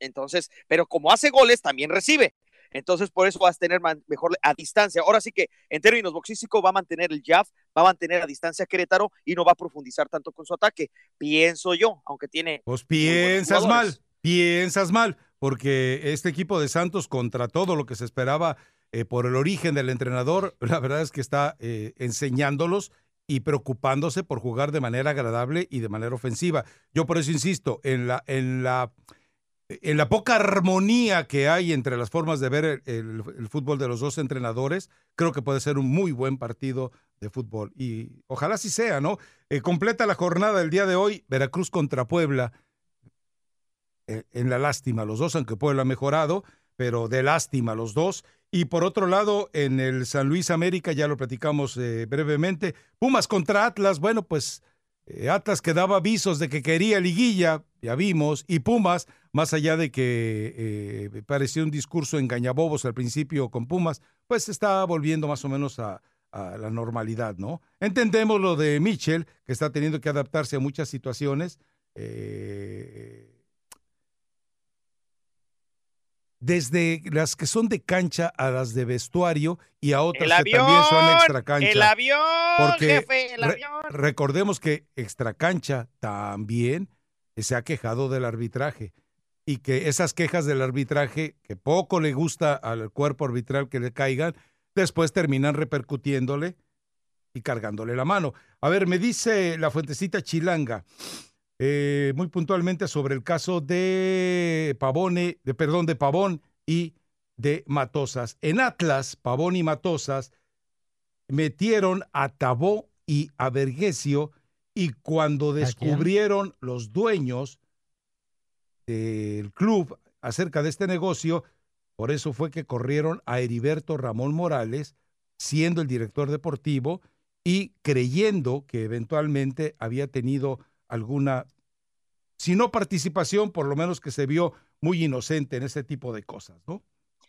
entonces, pero como hace goles, también recibe. Entonces, por eso vas a tener man- mejor a distancia. Ahora sí que en términos boxísticos va a mantener el jab, va a mantener a distancia a Querétaro y no va a profundizar tanto con su ataque. Pienso yo, aunque tiene Pues piensas mal, piensas mal, porque este equipo de Santos, contra todo lo que se esperaba eh, por el origen del entrenador, la verdad es que está eh, enseñándolos y preocupándose por jugar de manera agradable y de manera ofensiva. Yo por eso insisto, en la, en la, en la poca armonía que hay entre las formas de ver el, fútbol de los dos entrenadores, creo que puede ser un muy buen partido de fútbol. Y ojalá así sea, ¿no? Eh, completa la jornada del día de hoy, Veracruz contra Puebla en la lástima los dos, aunque Puebla ha mejorado, pero de lástima los dos. Y por otro lado, en el San Luis América, ya lo platicamos eh, brevemente, Pumas contra Atlas, bueno, pues eh, Atlas que daba avisos de que quería liguilla, ya vimos, y Pumas, más allá de que eh, parecía un discurso engañabobos al principio con Pumas, pues está volviendo más o menos a, a la normalidad, ¿no? Entendemos lo de Mitchell, que está teniendo que adaptarse a muchas situaciones. eh, desde las que son de cancha a las de vestuario y a otras que también son extra cancha. el avión, jefe, el re- avión. recordemos que extra cancha también se ha quejado del arbitraje y que esas quejas del arbitraje, que poco le gusta al cuerpo arbitral que le caigan, después terminan repercutiéndole y cargándole la mano. A ver, me dice la fuentecita chilanga, eh, muy puntualmente sobre el caso de Pavone, de perdón, de Pavón y de Matosas. En Atlas, Pavón y Matosas metieron a Tabó y a Vergesio y cuando descubrieron los dueños del club acerca de este negocio, por eso fue que corrieron a Heriberto Ramón Morales, siendo el director deportivo y creyendo que eventualmente había tenido alguna, si no participación, por lo menos que se vio muy inocente en este tipo de cosas, ¿no?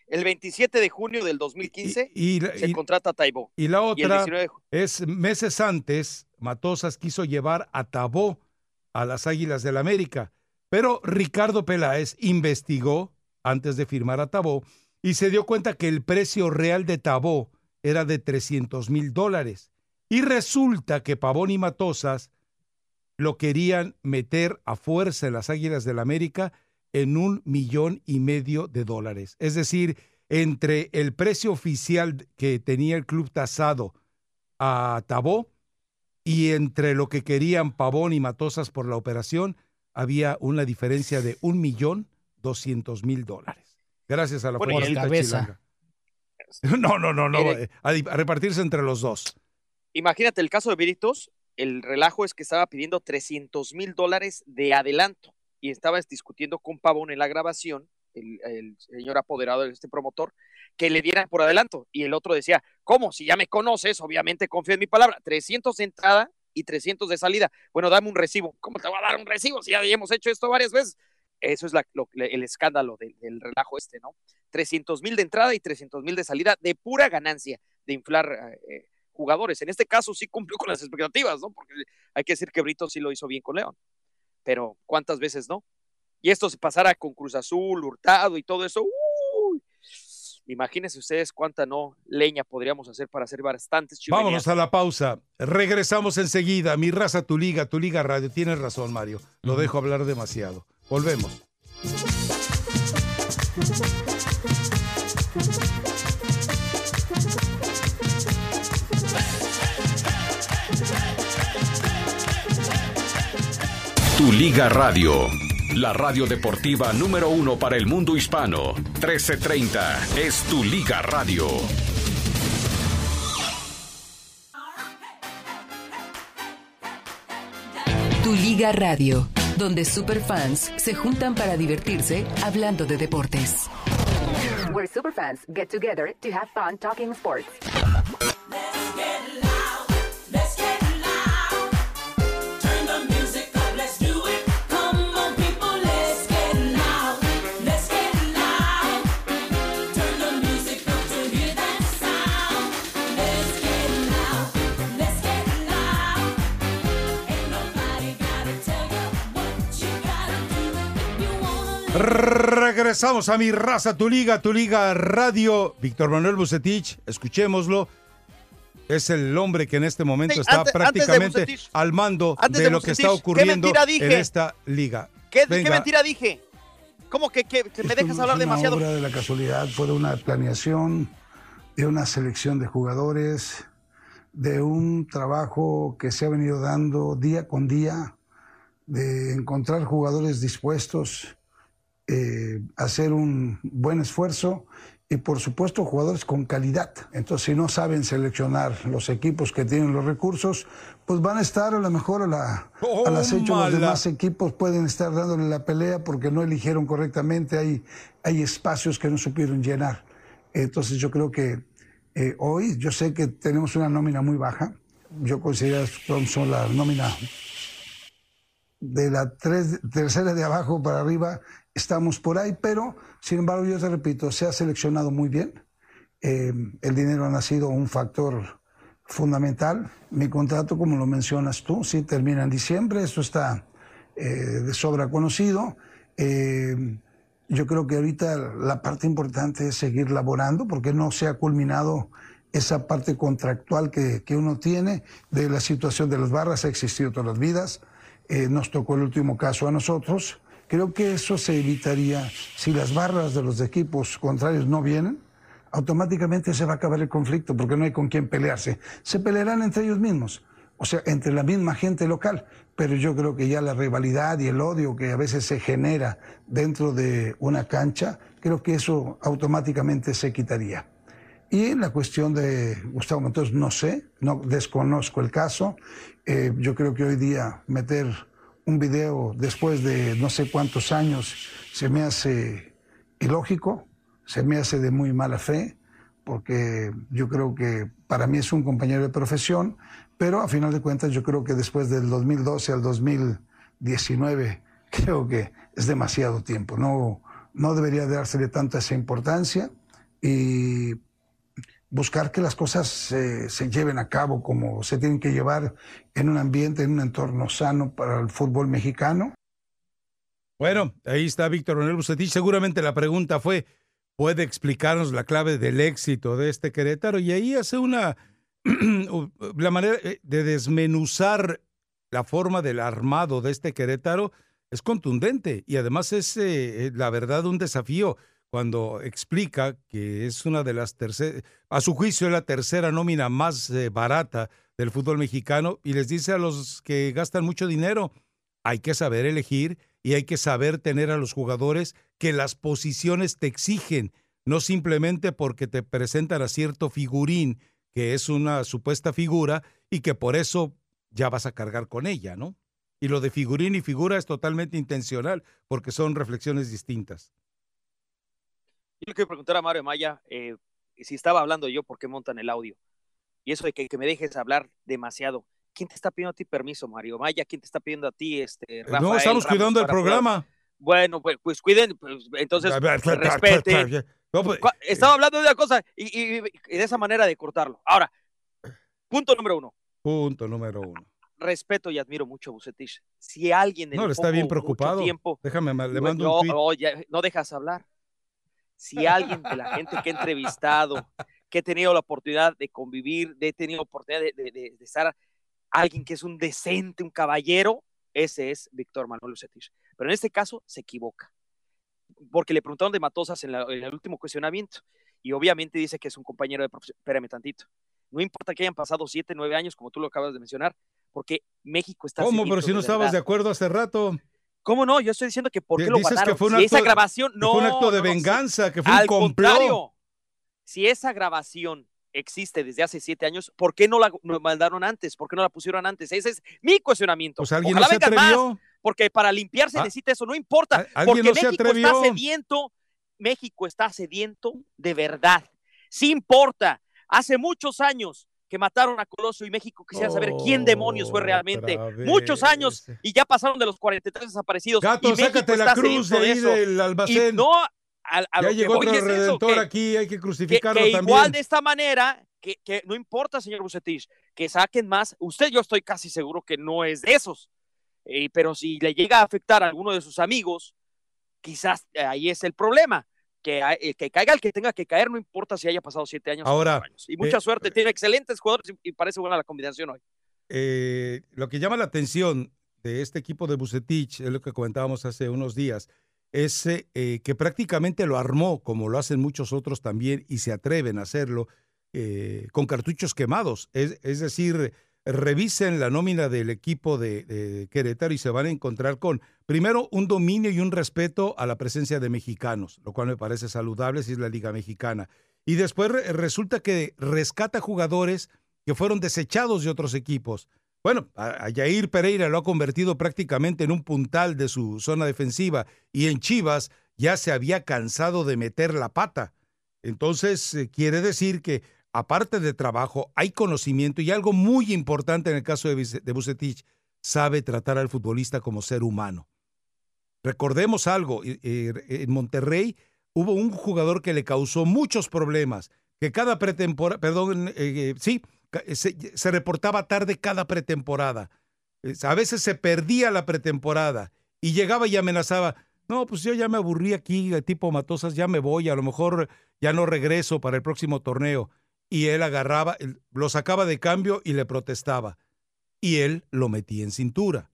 El 27 de junio del 2015 Y, la- se y- contrata a Taibo. y la otra 19 de ju- es meses antes, Matosas quiso llevar a Tabó a las Águilas del América, pero Ricardo Peláez investigó antes de firmar a Tabó y se dio cuenta que el precio real de Tabó era de 300 mil dólares. Y resulta que Pavón y Matosas lo querían meter a fuerza en las Águilas del América en un millón y medio de dólares. Es decir, entre el precio oficial que tenía el club tasado a Tabó y entre lo que querían Pavón y Matosas por la operación, había una diferencia de un millón doscientos mil dólares. Gracias a la Bueno, cabeza. chilanga. No, no, no, no. Eh, A, a repartirse entre los dos. Imagínate el caso de Veritos, el relajo es que estaba pidiendo 300 mil dólares de adelanto y estabas discutiendo con Pavón en la grabación, el, señor apoderado de este promotor, que le dieran por adelanto. Y el otro decía, ¿cómo? Si ya me conoces, obviamente confío en mi palabra. 300 de entrada y 300 de salida. Bueno, dame un recibo. ¿Cómo te va a dar un recibo si ya hemos hecho esto varias veces? Eso es el escándalo del, del relajo este, ¿no? 300 mil de entrada y 300 mil de salida de pura ganancia de inflar eh, jugadores. En este caso sí cumplió con las expectativas, ¿no? Porque hay que decir que Brito sí lo hizo bien con León. Pero ¿cuántas veces no? Y esto se pasara con Cruz Azul, Hurtado y todo eso. ¡uy! Imagínense ustedes cuánta no leña podríamos hacer para hacer bastantes chimeneas. Vámonos a la pausa. Regresamos enseguida. Mi raza, tu liga, tu liga radio. Tienes razón, Mario. Lo dejo hablar demasiado. Volvemos. Tu Liga Radio, la radio deportiva número uno para el mundo hispano. 1330 es Tu Liga Radio. Tu Liga Radio, donde superfans se juntan para divertirse hablando de deportes. Where superfans get together to have fun talking sports. Regresamos a mi raza, tu liga, tu liga radio. Víctor Manuel Bucetich, escuchémoslo. Es el hombre que en este momento Sí, está antes- prácticamente Bucetich. al mando de, de lo que está ¿qué ocurriendo en esta liga. ¿Qué, qué mentira dije? ¿Cómo que, que- que me dejas no hablar es una demasiado? obra de la casualidad, fue de una planeación, de una selección de jugadores, de un trabajo que se ha venido dando día con día, de encontrar jugadores dispuestos eh, a hacer un buen esfuerzo y por supuesto jugadores con calidad. Entonces si no saben seleccionar los equipos que tienen los recursos, pues van a estar a lo mejor a la, al acecho los demás equipos pueden estar dándole la pelea porque no eligieron correctamente, hay, hay espacios que no supieron llenar. Entonces yo creo que eh, hoy, yo sé que tenemos una nómina muy baja, yo considero que son la nómina de la tres- tercera de abajo para arriba, estamos por ahí, pero sin embargo yo te repito, se ha seleccionado muy bien, Eh, el dinero ha sido un factor fundamental. Mi contrato, como lo mencionas tú, sí termina en diciembre, esto está eh, de sobra conocido. Eh, Yo creo que ahorita la parte importante es seguir laborando porque no se ha culminado esa parte contractual que, que uno tiene de la situación de las barras, ha existido todas las vidas, nos tocó el último caso a nosotros. Creo que eso se evitaría si las barras de los equipos contrarios no vienen, automáticamente se va a acabar el conflicto porque no hay con quién pelearse. Se pelearán entre ellos mismos, o sea, entre la misma gente local, pero yo creo que ya la rivalidad y el odio que a veces se genera dentro de una cancha, creo que eso automáticamente se quitaría. Y la cuestión de Gustavo Montes, no sé, no desconozco el caso. Eh, yo creo que hoy día meter un video después de no sé cuántos años se me hace ilógico, se me hace de muy mala fe, porque yo creo que para mí es un compañero de profesión, pero a final de cuentas yo creo que después del 2012 al 2019 creo que es demasiado tiempo. No, no debería dársele tanta esa importancia y buscar que las cosas se, lleven a cabo como se tienen que llevar en un ambiente, en un entorno sano para el fútbol mexicano. Bueno, ahí está Víctor Manuel Bucetich. Seguramente la pregunta fue, ¿puede explicarnos la clave del éxito de este Querétaro? Y ahí hace una, la manera eh, de desmenuzar la forma del armado de este Querétaro es contundente y además es, eh, eh, la verdad, un desafío cuando explica que es una de las terceras, a su juicio es la tercera nómina más eh, barata del fútbol mexicano y les dice a los que gastan mucho dinero, hay que saber elegir y hay que saber tener a los jugadores que las posiciones te exigen, no simplemente porque te presentan a cierto figurín que es una supuesta figura y que por eso ya vas a cargar con ella, ¿no? Y lo de figurín y figura es totalmente intencional porque son reflexiones distintas. Yo le quiero preguntar a Mario Maya eh, si estaba hablando yo, ¿por qué montan el audio? Y eso de que, que, me dejes hablar demasiado. ¿Quién te está pidiendo a ti permiso, Mario Maya? ¿Quién te está pidiendo a ti, este, Rafael, No, estamos Ramos, cuidando el programa. poder- Bueno, pues, pues cuiden, pues, entonces A ver, respete. No, pues, Cu- Estaba hablando de una cosa y, y- y de esa manera de cortarlo. Ahora, punto número uno. Punto número uno. Respeto y admiro mucho a Bucetich. Si alguien No, le está bien preocupado. tiempo, Déjame, ma- le mando no, un tweet. oye, no dejas hablar. Si alguien de la gente que he entrevistado, que he tenido la oportunidad de convivir, de he tenido oportunidad de, de- de- de estar, alguien que es un decente, un caballero, ese es Víctor Manuel Bucetich. Pero en este caso se equivoca, porque le preguntaron de Matosas en, la- en el último cuestionamiento y obviamente dice que es un compañero de profesión. Espérame tantito. No importa que hayan pasado siete, nueve años, como tú lo acabas de mencionar, porque México está ¿Cómo? Pero si no estabas de acuerdo hace rato. ¿Cómo no? Yo estoy diciendo que por qué lo dices que fue un si esa grabación no. fue un acto de no, no, sí. venganza, que fue un Al complot. contrario, si esa grabación existe desde hace siete años, ¿por qué no la no mandaron antes? ¿Por qué no la pusieron antes? Ese es mi cuestionamiento. Pues alguien Ojalá no se más, atrevió. porque para limpiarse Ah. necesita eso, no importa. Porque no México está sediento, México está sediento de verdad. Sí importa. Hace muchos años que mataron a Colosio y México quisiera saber quién demonios fue realmente. Otra Muchos años y ya pasaron de los 43 desaparecidos. Gato, y sácate la cruz de ahí eso. del almacén. Y no, a, a ya lo que llegó otro es eso, redentor que- aquí, hay que que, crucificarlo que también. igual de esta manera, que, que no importa, señor Bucetich, que saquen más. Usted, yo estoy casi seguro que no es de esos. Eh, pero si le llega a afectar a alguno de sus amigos, quizás eh, ahí es el problema. Que, eh, que caiga el que tenga que caer, no importa si haya pasado siete años. o Ahora, ocho años. Y mucha eh, suerte, tiene excelentes jugadores y, parece buena la combinación hoy. Eh, lo que llama la atención de este equipo de Bucetich, es lo que comentábamos hace unos días, es eh, eh, que prácticamente lo armó, como lo hacen muchos otros también, y se atreven a hacerlo, eh, con cartuchos quemados. Es, es decir, revisen la nómina del equipo de, Querétaro y se van a encontrar con, primero, un dominio y un respeto a la presencia de mexicanos, lo cual me parece saludable si es la Liga Mexicana. Y después re- resulta que rescata jugadores que fueron desechados de otros equipos. Bueno, a, a Yair Pereira lo ha convertido prácticamente en un puntal de su zona defensiva y en Chivas ya se había cansado de meter la pata. Entonces, eh, quiere decir que aparte de trabajo, hay conocimiento y algo muy importante en el caso de, Bucetich, sabe tratar al futbolista como ser humano. Recordemos algo, eh, eh, en Monterrey hubo un jugador que le causó muchos problemas, que cada pretemporada, perdón, eh, eh, sí, ca- se, se reportaba tarde cada pretemporada. A veces se perdía la pretemporada y llegaba y amenazaba, No, pues yo ya me aburrí aquí, tipo Matosas, ya me voy, a lo mejor ya no regreso para el próximo torneo. Y él agarraba, lo sacaba de cambio y le protestaba. Y él lo metía en cintura.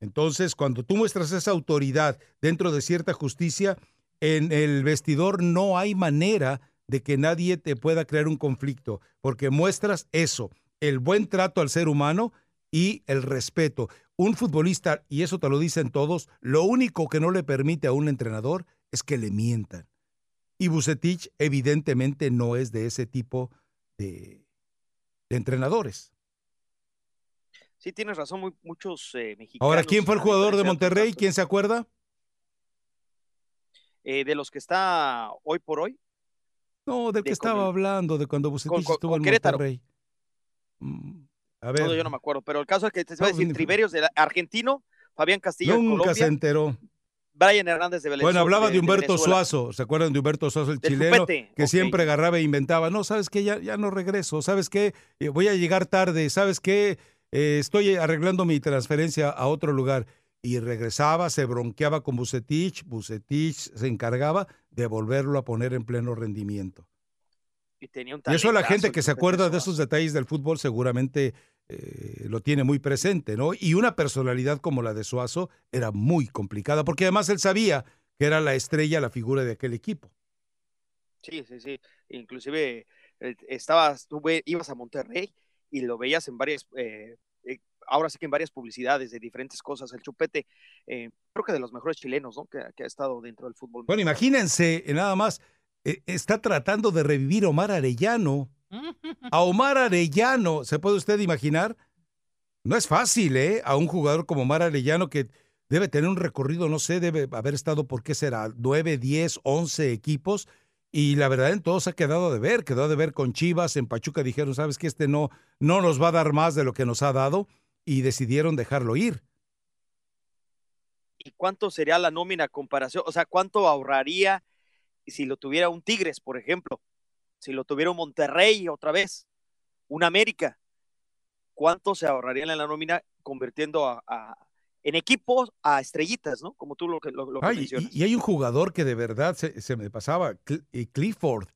Entonces, cuando tú muestras esa autoridad dentro de cierta justicia, en el vestidor no hay manera de que nadie te pueda crear un conflicto, porque muestras eso, el buen trato al ser humano y el respeto. Un futbolista, y eso te lo dicen todos, lo único que no le permite a un entrenador es que le mientan. Y Bucetich evidentemente no es de ese tipo de, de entrenadores. Sí, tienes razón, muy- muchos eh, mexicanos. Ahora, ¿quién fue el jugador de Monterrey? ¿Quién se acuerda? eh, de los que está hoy por hoy, No, del De que estaba hablando, de cuando Bucetich con- estuvo en. Monterrey. Mm, A ver, no, yo no me acuerdo, pero el caso es que te iba a decir del argentino, Fabián Castillo nunca Colombia, se enteró. Brian Hernández de Venezuela. Bueno, hablaba de Humberto. Suazo, ¿se acuerdan de Humberto Suazo, el Del chileno? Chupete, Que siempre agarraba e inventaba, no, ¿sabes qué? Ya, ya no regreso, ¿sabes qué? Eh, voy a llegar tarde, ¿sabes qué? Eh, estoy arreglando mi transferencia a otro lugar. Y regresaba, se bronqueaba con Bucetich, Bucetich se encargaba de volverlo a poner en pleno rendimiento. Y tenía un Y eso la gente que se acuerda de esos detalles del fútbol seguramente eh, lo tiene muy presente, ¿no? Y una personalidad como la de Suazo era muy complicada, porque además él sabía que era la estrella, la figura de aquel equipo. Sí, sí, sí. Inclusive eh, estabas, tú ve- ibas a Monterrey y lo veías en varias, eh, ahora sí que en varias publicidades de diferentes cosas. El Chupete, creo que de los mejores chilenos, ¿no? Que, que ha estado dentro del fútbol. Bueno, imagínense, nada más, está tratando de revivir Omar Arellano. A Omar Arellano, ¿se puede usted imaginar? No es fácil, ¿eh? A un jugador como Omar Arellano que debe tener un recorrido, no sé, debe haber estado, ¿por qué será? 9, 10, 11 equipos. Y la verdad, en todos ha quedado de ver. Quedó de ver con Chivas, en Pachuca dijeron, sabes que este no, no nos va a dar más de lo que nos ha dado. Y decidieron dejarlo ir. ¿Y cuánto sería la nómina comparación? O sea, ¿cuánto ahorraría si lo tuviera un Tigres, por ejemplo? Si lo tuviera un Monterrey otra vez, un América. ¿Cuánto se ahorraría en la nómina convirtiendo a, a- en equipos a estrellitas, ¿no? Como tú lo lo, lo que Ay, mencionas. y, hay un jugador que de verdad se, se me pasaba, Cl- y Clifford,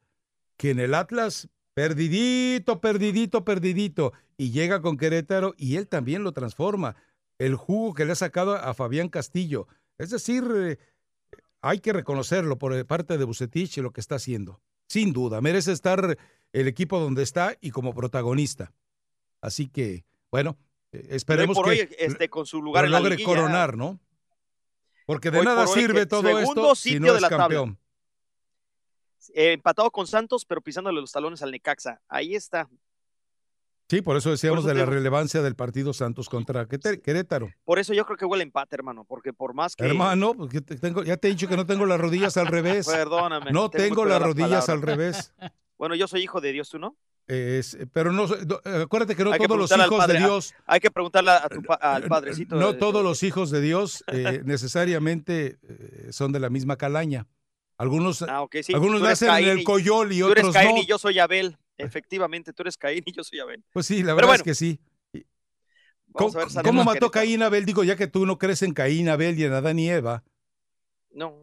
que en el Atlas, perdidito, perdidito, perdidito, y llega con Querétaro y él también lo transforma. El jugo que le ha sacado a Fabián Castillo. Es decir, eh, hay que reconocerlo por parte de Bucetich y lo que está haciendo. Sin duda, merece estar el equipo donde está y como protagonista. Así que, bueno, eh, Hoy esperemos por que hoy, este, con su lugar en la logre liguilla, coronar, ¿no? Porque de nada por sirve todo esto si sitio no de es la tabla. campeón. eh, empatado con Santos, pero pisándole los talones al Necaxa. Ahí está. Sí, por eso decíamos Por eso de la relevancia del partido Santos contra Querétaro. Por eso yo creo que huele empate, hermano, porque por más que... Hermano, pues, que te- tengo- ya te he dicho que no tengo las rodillas al revés. Perdóname. No tengo las rodillas al revés. Bueno, yo soy hijo de Dios, ¿tú no? Es- pero no, eh, acuérdate que no que todos los hijos padre- de Dios, Hay que preguntarle a tu pa- al padrecito. no de- todos los hijos de Dios eh, necesariamente eh, son de la misma calaña. Algunos, Ah, sí. algunos Tú eres nacen en el y- coyol y Tú eres otros Caín no. y yo soy Abel. Efectivamente, tú eres Caín y yo soy Abel. Pues sí, la verdad bueno, es que sí. Vamos ¿Cómo, a ver, cómo mató. Caín a Abel? Digo, ya que tú no crees en Caín, Abel y en Adán y Eva. No,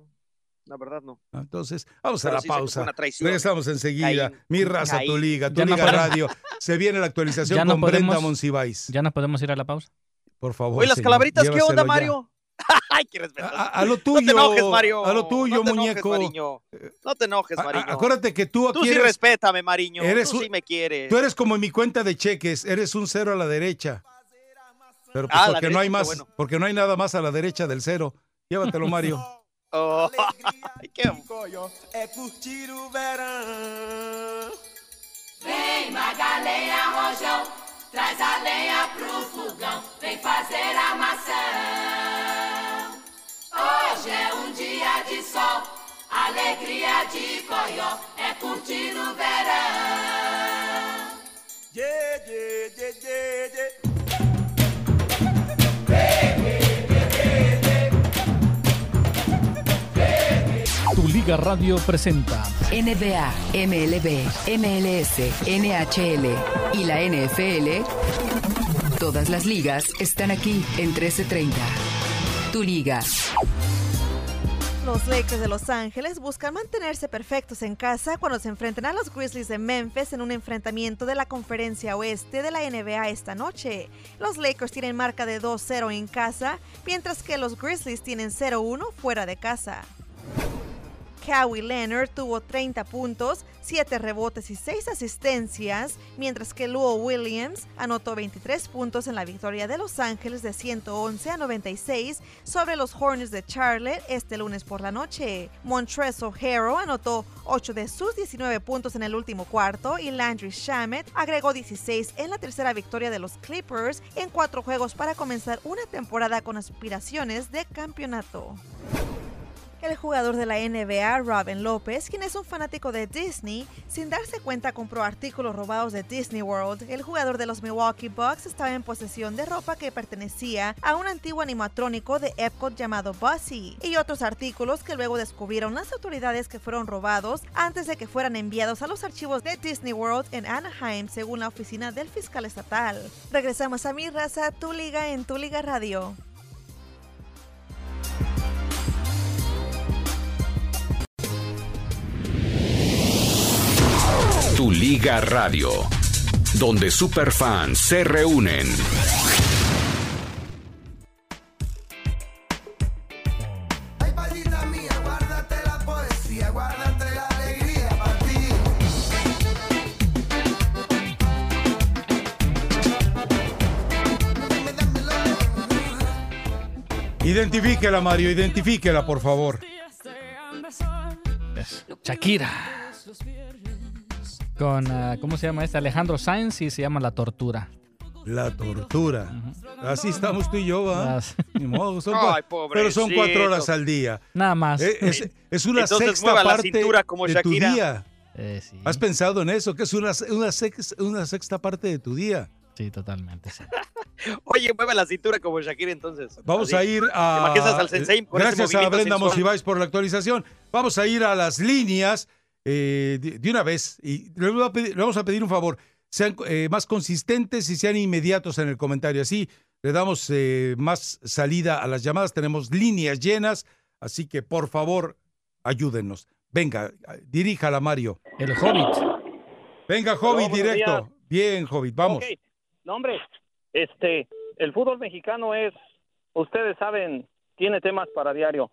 la verdad no. Ah, Entonces, vamos Pero a la sí pausa. una traición. Regresamos enseguida. Caín. Mi raza, tu liga, tu Ya liga radio. Se viene la actualización Ya no con Brenda Monsiváis. ¿Ya nos podemos ir a la pausa? Por favor. Oye, las señor, calabritas, ¿qué onda, ya. Ay, qué respeto. A, a lo No tuyo. te enojes, Mario. A lo tuyo, no te muñeco. Enojes, Mariño. No te enojes, A- a- Mariño. acuérdate que tú aquí Tú sí eres- respétame, Mariño. eres tú un- sí me quieres. Tú eres como en mi cuenta de cheques, eres un cero a la derecha. Pero pues Ah, porque no hay derecha, más, bueno. porque no hay nada más a la derecha del cero. Llévatelo, Mario. Oh, qué. Vem, Magalenha Rojão, traz a lenha pro fogão, vem fazer a maçã. Hoje é um dia de sol, alegria de coió, é curtir o verão. Yeah, yeah, yeah, yeah, yeah. Tu Liga Radio presenta NBA, MLB, MLS, NHL y la NFL. Todas las ligas están aquí en 1330. Liga. Los Lakers de Los Ángeles buscan mantenerse perfectos en casa cuando se enfrenten a los Grizzlies de Memphis en un enfrentamiento de la conferencia oeste de la NBA esta noche. Los Lakers tienen marca de 2-0 en casa, mientras que los Grizzlies tienen 0-1 fuera de casa. Kawhi Leonard tuvo 30 puntos, 7 rebotes y 6 asistencias, mientras que Luo Williams anotó 23 puntos en la victoria de Los Ángeles de 111 a 96 sobre los Hornets de Charlotte este lunes por la noche. Montrezl Harrell anotó 8 de sus 19 puntos en el último cuarto y Landry Shamet agregó 16 en la tercera victoria de los Clippers en cuatro juegos para comenzar una temporada con aspiraciones de campeonato. El jugador de la NBA, Robin López, quien es un fanático de Disney, sin darse cuenta compró artículos robados de Disney World. El jugador de los Milwaukee Bucks estaba en posesión de ropa que pertenecía a un antiguo animatrónico de Epcot llamado Buzzy y otros artículos que luego descubrieron las autoridades que fueron robados antes de que fueran enviados a los archivos de Disney World en Anaheim, según la oficina del fiscal estatal. Regresamos a mi raza, tu liga en tu liga radio. Tu Liga Radio, donde superfans se reúnen. Identifíquela, Mario, identifíquela, por favor. Shakira. Con, ah, ¿cómo se llama este? Alejandro Sainz y se llama La Tortura. La tortura. Así estamos tú y yo, ¿va? Ni modo, son Ay, cua- pero son cuatro horas al día. Nada más. Eh, Es, es una Entonces sexta la parte cintura como de tu día. Eh, sí. ¿Has pensado en eso? Que es una, una, sex- una sexta parte de tu día. Sí, totalmente. sí. Oye, mueve la cintura como Shakira entonces. Vamos Así. a ir a. ¿Te imaginas al sensei con ese Gracias a Brenda? Monsiváis por la actualización. Vamos a ir a las líneas eh, de, de una vez. Y le, voy a pedir- le vamos a pedir un favor. Sean eh, más consistentes y sean inmediatos en el comentario. Así le damos eh, más salida a las llamadas. Tenemos líneas llenas. Así que por favor, ayúdenos. Venga, diríjala, Mario. El Hobbit. Venga, Hobbit, directo. días. Bien, Hobbit, vamos. Ok. No, hombre, este, el fútbol mexicano es, ustedes saben, tiene temas para diario.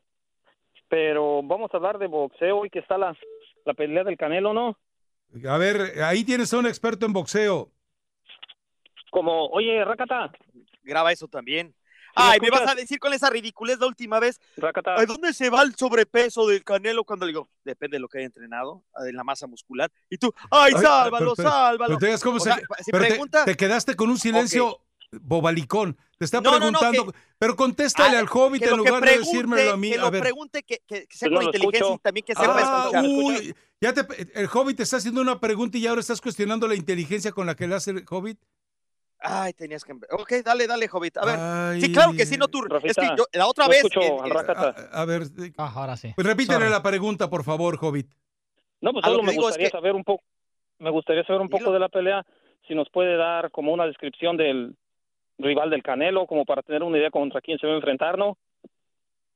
Pero vamos a hablar de boxeo hoy que está la, la pelea del Canelo, ¿no? A ver, ahí tienes a un experto en boxeo. Como, oye, Rakata, Graba eso también. Ay, me vas a decir con esa ridiculez la última vez. Rakata, ¿A dónde se va el sobrepeso del Canelo? Cuando le digo, depende de lo que haya entrenado, de la masa muscular. Y tú, ¡ay, Ay, sálvalo, pero- pero- sálvalo! pero te cómo O se- sea, si pero te- pregunta, te, quedaste con un silencio bobalicón. Te está No, no, no, preguntando, que- pero contéstale Ah, al hobbit que en lugar de decírmelo a mí. que a lo ver. pregunte, que, que- sea no con inteligencia escucho. y también que sepa Ah, escuchar. uy, ya te, el hobbit te está haciendo una pregunta y ahora estás cuestionando la inteligencia con la que le hace el hobbit. Ay, tenías que... Ok, dale, dale, Hobbit. A ver. Ay. Sí, claro que sí, no tú. Es que Rafita, yo, la otra vez... escucho eh, Rakata. A, a ver, Ah, ahora sí. pues repítele Sorry. la pregunta, por favor, hobbit. no, pues solo me digo es gustaría que- saber un poco, me gustaría saber un poco de la pelea, si nos puede dar como una descripción del rival del Canelo, como para tener una idea contra quién se va a enfrentar, ¿no?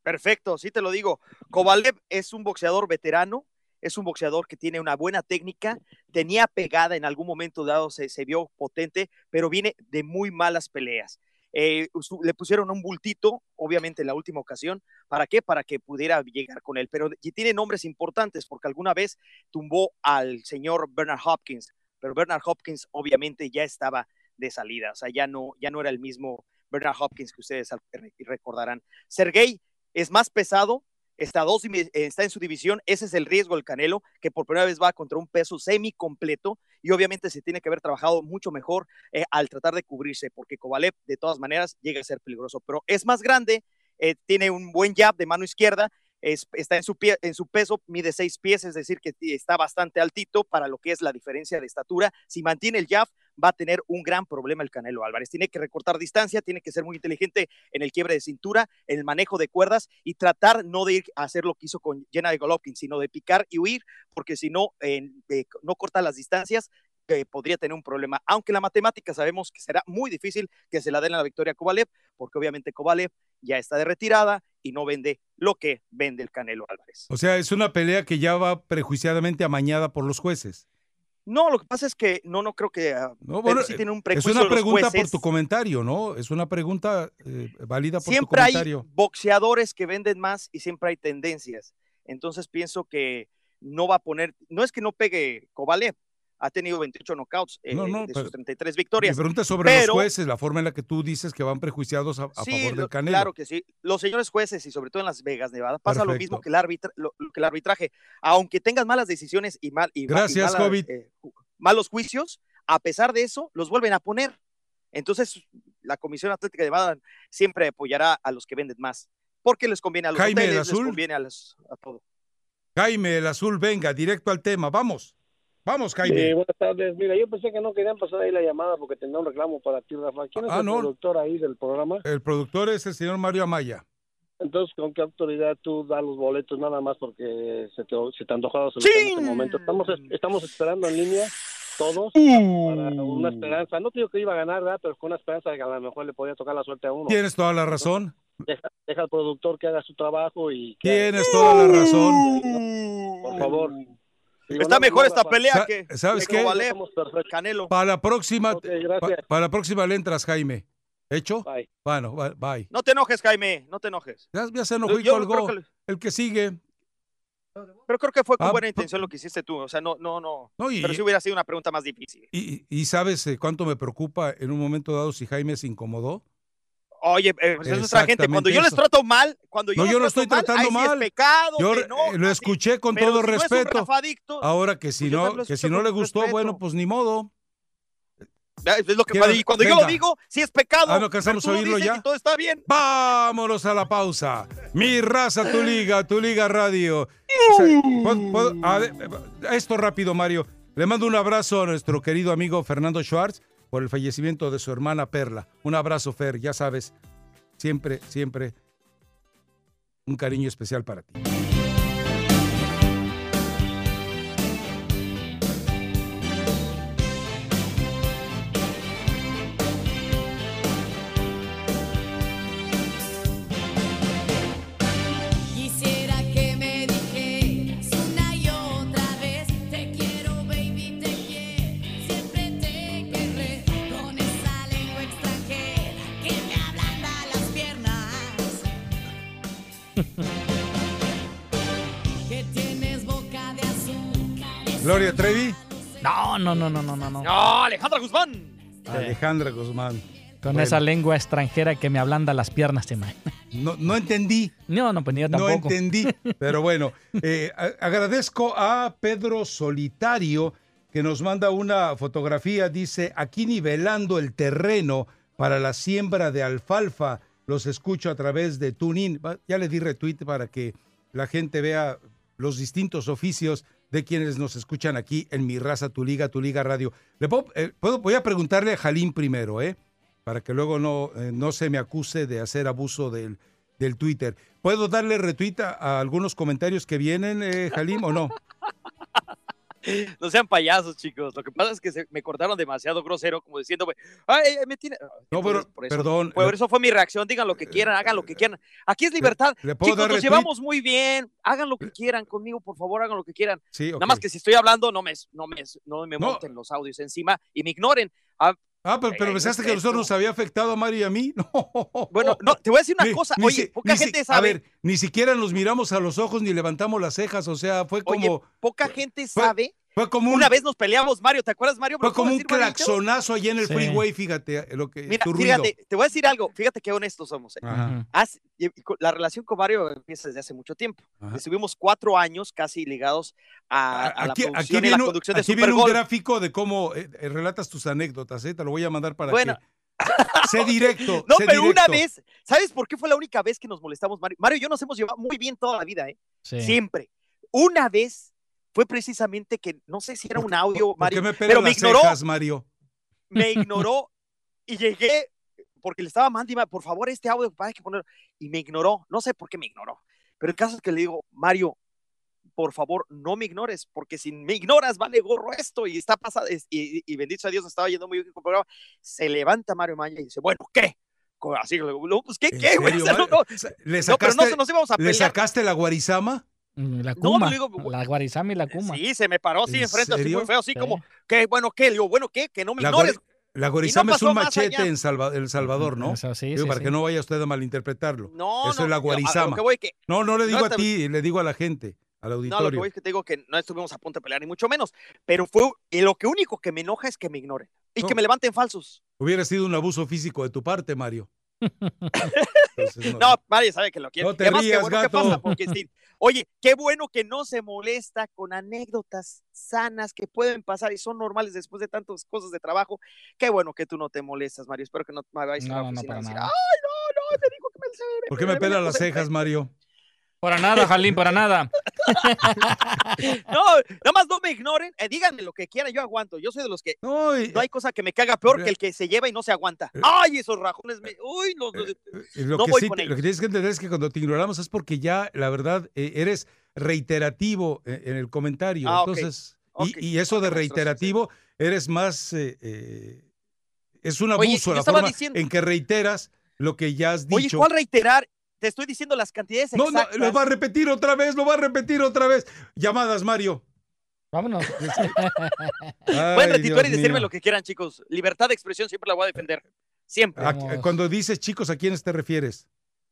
Perfecto, sí te lo digo. Kovalev es un boxeador veterano, es un boxeador que tiene una buena técnica, tenía pegada en algún momento dado, se, se vio potente, pero viene de muy malas peleas. Eh, le pusieron un bultito, obviamente en la última ocasión. ¿Para qué? Para que pudiera llegar con él. Pero tiene nombres importantes porque alguna vez tumbó al señor Bernard Hopkins, pero Bernard Hopkins obviamente ya estaba de salida, o sea, ya no, ya no era el mismo Bernard Hopkins que ustedes recordarán. Sergey es más pesado, está, dos, está en su división, ese es el riesgo del Canelo, que por primera vez va contra un peso semi completo y obviamente se tiene que haber trabajado mucho mejor eh, al tratar de cubrirse, porque Kovalev de todas maneras llega a ser peligroso, pero es más grande, eh, tiene un buen jab de mano izquierda, es- está en su, pie, en su peso, mide seis pies, es decir, que está bastante altito para lo que es la diferencia de estatura. Si mantiene el jab, va a tener un gran problema el Canelo Álvarez. Tiene que recortar distancia, tiene que ser muy inteligente en el quiebre de cintura, en el manejo de cuerdas y tratar no de ir a hacer lo que hizo con Jenna de Golovkin, sino de picar y huir, porque si no, eh, eh, no corta las distancias, que podría tener un problema. Aunque la matemática sabemos que será muy difícil que se la den la victoria a Kovalev, porque obviamente Kovalev ya está de retirada y no vende lo que vende el Canelo Álvarez. O sea, es una pelea que ya va prejuiciadamente amañada por los jueces. No, lo que pasa es que no, no creo que ah, No, bueno, sí tiene un es una pregunta por tu comentario, ¿no? Es una pregunta eh, válida por siempre tu hay comentario. boxeadores que venden más y siempre hay tendencias. Entonces pienso que no va a poner, no es que no pegue Kovalev, ha tenido 28 knockouts eh, No, no, de sus 33 Mi victorias. pregunta es sobre pero- los jueces, la forma en la que tú dices que van prejuiciados a, a Sí, favor del Canelo. claro que sí. Los señores jueces y sobre todo en Las Vegas, Nevada, pasa lo mismo que el, arbitra- lo- que el arbitraje. Aunque tengas malas decisiones y, mal, y, ma- y Gracias, malas, Hobbit. eh, malos juicios, a pesar de eso, los vuelven a poner. Entonces, la Comisión Atlética de Nevada siempre apoyará a los que venden más, porque les conviene a los Jaime, el hoteles, les azul. conviene a, los- a todo. Jaime, el azul, venga, directo al tema. Vamos, vamos, Jaime. Eh, buenas tardes. Mira, yo pensé que no querían pasar ahí la llamada porque tenía un reclamo para ti, Rafa. ¿Quién es Ah, el no. productor ahí del programa? El productor es el señor Mario Amaya. Entonces, ¿con qué autoridad tú das los boletos nada más porque se te, se te en este momento? Estamos, estamos esperando en línea todos para una esperanza. No te digo que iba a ganar, ¿verdad? Pero con una esperanza de que a lo mejor le podía tocar la suerte a uno. Tienes toda la razón. Deja, deja al productor que haga su trabajo y... que- Tienes toda la razón. Por favor. Está mejor esta pelea que, ¿sabes que qué? Canelo. Para la próxima, pa- para la próxima le entras, Jaime. ¿Hecho? Bye. Bueno, bye. No te enojes, Jaime, no te enojes. Ya, ya se enojó y colgó. que- El que sigue. Pero creo que fue con Ah, buena intención lo que hiciste tú. O sea, no, no, no. No, y- Pero si hubiera sido una pregunta más difícil. Y, y sabes eh, cuánto me preocupa en un momento dado si Jaime se incomodó. Oye, eh, pues es nuestra gente. Cuando yo les trato mal, cuando yo No, les yo no trato estoy tratando ahí sí mal. es pecado. Yo que eh, no, lo escuché con todo si no respeto. Ahora que si pues no, que si no le gustó, respeto. bueno, pues ni modo. Es lo que cuando, y cuando yo lo digo, sí es pecado. Ah, no a oírlo ya. todo está bien. Vámonos a la pausa. Mi raza, tu liga, tu liga radio. O sea, ¿puedo- puedo- a ver, esto rápido, Mario. Le mando un abrazo a nuestro querido amigo Fernando Schwartz por el fallecimiento de su hermana Perla. Un abrazo, Fer, ya sabes. Siempre, siempre un cariño especial para ti. Gloria Trevi, No, no, no, no, no, no. no. Alejandra Guzmán. Alejandra Guzmán. Con Bueno. esa lengua extranjera que me ablanda las piernas, te. No, no entendí. No, no, pues ni yo No tampoco. entendí, pero bueno, eh, a- agradezco a Pedro Solitario que nos manda una fotografía, dice, aquí nivelando el terreno para la siembra de alfalfa, los escucho a través de TuneIn. Ya le di retweet para que la gente vea los distintos oficios de quienes nos escuchan aquí en Mi Raza, Tu Liga, Tu Liga Radio. Le puedo- eh, puedo- voy a preguntarle a Jalín primero, ¿eh? para que luego no, eh, no se me acuse de hacer abuso del, del Twitter. ¿Puedo darle retweet a, a algunos comentarios que vienen, eh, Jalim, o no? No sean payasos, chicos. Lo que pasa es que se- me cortaron demasiado grosero, como diciendo, ay, me tiene. No, pero, Por eso- perdón. Por eso fue mi reacción. Digan lo que quieran, hagan lo que quieran. Aquí es libertad. ¿le puedo Chicos, nos llevamos muy bien. Hagan lo que quieran conmigo, por favor, hagan lo que quieran. Sí. Nada más que si estoy hablando, no me, no me, no me No. monten los audios encima y me ignoren. Ah, Ah, pero, pero pensaste que a nosotros nos había afectado a Mario y a mí. No. Bueno, no, te voy a decir una Ni- cosa. ni Oye, poca si- gente A sabe. ver, ni siquiera nos miramos a los ojos ni levantamos las cejas. O sea, fue Oye, como. poca gente sabe. Fue como un, Una vez nos peleamos, Mario. ¿Te acuerdas, Mario? ¿Me fue como un decir, claxonazo allá en el Sí. freeway, fíjate, lo que, Mira, tu ruido. fíjate, te voy a decir algo. Fíjate qué honestos somos. eh. Y- y la relación con Mario empieza desde hace mucho tiempo. Ajá. Estuvimos cuatro años casi ligados a, a la Aquí, aquí producción y la un- conducción de aquí viene un gráfico de cómo eh, eh, relatas tus anécdotas, ¿eh? te lo voy a mandar para Bueno. que... sé directo. No, sé pero una vez, ¿sabes por qué fue la única vez que nos molestamos, Mario? Mario y yo nos hemos llevado muy bien toda la vida, ¿eh? Sí. Siempre. Una vez fue precisamente que, no sé si era un audio, ¿Por Mario, me pero me ignoró, cejas, Mario? me ignoró y llegué porque le estaba mandando, por favor, este audio, hay que ponerlo. Y me ignoró, no sé por qué me ignoró. Pero el caso es que le digo, Mario, por favor, no me ignores, porque si me ignoras, vale gorro esto. Y está pasando, y, y bendito sea Dios, estaba yendo muy bien con el programa. Se levanta Mario Maya y dice, bueno, ¿qué? Así, pues, ¿qué, ¿En qué, güey? O sea, no, no. ¿Le No, pero no sacaste, nos íbamos a ¿Le pelear. sacaste la guarizama? Mm, La No, Kuma, digo, la Guarizama y la Kuma. Sí, se me paró así ¿En enfrente, así muy feo, así Sí. como, ¿qué? Bueno, ¿qué? Le digo, bueno, ¿qué? Que no me La, ignores. la guarizama es pasó un más machete allá. en Salva- El Salvador, ¿no? Eso sí, Digo, sí, para sí. que no vaya usted a malinterpretarlo. No, Eso no, es la guarizama. que voy que- No, no le no digo a te- ti, le digo a la gente, al No, lo que auditorio. voy es que te digo que no estuvimos a punto de pelear, ni mucho menos. Pero fue, y lo que único que me enoja es que me ignoren y No. que me levanten falsos. Hubiera sido un abuso físico de tu parte, Mario. Entonces, no. No, nadie sabe que lo quiere. No te Además, qué rías, que gato. pasa, porque sí. Oye, qué bueno que no se molesta con anécdotas sanas que pueden pasar y son normales después de tantas cosas de trabajo. Qué bueno que tú no te molestas, Mario. Espero que no me vayas a No, la oficina a decir, ay, no, no, te digo que me ¿Por qué me pela las cejas, Mario? Para nada, Jalín, para nada. No, nada más no me ignoren, eh, díganme lo que quieran, yo aguanto. Yo soy de los que no, hay cosa que me caga peor que el que se lleva y no se aguanta. Ay, esos rajones, me... uy, no, no, no que voy sí, con te- lo ellos. que tienes que entender es que cuando te ignoramos es porque ya, la verdad, eh, eres reiterativo eh, en el comentario. Ah. Entonces, y, y eso de reiterativo, eres más. eh, eh, es un Oye, abuso yo la estaba forma diciendo- en que reiteras lo que ya has dicho. Oye, ¿cuál reiterar? Te estoy diciendo las cantidades No, no, exactas. lo va a repetir otra vez, lo va a repetir otra vez. Llamadas, Mario. Vámonos. Pueden retituar y decirme mío. lo que quieran, chicos. Libertad de expresión siempre la voy a defender. Siempre. A- cuando dices chicos, ¿a quiénes te refieres?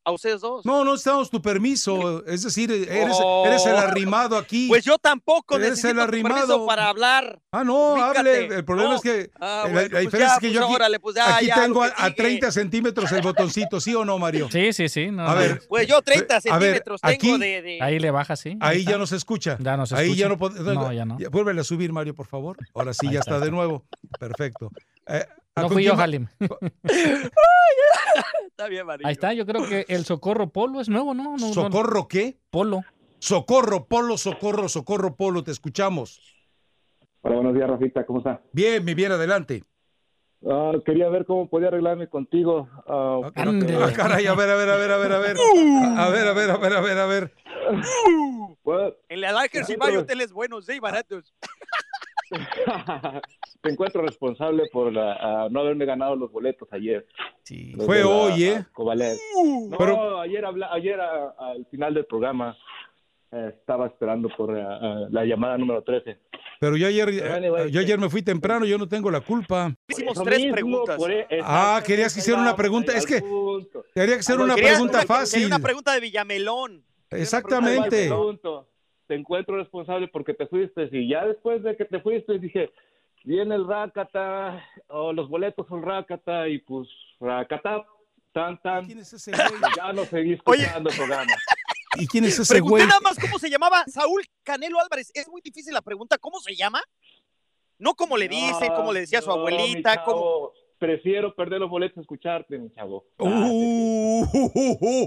¿A ustedes dos? No, no necesitamos tu permiso. Es decir, eres, Oh. eres el arrimado aquí. Pues yo tampoco Eres necesito el tu arrimado. permiso para hablar. Ah, no, Ubícate. hable. El problema No. es que Ah, la- bueno, la, pues diferencia ya, es que yo pues aquí, órale, pues ya, aquí ya, tengo a, a sigue. 30 centímetros el botoncito, ¿sí o no, Mario? Sí, sí, sí. no, A no. ver, Pues yo 30 a ver, centímetros tengo aquí- de, de- Ahí le baja, sí. Ahí está. ya no se escucha. Ya no se Ahí ya escucha. no puede- No, ya no. Vuélvele a subir, Mario, por favor. Ahora sí, Ahí ya está, está, de nuevo. Perfecto. Eh, ¿a No fui yo, Jalim. Está bien, Mario. Ahí está, yo creo que el Socorro Polo es nuevo, ¿no? No, no- ¿Socorro qué? Polo. Socorro, Polo, Socorro, Socorro, Polo, te escuchamos. Hola, buenos días, Rafita, ¿cómo está? Bien, mi bien, adelante. Ah, quería ver cómo podía arreglarme contigo. ah, Ah, caray, a ver, a ver, a ver, a ver, a ver. A ver, a ver, a ver, a ver, a ver. Pues, En la Lakers y hay hoteles buenos ¿eh? y baratos. te encuentro responsable por la- ah, no haberme ganado los boletos ayer. Los Fue de la- hoy, ¿eh? Covalet. No, Pero- ayer, habla, ayer a- al final del programa eh, estaba esperando por ah, la llamada número 13. Pero yo ayer, Pero anyway, yo ayer me fui temprano, yo no tengo la culpa. Hicimos tres mismo, preguntas. e- Ah, querías que hiciera una pregunta. Es que quería que hacer una pregunta fácil. una pregunta de Villamelón. Exactamente. Te pregunto, te encuentro responsable porque te fuiste y ya después de que te fuiste dije, viene el Rakata, o los boletos son Rakata y pues Rakata, tan tan. Ya no seguí escuchando el programa. ¿Y quién es ese Pregunté güey? nada más cómo se llamaba Saúl Canelo Álvarez. Es muy difícil la pregunta. ¿Cómo se llama? No como le dicen, No, como le decía su abuelita, como... Prefiero perder los boletos a escucharte, mi chavo.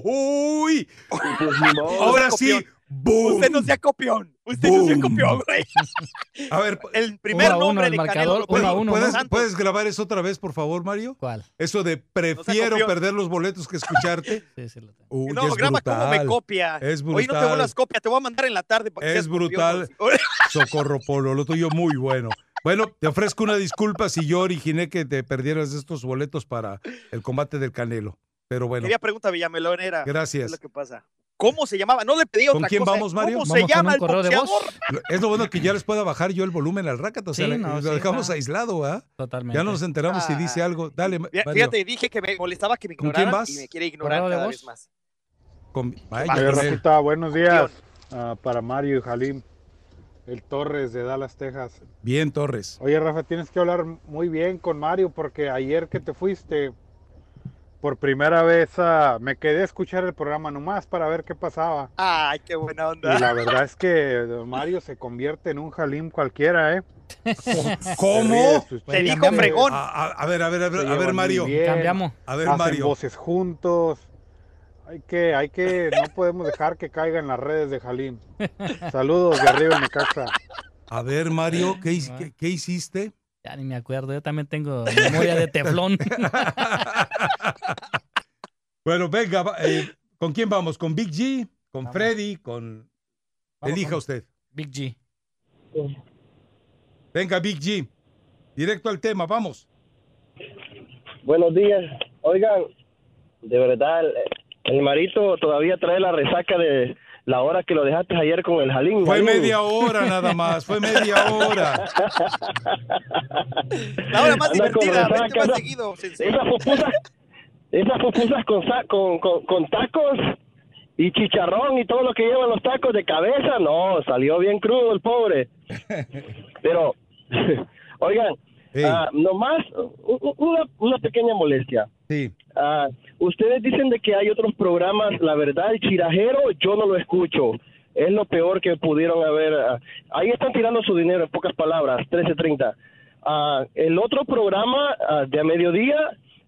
Uy, Pues ni modo. ahora sí. Usted no sea copión. Usted no sea copión, güey. A ver, El primer Uno uno, nombre el de marcador, Canelo. ¿puedes, uno a uno, puedes- ¿no? puedes grabar eso otra vez, por favor, Mario? ¿Cuál? Eso de prefiero perder los boletos que escucharte. Sí, sí, lo tengo. Uy, No, es graba cómo me brutal. copia. Es Oye, no te brutal. vuelvas copia, te voy a mandar en la tarde. para que Es brutal. Socorro Polo, lo tuyo muy bueno. Bueno, te ofrezco una disculpa si yo originé que te perdieras estos boletos para el combate del Canelo. Pero bueno, Quería pregunta Villamelón era. Gracias. Es lo que pasa. ¿Cómo se llamaba? No le pedí ¿Con otra quién cosa. vamos, Mario? ¿Cómo Vamos se con llama el correo de voz. boxeador? es lo bueno que ya les pueda bajar yo el volumen al Rácata. O sea, Sí, le- no, lo sí, dejamos aislado, ¿ah? Totalmente. Ya nos enteramos si dice Ah. algo. Dale, Mario. Fíjate, dije que me molestaba que me ¿Con quién ignoraran vas? y me quiere ignorar ¿Correo de cada vez más. Con- vaya, con. Rafita, buenos días. Ah, para Mario y Jalim, el Torres de Dallas, Texas. Bien, Torres. Oye, Rafa, tienes que hablar muy bien con Mario porque ayer que te fuiste, por primera vez ah, me quedé a escuchar el programa nomás para ver qué pasaba. Ay, qué buena Y onda. la verdad es que Mario se convierte en un Jalim cualquiera, ¿eh? ¿Cómo? Te dijo fregón. A, a- a ver, a ver, a ver, a ver, Mario. Cambiamos. A ver, hacen Mario. voces juntos. Hay que, hay que, no podemos dejar que caiga en las redes de Jalim. Saludos de arriba en Necaxa. A ver, Mario, ¿qué, qué- qué hiciste? Ya ni me acuerdo, yo también tengo memoria de teflón. Bueno, venga, va- eh, ¿con quién vamos? ¿Con Big G? ¿Con Freddy? ¿Con...? Vamos Elija con- usted. Big G. Venga, Big G. Directo al tema, vamos. Buenos días. Oigan, de verdad, el, el marito todavía trae la resaca de la hora que lo dejaste ayer con el jalín. Fue Jalín. media hora nada más, fue media hora. La hora más Anda divertida, resaca, más esa- seguido. sensei. Esas pupusas, esas pupusas con, con, con, con tacos y chicharrón y todo lo que llevan los tacos de cabeza, no, salió bien crudo el pobre. Pero, oigan, ah, nomás una, una pequeña molestia. Sí. Ah, ustedes dicen de que hay otros programas, la verdad, el chirajero yo no lo escucho. Es lo peor que pudieron haber. ah, ahí están tirando su dinero, en pocas palabras, 13.30. Ah, el otro programa de a mediodía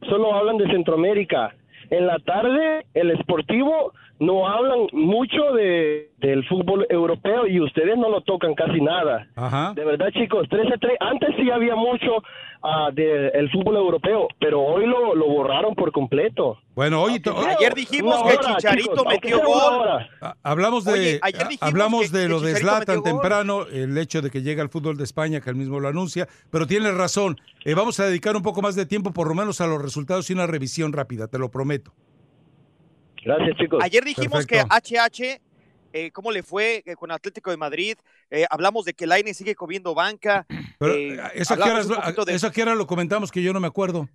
solo hablan de Centroamérica. En la tarde, el esportivo no hablan mucho de, del fútbol europeo y ustedes no lo tocan casi nada. Ajá. De verdad, chicos, 13-3. Antes sí había mucho ah, del fútbol europeo, pero hoy lo, lo borraron por completo. Bueno, hoy to- Ayer dijimos que Chicharito metió gol. Ah, Hablamos de, ah, hablamos de lo de Zlatan temprano, el hecho de que llega al fútbol de España, que él mismo lo anuncia, pero tienes razón. Eh, vamos a dedicar un poco más de tiempo, por lo menos a los resultados y una revisión rápida, te lo prometo. Gracias, chicos. Ayer dijimos Perfecto. que HH, eh, ¿cómo le fue eh, con Atlético de Madrid? Eh, hablamos de que Laine sigue comiendo banca. Pero eh, eso, a qué hablamos horas- un poquito de- eso a qué hora lo comentamos que yo no me acuerdo.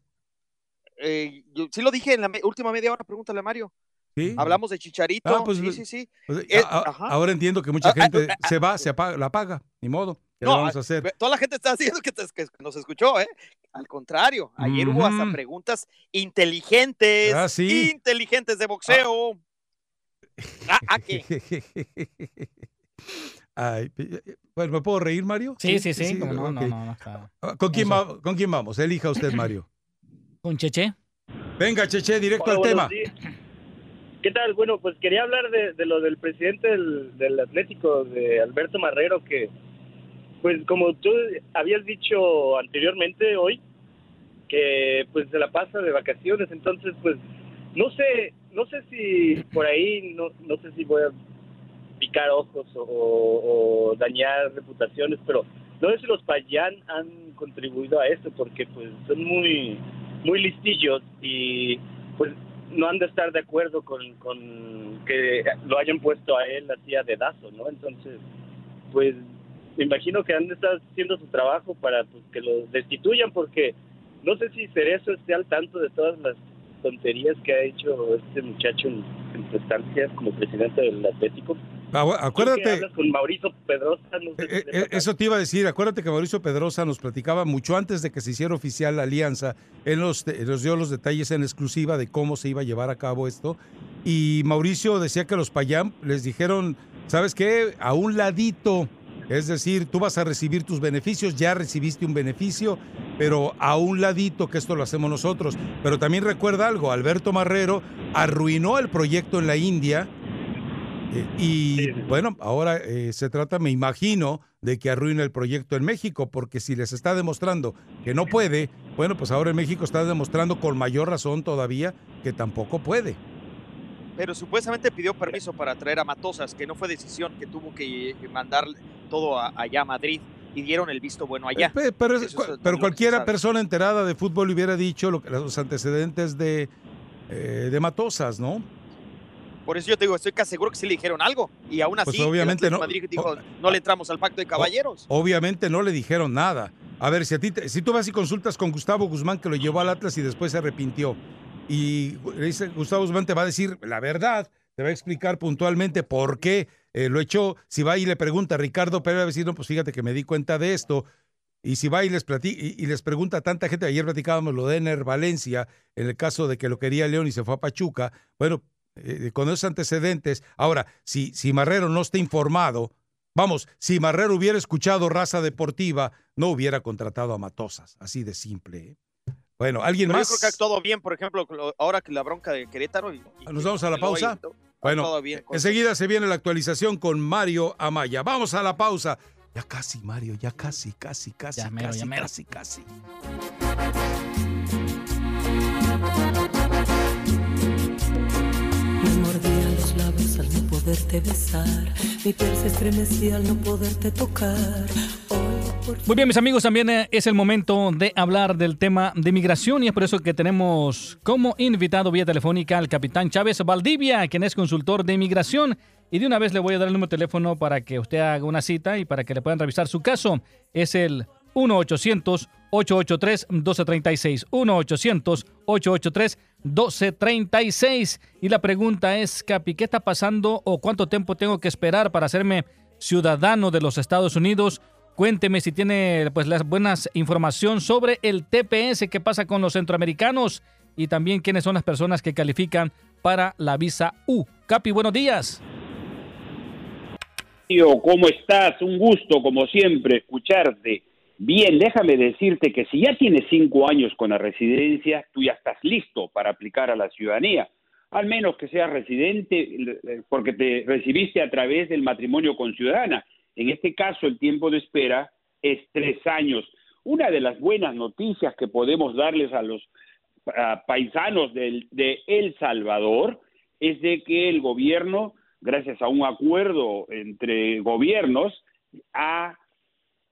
eh, yo sí lo dije en la me- última media hora, pregúntale a Mario. ¿Sí? Hablamos de Chicharito. Ah, pues, sí, sí, sí. Pues, Eh, a- a- ajá. ahora entiendo que mucha Ah, ah, gente ah, se va, se apaga, la paga, ni modo. ¿Qué No, le vamos a hacer? toda la gente está diciendo que, te- que nos escuchó, ¿eh? Al contrario, ayer hubo hasta preguntas inteligentes, Ah, sí. inteligentes de boxeo. Ah, ah, ¿qué? Ay, bueno, ¿me puedo reír, Mario? Sí, sí, sí. no, no, no, no, claro. Ah, ¿Con quién, va- ¿Con quién vamos? Elija usted, Mario. ¿Con Cheche? Venga, Cheche, directo Hola, al tema. días. ¿Qué tal? Bueno, pues quería hablar de, de lo del presidente del, del Atlético, de Alberto Marrero, que, pues como tú habías dicho anteriormente hoy, que pues se la pasa de vacaciones, entonces pues no sé, no sé si por ahí, no, no sé si voy a picar ojos o, o dañar reputaciones, pero no sé si los Payán han contribuido a esto, porque pues son muy, muy listillos y pues no han de estar de acuerdo con, con que lo hayan puesto a él así a dedazo, ¿no? Entonces, pues me imagino que han de estar haciendo su trabajo para pues, que lo destituyan, porque no sé si Cerezo esté al tanto de todas las tonterías que ha hecho este muchacho en, estancia como presidente del Atlético. Ah, Acuérdate, con Mauricio Pedrosa, no sé si Eh, eh, eso te iba a decir, acuérdate que Mauricio Pedrosa nos platicaba mucho antes de que se hiciera oficial la alianza, él nos dio los detalles en exclusiva de cómo se iba a llevar a cabo esto, y Mauricio decía que los Payam les dijeron, ¿sabes qué? A un ladito, es decir, tú vas a recibir tus beneficios, ya recibiste un beneficio, pero a un ladito que esto lo hacemos nosotros. Pero también recuerda algo, Alberto Marrero arruinó el proyecto en la India, eh, y bueno, ahora eh, se trata, me imagino, de que arruine el proyecto en México, porque si les está demostrando que no puede, bueno, pues ahora en México está demostrando con mayor razón todavía que tampoco puede. Pero supuestamente pidió permiso para traer a Matosas, que no fue decisión, que tuvo que mandar todo a- allá a Madrid y dieron el visto bueno allá. Pe- Pero, es- pero cualquiera persona enterada de fútbol hubiera dicho lo que- los antecedentes de, eh, de Matosas, ¿no? Por eso yo te digo, estoy casi seguro que sí le dijeron algo. Y aún así, Pues el obviamente Atlético no. Madrid dijo, no le entramos al pacto de caballeros. Obviamente no le dijeron nada. A ver, si a ti te- si tú vas y consultas con Gustavo Guzmán que lo llevó al Atlas y después se arrepintió y Gustavo Guzmán te va a decir la verdad, te va a explicar puntualmente por qué eh, lo echó. Si va y le pregunta a Ricardo Pérez va a no, pues fíjate que me di cuenta de esto. Y si va y les, y les pregunta a tanta gente, ayer platicábamos lo de Ener Valencia, en el caso de que lo quería León y se fue a Pachuca, bueno, eh, con esos antecedentes. Ahora, si, si Marrero no está informado, vamos, si Marrero hubiera escuchado raza deportiva, no hubiera contratado a Matosas, así de simple. ¿eh? Bueno, ¿alguien Pero más? yo creo que ha actuado bien, por ejemplo, ahora que la bronca de Querétaro. y- y- Nos vamos a la pausa. ahí, Bueno, bien enseguida se viene la actualización con Mario Amaya. Vamos a la pausa. Ya casi, Mario, ya casi, casi, casi, Ya mero, casi, ya mero. casi, casi. Me mordía los labios al no poderte besar. Mi piel se estremecía al no poderte tocar. Hoy Muy bien, mis amigos, también eh, es el momento de hablar del tema de migración y es por eso que tenemos como invitado vía telefónica al capitán Chávez Valdivia, quien es consultor de inmigración. Y de una vez le voy a dar el número de teléfono para que usted haga una cita y para que le puedan revisar su caso. Es el 1-800-883-1236. 1-800-883-1236. Y la pregunta es, Capi, ¿qué está pasando o cuánto tiempo tengo que esperar para hacerme ciudadano de los Estados Unidos? Cuénteme si tiene pues las buenas información sobre el TPS, qué pasa con los centroamericanos y también quiénes son las personas que califican para la visa U. Capi, buenos días. ¿cómo estás? Un gusto, como siempre, escucharte. Bien, déjame decirte que si ya tienes cinco años con la residencia, tú ya estás listo para aplicar a la ciudadanía. Al menos que seas residente eh, porque te recibiste a través del matrimonio con ciudadana. En este caso, el tiempo de espera es tres años. Una de las buenas noticias que podemos darles a los paisanos del- de El Salvador es de que el gobierno, gracias a un acuerdo entre gobiernos, ha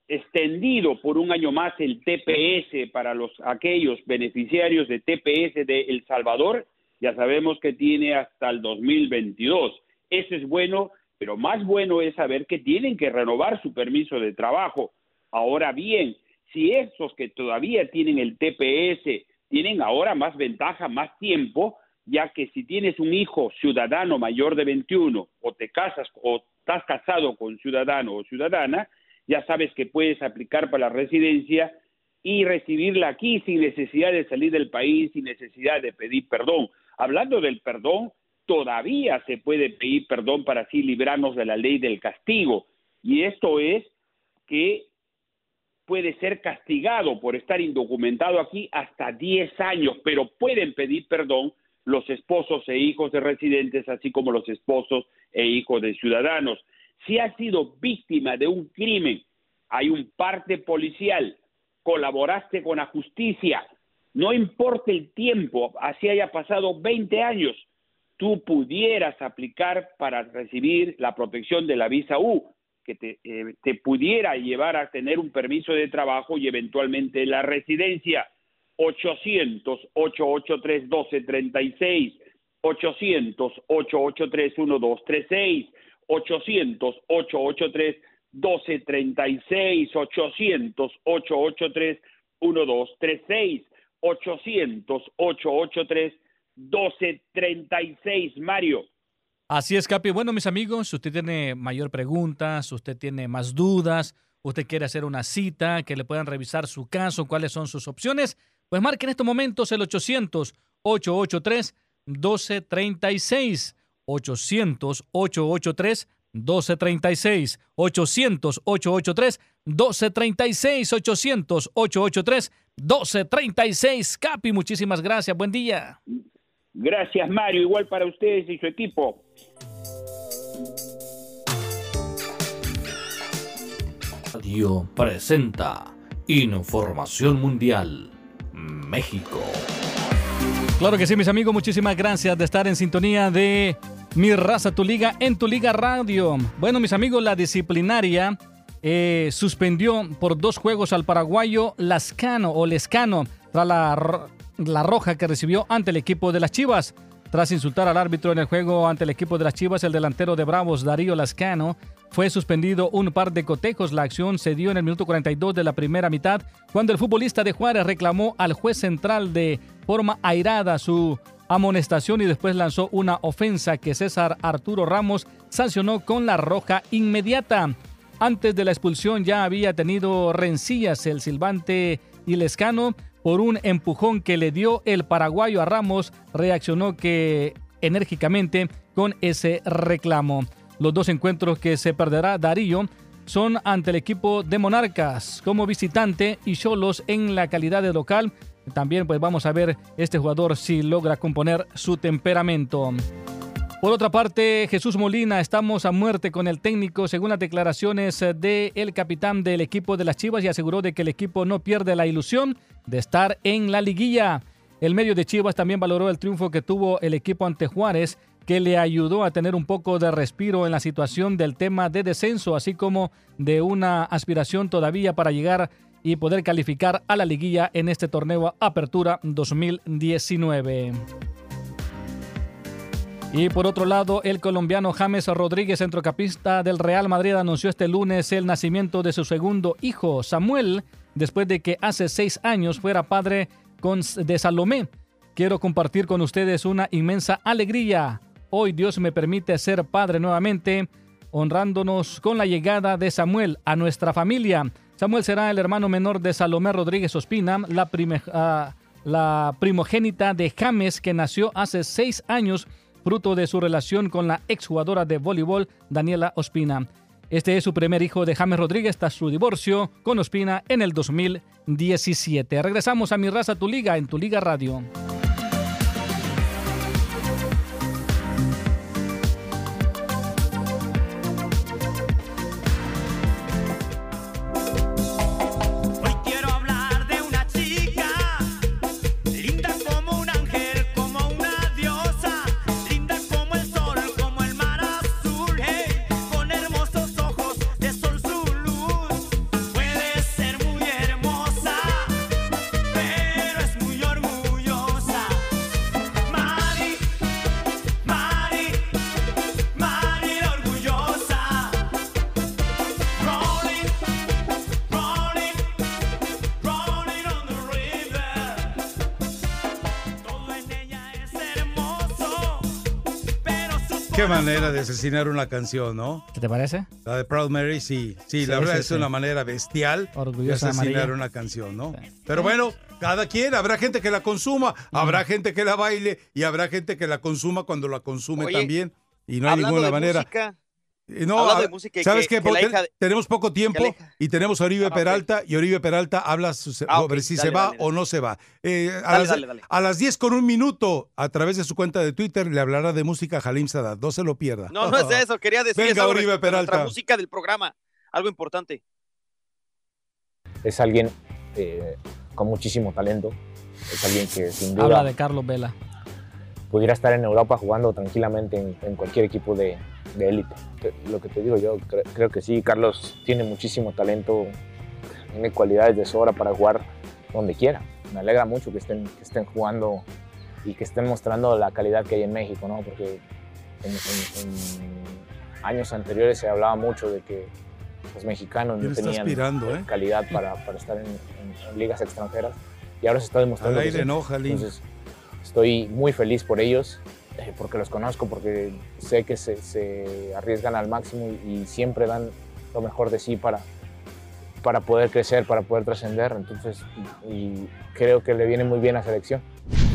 extendido por un año más el TPS para los aquellos beneficiarios de TPS de El Salvador. Ya sabemos que tiene hasta el 2022. Eso es bueno, pero más bueno es saber que tienen que renovar su permiso de trabajo. Ahora bien, si esos que todavía tienen el TPS tienen ahora más ventaja, más tiempo, ya que si tienes un hijo ciudadano mayor de 21 o te casas o estás casado con ciudadano o ciudadana, ya sabes que puedes aplicar para la residencia y recibirla aquí sin necesidad de salir del país, sin necesidad de pedir perdón. Hablando del perdón, todavía se puede pedir perdón para así librarnos de la ley del castigo. Y esto es que puede ser castigado por estar indocumentado aquí hasta 10 años, pero pueden pedir perdón los esposos e hijos de residentes, así como los esposos e hijos de ciudadanos. Si has sido víctima de un crimen, hay un parte policial, colaboraste con la justicia, no importa el tiempo, así haya pasado 20 años, tú pudieras aplicar para recibir la protección de la visa U, que te, eh, pudiera llevar a tener un permiso de trabajo y eventualmente la residencia. 800-883-1236, 800-883-1236, 800-883-1236, 800-883-1236, 800-883-1236, Mario. Así es, Capi. Bueno, mis amigos, si usted tiene mayor preguntas, usted tiene más dudas, usted quiere hacer una cita, que le puedan revisar su caso, cuáles son sus opciones, pues marque en estos momentos el 800-883-1236. 800-883-1236. 800-883-1236. 800-883-1236. Capi, muchísimas gracias. Buen día. Gracias, Mario. Igual para ustedes y su equipo. Radio presenta Información Mundial México. Claro que sí, mis amigos, muchísimas gracias de estar en sintonía de Mi Raza, Tu Liga, en Tu Liga Radio. Bueno, mis amigos, la disciplinaria eh, suspendió por dos juegos al paraguayo Lascano o Lescano tras la, la roja que recibió ante el equipo de las Chivas. Tras insultar al árbitro en el juego ante el equipo de las Chivas, el delantero de Bravos, Darío Lascano, fue suspendido un par de cotejos. La acción se dio en el minuto 42 de la primera mitad, cuando el futbolista de Juárez reclamó al juez central de forma airada su amonestación y después lanzó una ofensa que César Arturo Ramos sancionó con la roja inmediata. Antes de la expulsión ya había tenido rencillas el silbante y Lescano por un empujón que le dio el paraguayo a Ramos, reaccionó que enérgicamente con ese reclamo. Los dos encuentros que se perderá Darío son ante el equipo de Monarcas como visitante y Cholos en la calidad de local. También pues vamos a ver este jugador si logra componer su temperamento. Por otra parte, Jesús Molina, estamos a muerte con el técnico, según las declaraciones del capitán del equipo de las Chivas, y aseguró de que el equipo no pierde la ilusión de estar en la liguilla. El medio de Chivas también valoró el triunfo que tuvo el equipo ante Juárez, que le ayudó a tener un poco de respiro en la situación del tema de descenso, así como de una aspiración todavía para llegar y poder calificar a la liguilla en este torneo Apertura 2019. Y por otro lado, el colombiano James Rodríguez, centrocampista del Real Madrid, anunció este lunes el nacimiento de su segundo hijo, Samuel, después de que hace seis años fuera padre de Salomé. Quiero compartir con ustedes una inmensa alegría. Hoy Dios me permite ser padre nuevamente, honrándonos con la llegada de Samuel a nuestra familia. Samuel será el hermano menor de Salomé Rodríguez Ospina, la, ah, la primogénita de James, que nació hace seis años, fruto de su relación con la exjugadora de voleibol Daniela Ospina. Este es su primer hijo de James Rodríguez tras su divorcio con Ospina en el 2017. Regresamos a Mi Raza, Tu Liga, en Tu Liga Radio. Manera de asesinar una canción, ¿no? ¿Qué te parece? La de Proud Mary, sí. Sí, la Sí, verdad sí, es sí. una manera bestial de Orgullosa asesinar amarilla. una canción, ¿no? Pero bueno, cada quien, habrá gente que la consuma, Mm. habrá gente que la baile y habrá gente que la consuma cuando la consume Oye, también. Y no hay ninguna de manera. música, No, hablando a- de música, ¿sabes que- qué? que la Te- hija de- tenemos poco tiempo hija- y tenemos a Oribe Ah. Peralta y Oribe Peralta habla su- Ah, sobre si dale, se va dale, o no se va. Eh, a, Dale, las, dale, dale. a las 10 con un minuto, a través de su cuenta de Twitter, le hablará de música a Halim Sadat. No se lo pierda. No, no es eso, quería decir Venga, eso Oribe nuestra música del programa, algo importante. es alguien eh, con muchísimo talento, es alguien que sin duda Habla de Carlos Vela. Pudiera estar en Europa jugando tranquilamente en, en cualquier equipo de élite. Que- Lo que te digo yo, cre- creo que sí, Carlos tiene muchísimo talento, tiene cualidades de sobra para jugar donde quiera. Me alegra mucho que estén, que estén jugando y que estén mostrando la calidad que hay en México, ¿no? Porque en, en- en años anteriores se hablaba mucho de que los mexicanos no ¿Quién está tenían eh? calidad para, para estar en, ligas extranjeras y ahora se está demostrando Al que aire, sí. ¿no, Jalín? Entonces, estoy muy feliz por ellos, eh, porque los conozco, porque sé que se, se arriesgan al máximo y, y siempre dan lo mejor de sí para, para poder crecer, para poder trascender. Entonces, y, creo que le viene muy bien a selección.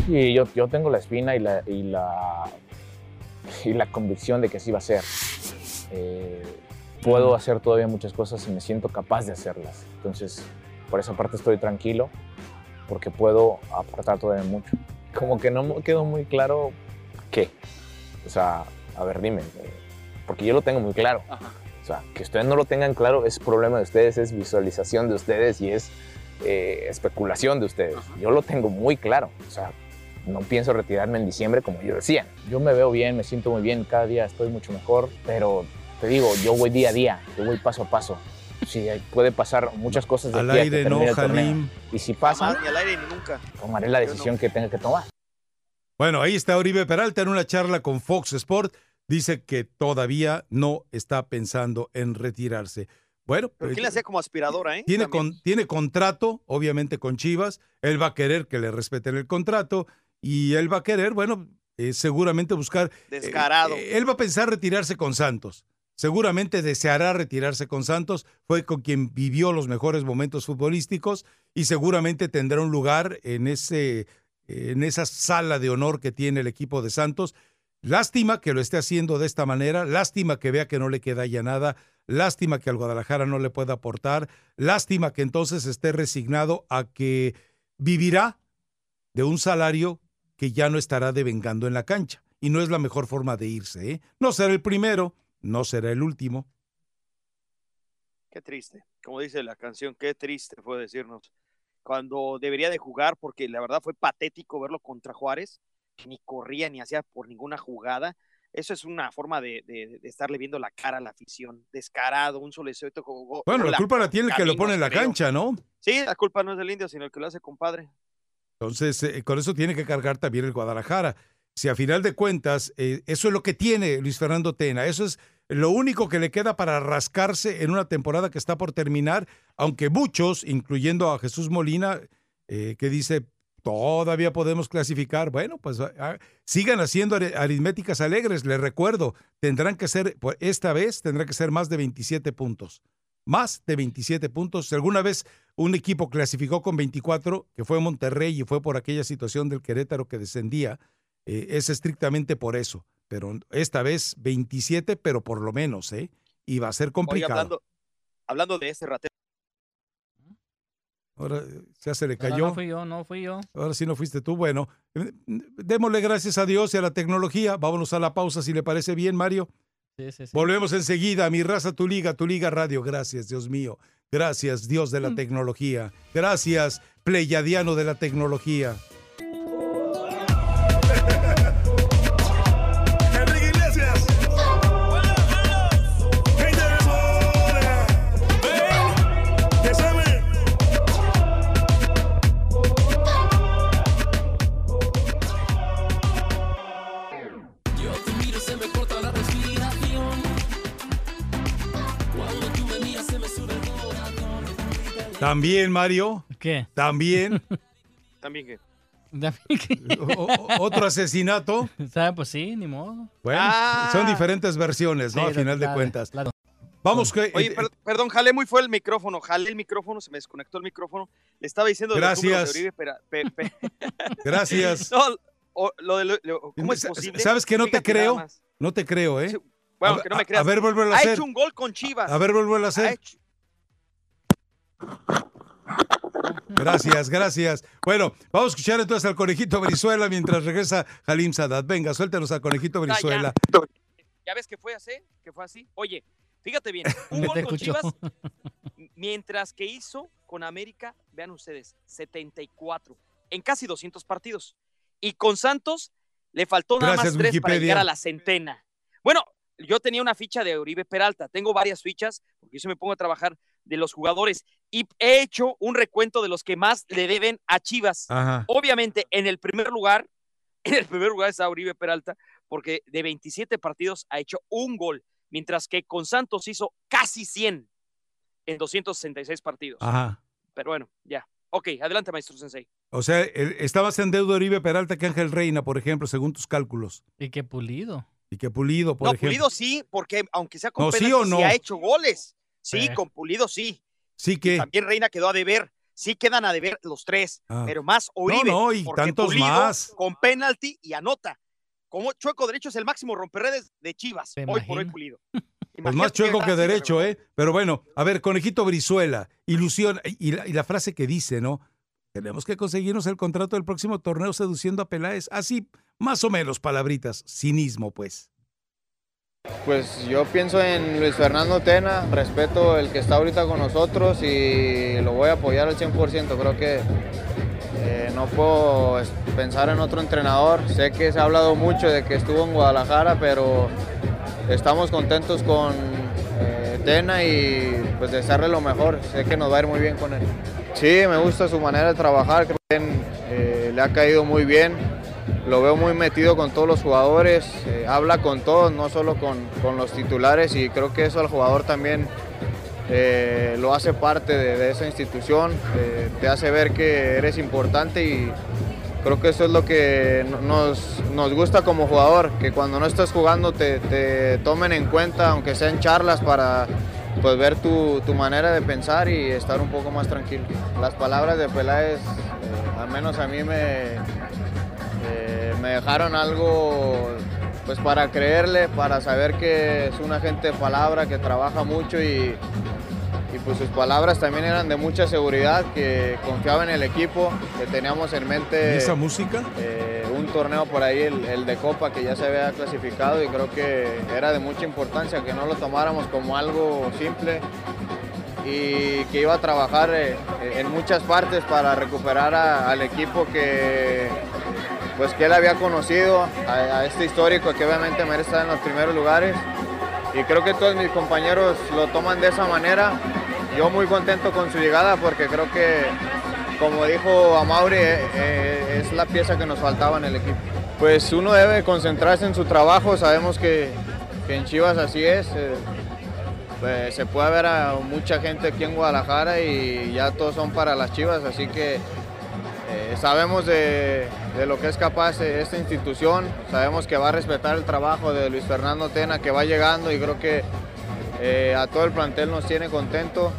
Y yo, yo tengo la espina y la, y, la, y la convicción de que así va a ser. Eh, puedo hacer todavía muchas cosas y me siento capaz de hacerlas. Entonces, por esa parte estoy tranquilo, porque puedo aportar todavía mucho. Como que no me quedó muy claro qué. O sea, a ver, dime, porque yo lo tengo muy claro. O sea, que ustedes no lo tengan claro es problema de ustedes, es visualización de ustedes y es eh, especulación de ustedes. Yo lo tengo muy claro. O sea, no pienso retirarme en diciembre como yo decía. Yo me veo bien, me siento muy bien, cada día estoy mucho mejor, pero te digo, yo voy día a día, yo voy paso a paso. Sí, puede pasar muchas cosas de Al aquí a que aire, no, el. Halim. Y si pasa, Jamás, ni al aire ni nunca. tomaré la no. decisión que tenga que tomar. Bueno, ahí está Oribe Peralta en una charla con Fox Sport. Dice que todavía no está pensando en retirarse. Bueno, Pero pues, ¿quién le hacía como aspiradora, eh? tiene, con- tiene contrato, obviamente con Chivas. Él va a querer que le respeten el contrato y él va a querer, bueno, eh, seguramente buscar. eh, Descarado. eh, él va a pensar retirarse con Santos. Seguramente deseará retirarse con Santos. Fue con quien vivió los mejores momentos futbolísticos y seguramente tendrá un lugar en ese en esa sala de honor que tiene el equipo de Santos. Lástima que lo esté haciendo de esta manera, lástima que vea que no le queda ya nada, lástima que al Guadalajara no le pueda aportar, lástima que entonces esté resignado a que vivirá de un salario que ya no estará devengando en la cancha. Y no es la mejor forma de irse. ¿eh? No será el primero, no será el último. Qué triste. Como dice la canción, qué triste fue decirnos. Cuando debería de jugar, porque la verdad fue patético verlo contra Juárez, que ni corría ni hacía por ninguna jugada. Eso es una forma de, de- de estarle viendo la cara a la afición. Descarado, un solecito. Bueno, la culpa la tiene el que lo pone en la cancha, ¿no? Sí, la culpa no es del indio, sino el que lo hace compadre. Entonces, eh, con eso tiene que cargar también el Guadalajara. Si a final de cuentas, eh, eso es lo que tiene Luis Fernando Tena, eso es lo único que le queda para rascarse en una temporada que está por terminar, aunque muchos, incluyendo a Jesús Molina, eh, que dice, todavía podemos clasificar, bueno, pues ah, sigan haciendo ari- aritméticas alegres, les recuerdo, tendrán que ser, esta vez tendrán que ser más de 27 puntos. Más de 27 puntos. Si alguna vez un equipo clasificó con 24, que fue Monterrey y fue por aquella situación del Querétaro que descendía, eh, es estrictamente por eso. Pero esta vez 27, pero por lo menos, ¿eh? Y va a ser Oye, complicado. hablando, hablando de ese ratero. Ahora eh, ya se le No, cayó. no fui yo, no fui yo. Ahora sí no fuiste tú. Bueno, eh, démosle gracias a Dios y a la tecnología. Vámonos a la pausa si le parece bien, Mario. Sí, sí, sí. Volvemos enseguida. Mi raza, tu liga, tu liga radio. Gracias, Dios mío. Gracias, Dios de la Mm. tecnología. Gracias, Pleiadiano de la tecnología. También, Mario. ¿Qué? También. También que. O- otro asesinato. ¿Sabe? Pues sí, ni modo. Bueno, Ah. son diferentes versiones, ¿no? Sí, a final de cuentas. claro. Vamos, que, Oye, eh, per- perdón, jalé muy fue el micrófono, jalé el micrófono, se me desconectó el micrófono. Le estaba diciendo de los números Gracias. de Uribe, Pera- pe- pe- Gracias. No, o- lo de lo- lo- ¿Cómo es posible? ¿Sabes que no te Fíjate creo? No te creo, ¿eh? Bueno, A- que no me a- creas. A ver, vuélvelo a ha hacer. hecho un gol con Chivas. A ver, vuélvelo a hacer. Ha hecho- Gracias, gracias. Bueno, vamos a escuchar entonces al conejito Brizuela mientras regresa Halim Sadat. Venga, suéltanos al conejito Ah, ya. Brizuela. ¿Ya ves que fue así? Que fue así. Oye, fíjate bien, un gol con. Chivas, mientras que hizo con América, vean ustedes, 74 en casi 200 partidos. Y con Santos le faltó nada Gracias, más tres para llegar a la centena. Bueno, yo tenía una ficha de Uribe Peralta, tengo varias fichas, porque yo se me pongo a trabajar de los jugadores y he hecho un recuento de los que más le deben a Chivas. Ajá. Obviamente, en el primer lugar, en el primer lugar está Uribe Peralta, porque de 27 partidos ha hecho un gol, mientras que con Santos hizo casi 100 en 266 partidos. Ajá. Pero bueno, ya. Ok, adelante, maestro Sensei. O sea, está más en deuda Oribe Peralta que Ángel Reina, por ejemplo, según tus cálculos. Y qué pulido. Y que Pulido, por no, ejemplo. Pulido sí, porque aunque sea con No, ¿sí o no? sí ha hecho goles. Sí, Eh. con Pulido sí. Sí que. También Reina quedó a deber. Sí quedan a deber los tres, Ah. pero más Oribe. no, y porque tantos Pulido más. Con penalti y anota. Como Chueco Derecho es el máximo romperredes de Chivas. ¿Te Hoy por hoy? Pulido. Pues más chueco que derecho, ¿eh? Pero bueno, a ver, conejito Brizuela, ilusión, y la, y la frase que dice, ¿no? Tenemos que conseguirnos el contrato del próximo torneo seduciendo a Peláez. Así, más o menos, palabritas. Cinismo, pues. Pues yo pienso en Luis Fernando Tena, respeto el que está ahorita con nosotros y lo voy a apoyar al 100%. Creo que eh, no puedo pensar en otro entrenador. Sé que se ha hablado mucho de que estuvo en Guadalajara, pero estamos contentos con eh, Tena y pues desearle lo mejor. Sé que nos va a ir muy bien con él. Sí, me gusta su manera de trabajar, creo que eh, le ha caído muy bien. Lo veo muy metido con todos los jugadores, eh, habla con todos, no solo con, con los titulares y creo que eso al jugador también eh, lo hace parte de, esa institución, eh, te hace ver que eres importante y creo que eso es lo que no- nos, nos gusta como jugador, que cuando no estás jugando te, te tomen en cuenta, aunque sean charlas para pues, ver tu, tu manera de pensar y estar un poco más tranquilo. Las palabras de Peláez, al menos a mí me, eh, me dejaron algo pues para creerle, para saber que es una gente de palabra, que trabaja mucho y, y pues sus palabras también eran de mucha seguridad, que confiaba en el equipo, que teníamos en mente ¿Y esa música? eh, un torneo por ahí, el, el de Copa, que ya se había clasificado y creo que era de mucha importancia, que no lo tomáramos como algo simple y que iba a trabajar eh, en muchas partes para recuperar a- al equipo que, pues que él había conocido a, este histórico que obviamente merece estar en los primeros lugares. Y creo que todos mis compañeros lo toman de esa manera. Yo muy contento con su llegada porque creo que, como dijo Amauri, eh, eh, es la pieza que nos faltaba en el equipo. Pues uno debe concentrarse en su trabajo, sabemos que, que en Chivas así es. eh, pues, se puede ver a mucha gente aquí en Guadalajara y ya todos son para las Chivas, así que eh, sabemos de, lo que es capaz eh, esta institución, sabemos que va a respetar el trabajo de Luis Fernando Tena que va llegando y creo que eh, a todo el plantel nos tiene contento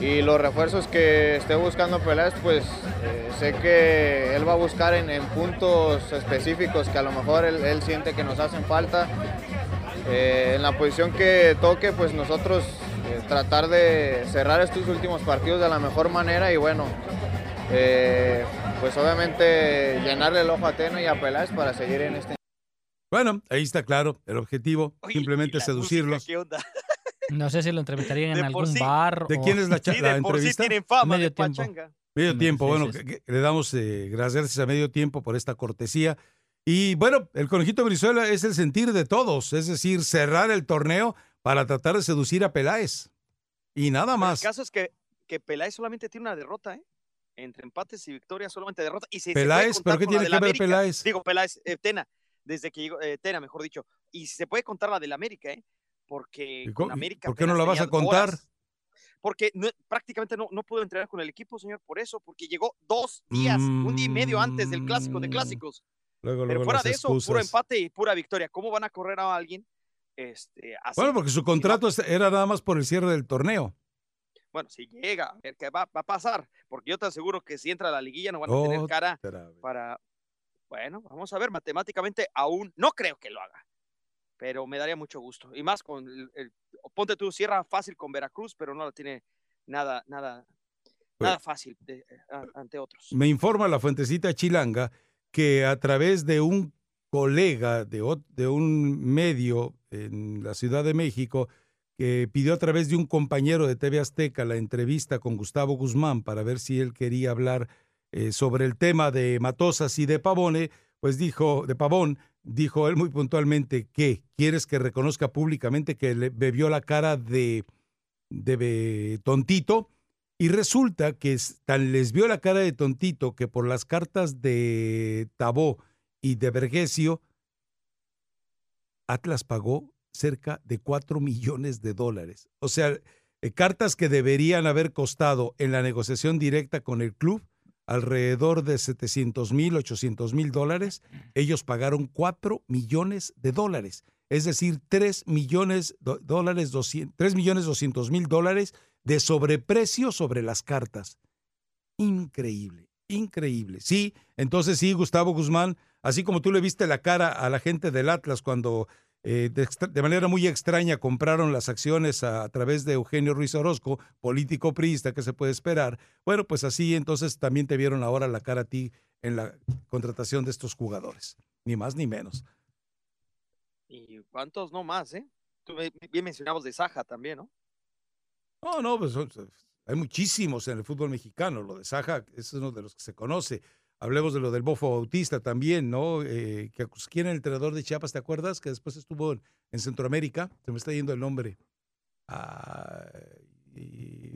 y los refuerzos que esté buscando Peláez, pues sé que él va a buscar en, puntos específicos que a lo mejor él, siente que nos hacen falta. En la posición que toque, pues nosotros tratar de cerrar estos últimos partidos de la mejor manera y bueno, eh, pues obviamente llenarle el ojo a Tena y a Peláez para seguir en este Bueno, ahí está claro el objetivo, simplemente seducirlos. ¿Qué onda? No sé si lo entrevistarían en De algún sí. bar. ¿De o- quién es la, Sí, la de por sí entrevista? tienen fama Medio de tiempo. pachanga. Medio tiempo, Sí, bueno, que- que le damos eh, gracias a medio tiempo por esta cortesía. Y bueno, el conejito Brizuela es el sentir de todos, es decir, cerrar el torneo para tratar de seducir a Peláez. Y nada Pero más. El caso es que, que Peláez solamente tiene una derrota, ¿eh? Entre empates y victorias solamente derrota. Y si se Peláez, ¿pero qué tiene que ver América- Peláez? Digo, Peláez, eh, Tena, desde que llegó, eh, Tena, mejor dicho. Y si se puede contar la del América, ¿eh? Porque ¿Y con co- América ¿Por qué no la vas a contar? horas. Porque no- prácticamente no, no pudo entrenar con el equipo, señor, por eso, porque llegó dos días, un día y medio antes del clásico de clásicos. Luego, Pero fuera de eso, puro empate y pura victoria. ¿Cómo van a correr a alguien? Este, así? Bueno, porque su contrato era nada más por el cierre del torneo. Bueno, si llega, a ver qué va, va a pasar, porque yo te aseguro que si entra a la liguilla no van a tener cara para. Bueno, vamos a ver, matemáticamente aún no creo que lo haga, pero me daría mucho gusto. Y más con el, el- ponte tú, cierra fácil con Veracruz, pero no lo tiene nada, nada, nada fácil de- a- ante otros. Me informa la fuentecita chilanga que a través de un colega de, de un medio en la Ciudad de México, pidió a través de un compañero de TV Azteca la entrevista con Gustavo Guzmán para ver si él quería hablar eh, sobre el tema de Matosas y de Pavone, pues dijo, de Pavón, dijo él muy puntualmente que quieres que reconozca públicamente que bebió la cara de, de tontito y resulta que tan les vio la cara de tontito que por las cartas de Tabó y de Vergesio, Atlas pagó cerca de 4 millones de dólares. O sea, eh, cartas que deberían haber costado en la negociación directa con el club alrededor de 700 mil, 800 mil dólares. Ellos pagaron 4 millones de dólares. Es decir, 3 millones de dólares, 200, 3 millones 200 mil dólares de sobreprecio sobre las cartas. Increíble, increíble. Sí, entonces sí, Gustavo Guzmán, así como tú le viste la cara a la gente del Atlas cuando eh, de, manera muy extraña compraron las acciones a, a través de Eugenio Ruiz Orozco, político priista, que se puede esperar. Bueno, pues así entonces también te vieron ahora la cara a ti en la contratación de estos jugadores. Ni más ni menos. ¿Y cuántos no más, eh? Tú bien mencionabas de Saja también, ¿no? No, no, pues hay muchísimos en el fútbol mexicano. Lo de Saja es uno de los que se conoce. Hablemos de lo del Bofo Bautista también, ¿no? Eh, que acus- ¿Quién era el entrenador de Chiapas? ¿Te acuerdas? Que después estuvo en, en Centroamérica. Se me está yendo el nombre. Ah,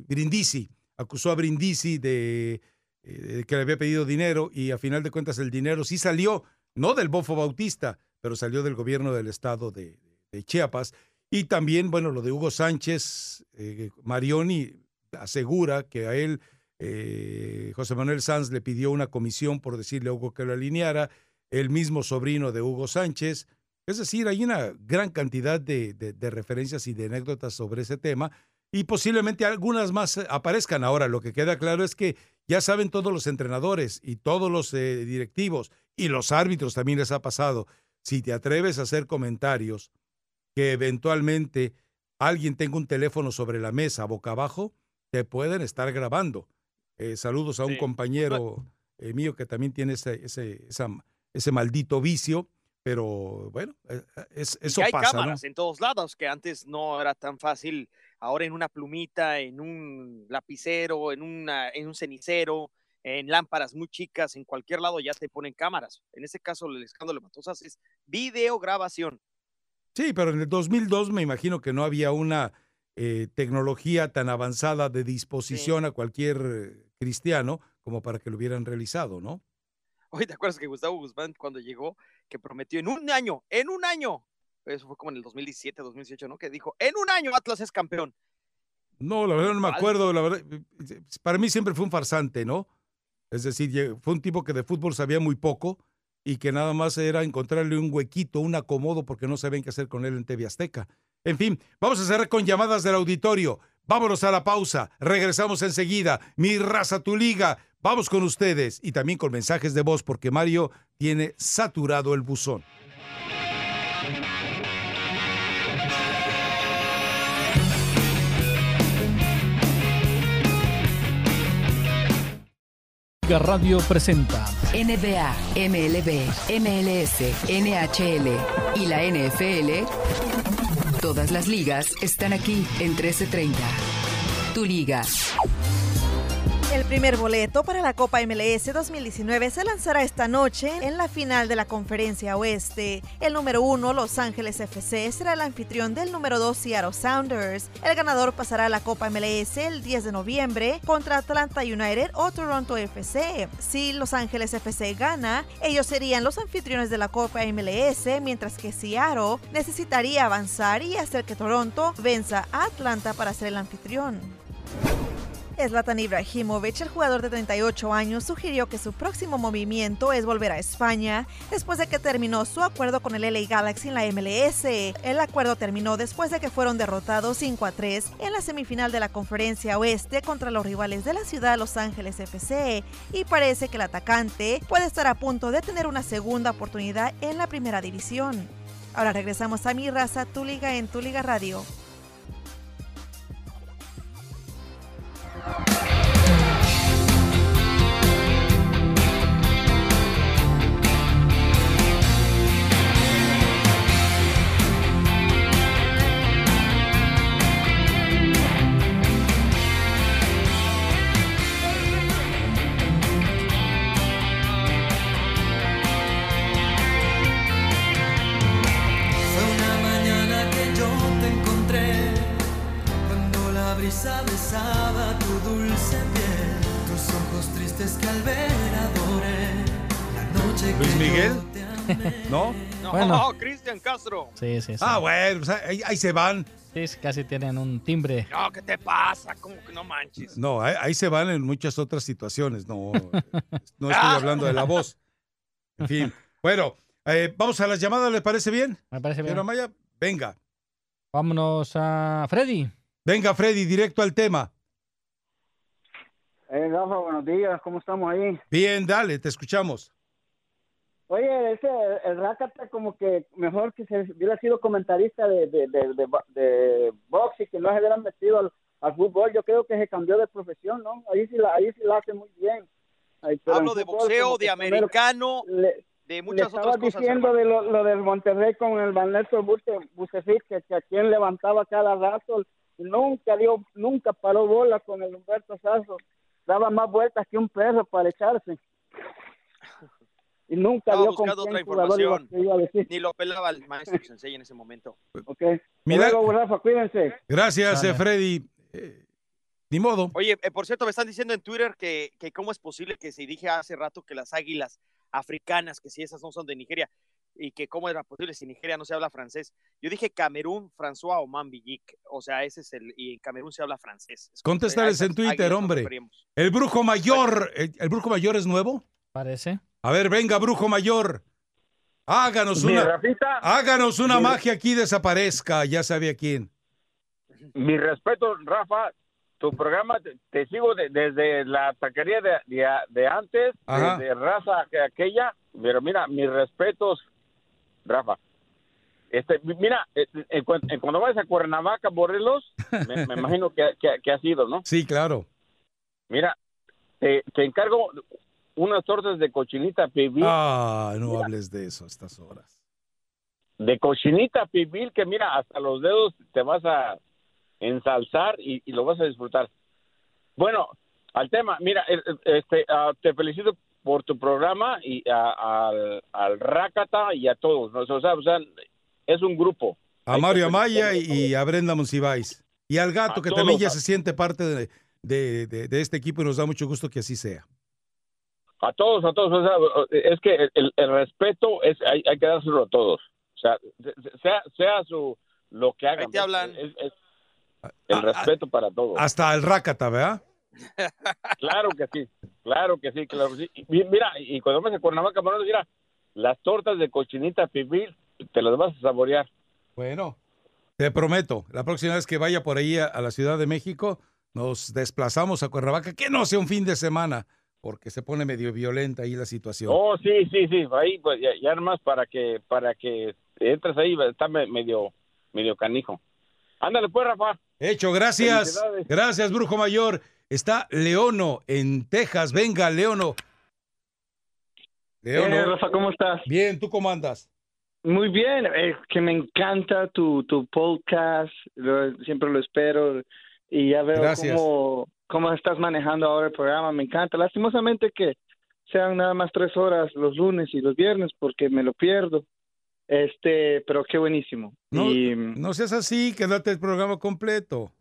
Brindisi. Acusó a Brindisi de, eh, que le había pedido dinero y a final de cuentas el dinero sí salió, no del Bofo Bautista, pero salió del gobierno del estado de, de Chiapas. Y también, bueno, lo de Hugo Sánchez, eh, Marioni asegura que a él eh, José Manuel Sanz le pidió una comisión por decirle a Hugo que lo alineara, el mismo sobrino de Hugo Sánchez. Es decir, hay una gran cantidad de, referencias y de anécdotas sobre ese tema y posiblemente algunas más aparezcan. Ahora, lo que queda claro es que ya saben todos los entrenadores y todos los eh, directivos y los árbitros también les ha pasado. Si te atreves a hacer comentarios que eventualmente alguien tenga un teléfono sobre la mesa boca abajo, te pueden estar grabando. Eh, saludos a un Sí. compañero eh, mío que también tiene ese, ese, esa- ese maldito vicio, pero bueno, eh, es- eso hay pasa, ¿no? cámaras en todos lados, que antes no era tan fácil. Ahora en una plumita, en un lapicero, en, una, en un cenicero, en lámparas muy chicas, en cualquier lado ya te ponen cámaras. En ese caso, el escándalo de Matosas es videograbación. Sí, pero en el 2002 me imagino que no había una eh, tecnología tan avanzada de disposición a cualquier cristiano como para que lo hubieran realizado, ¿no? Oye, ¿te acuerdas que Gustavo Guzmán cuando llegó, que prometió en un año, en un año, eso fue como en el 2017, 2018, ¿no? Que dijo, en un año Atlas es campeón. No, la verdad no me acuerdo, la verdad, para mí siempre fue un farsante, ¿no? Es decir, fue un tipo que de fútbol sabía muy poco y que nada más era encontrarle un huequito, un acomodo, porque no sabían qué hacer con él en TV Azteca. En fin, vamos a cerrar con llamadas del auditorio. Vámonos a la pausa. Regresamos enseguida. Mi raza, tu liga. Vamos con ustedes y también con mensajes de voz, porque Mario tiene saturado el buzón. Radio presenta NBA, MLB, MLS, NHL y la NFL. Todas las ligas están aquí en 1330. Tu liga. El primer boleto para la Copa MLS 2019 se lanzará esta noche en la final de la Conferencia Oeste. El número uno, Los Ángeles FC, será el anfitrión del número dos, Seattle Sounders. El ganador pasará a la Copa MLS el 10 de noviembre contra Atlanta United o Toronto FC. Si Los Ángeles FC gana, ellos serían los anfitriones de la Copa MLS, mientras que Seattle necesitaría avanzar y hacer que Toronto venza a Atlanta para ser el anfitrión. Zlatan Ibrahimovic, el jugador de 38 años, sugirió que su próximo movimiento es volver a España después de que terminó su acuerdo con el LA Galaxy en la MLS. El acuerdo terminó después de que fueron derrotados 5 a 3 en la semifinal de la Conferencia Oeste contra los rivales de la ciudad Los Ángeles FC y parece que el atacante puede estar a punto de tener una segunda oportunidad en la primera división. Ahora regresamos a mi raza, tu liga en tu liga radio. Fue No, Bueno. Cristian Castro. Sí, sí, sí. Ah, bueno, pues ahí, ahí se van. Sí, sí, casi tienen un timbre. No, ¿qué te pasa? ¿Cómo que no manches? No, ahí, ahí se van en muchas otras situaciones. No, no estoy Ah. hablando de la voz. En fin, bueno, eh, vamos a las llamadas, ¿le parece bien? Me parece bien. Señora Maya, venga. Vámonos a Freddy. Venga, Freddy, directo al tema. Eh, Rafa, buenos días, ¿cómo estamos ahí? Bien, dale, te escuchamos. Oye, ese, el Rakata como que mejor que se hubiera sido comentarista de, de, de, de, bo- de box y que no se hubieran metido al, al fútbol, yo creo que se cambió de profesión, ¿no? Ahí sí la, ahí sí la hace muy bien. Hablo de fútbol boxeo, de americano, le- de muchas otras cosas. diciendo hermano. de lo, lo del Monterrey con el Vanesto Bucefic, que, que a quien levantaba cada rato, nunca dio, nunca paró bola con el Humberto Sazo, daba más vueltas que un perro para echarse. Y nunca Estaba con buscando otra información. iba a decir. Ni lo pelaba el maestro Sensei en ese momento. Ok. Mira- Luego, Rafa, cuídense. Gracias, eh, Freddy. Eh, ni modo. Oye, eh, por cierto, me están diciendo en Twitter que, que cómo es posible que se dije hace rato que las águilas africanas, que si esas no son de Nigeria, y que cómo era posible si Nigeria no se habla francés. Yo dije Camerún, François Oman Villic, o sea, ese es el, y en Camerún se habla francés. Es como que a Contéstales esas en Twitter, hombre. El brujo mayor, ¿el, el brujo mayor es nuevo? Parece. A ver, venga, brujo mayor. Háganos Mi una, Rafita. háganos una Mi- magia aquí desaparezca, ya sabe a quién. Mi respeto, Rafa. Tu programa te, te sigo de- desde la taquería de, de, de antes, de, raza que aquella. Pero mira, mis respetos, Rafa. Este, mi- mira, eh, cuen- en cuando vayas a Cuernavaca, Morelos, me, me imagino que, que, que has ido, ¿no? Sí, claro. Mira, te, te encargo unas tortas de cochinita pibil, Ah, no hables de eso a estas horas. de cochinita pibil, que mira, hasta los dedos te vas a ensalzar y, y lo vas a disfrutar. Bueno, al tema, mira, este, ah, te felicito por tu programa y a- al, al Rácata y a todos. ¿no? O, sea, o sea, es un grupo. A Mario Amaya y a Brenda Monsiváis. Y al gato, A que todos, también ya se siente parte de, de- de- de este equipo y nos da mucho gusto que así sea. A todos, a todos. O sea, es que el, el respeto es hay, hay que dárselo a todos. O sea, se- sea, sea su lo que hagan. te hablan. Es- es el respeto para todos. Hasta el Rácata, ¿verdad? Claro que sí, claro que sí, claro que sí. Y mira, y cuando vamos a Cuernavaca, Manuel, mira, las tortas de cochinita pibil te las vas a saborear. Bueno, te prometo, la próxima vez que vaya por ahí a, a la Ciudad de México, nos desplazamos a Cuernavaca, que no sea un fin de semana, porque se pone medio violenta ahí la situación. Oh, sí, sí, sí, ahí pues ya, ya nomás para que para que entres ahí está me- medio medio canijo. Ándale pues, Rafa. Hecho, gracias. Gracias, Brujo Mayor. Está Leono en Texas. Venga, Leono. Eh, Rafa, ¿cómo estás? Bien, ¿tú cómo andas? Muy bien, es que me encanta tu, tu podcast, lo- siempre lo espero y ya veo Gracias. cómo, cómo estás manejando ahora el programa, me encanta. Lastimosamente que sean nada más tres horas los lunes y los viernes porque me lo pierdo, este, pero qué buenísimo. No, y, no seas así, quédate el programa completo.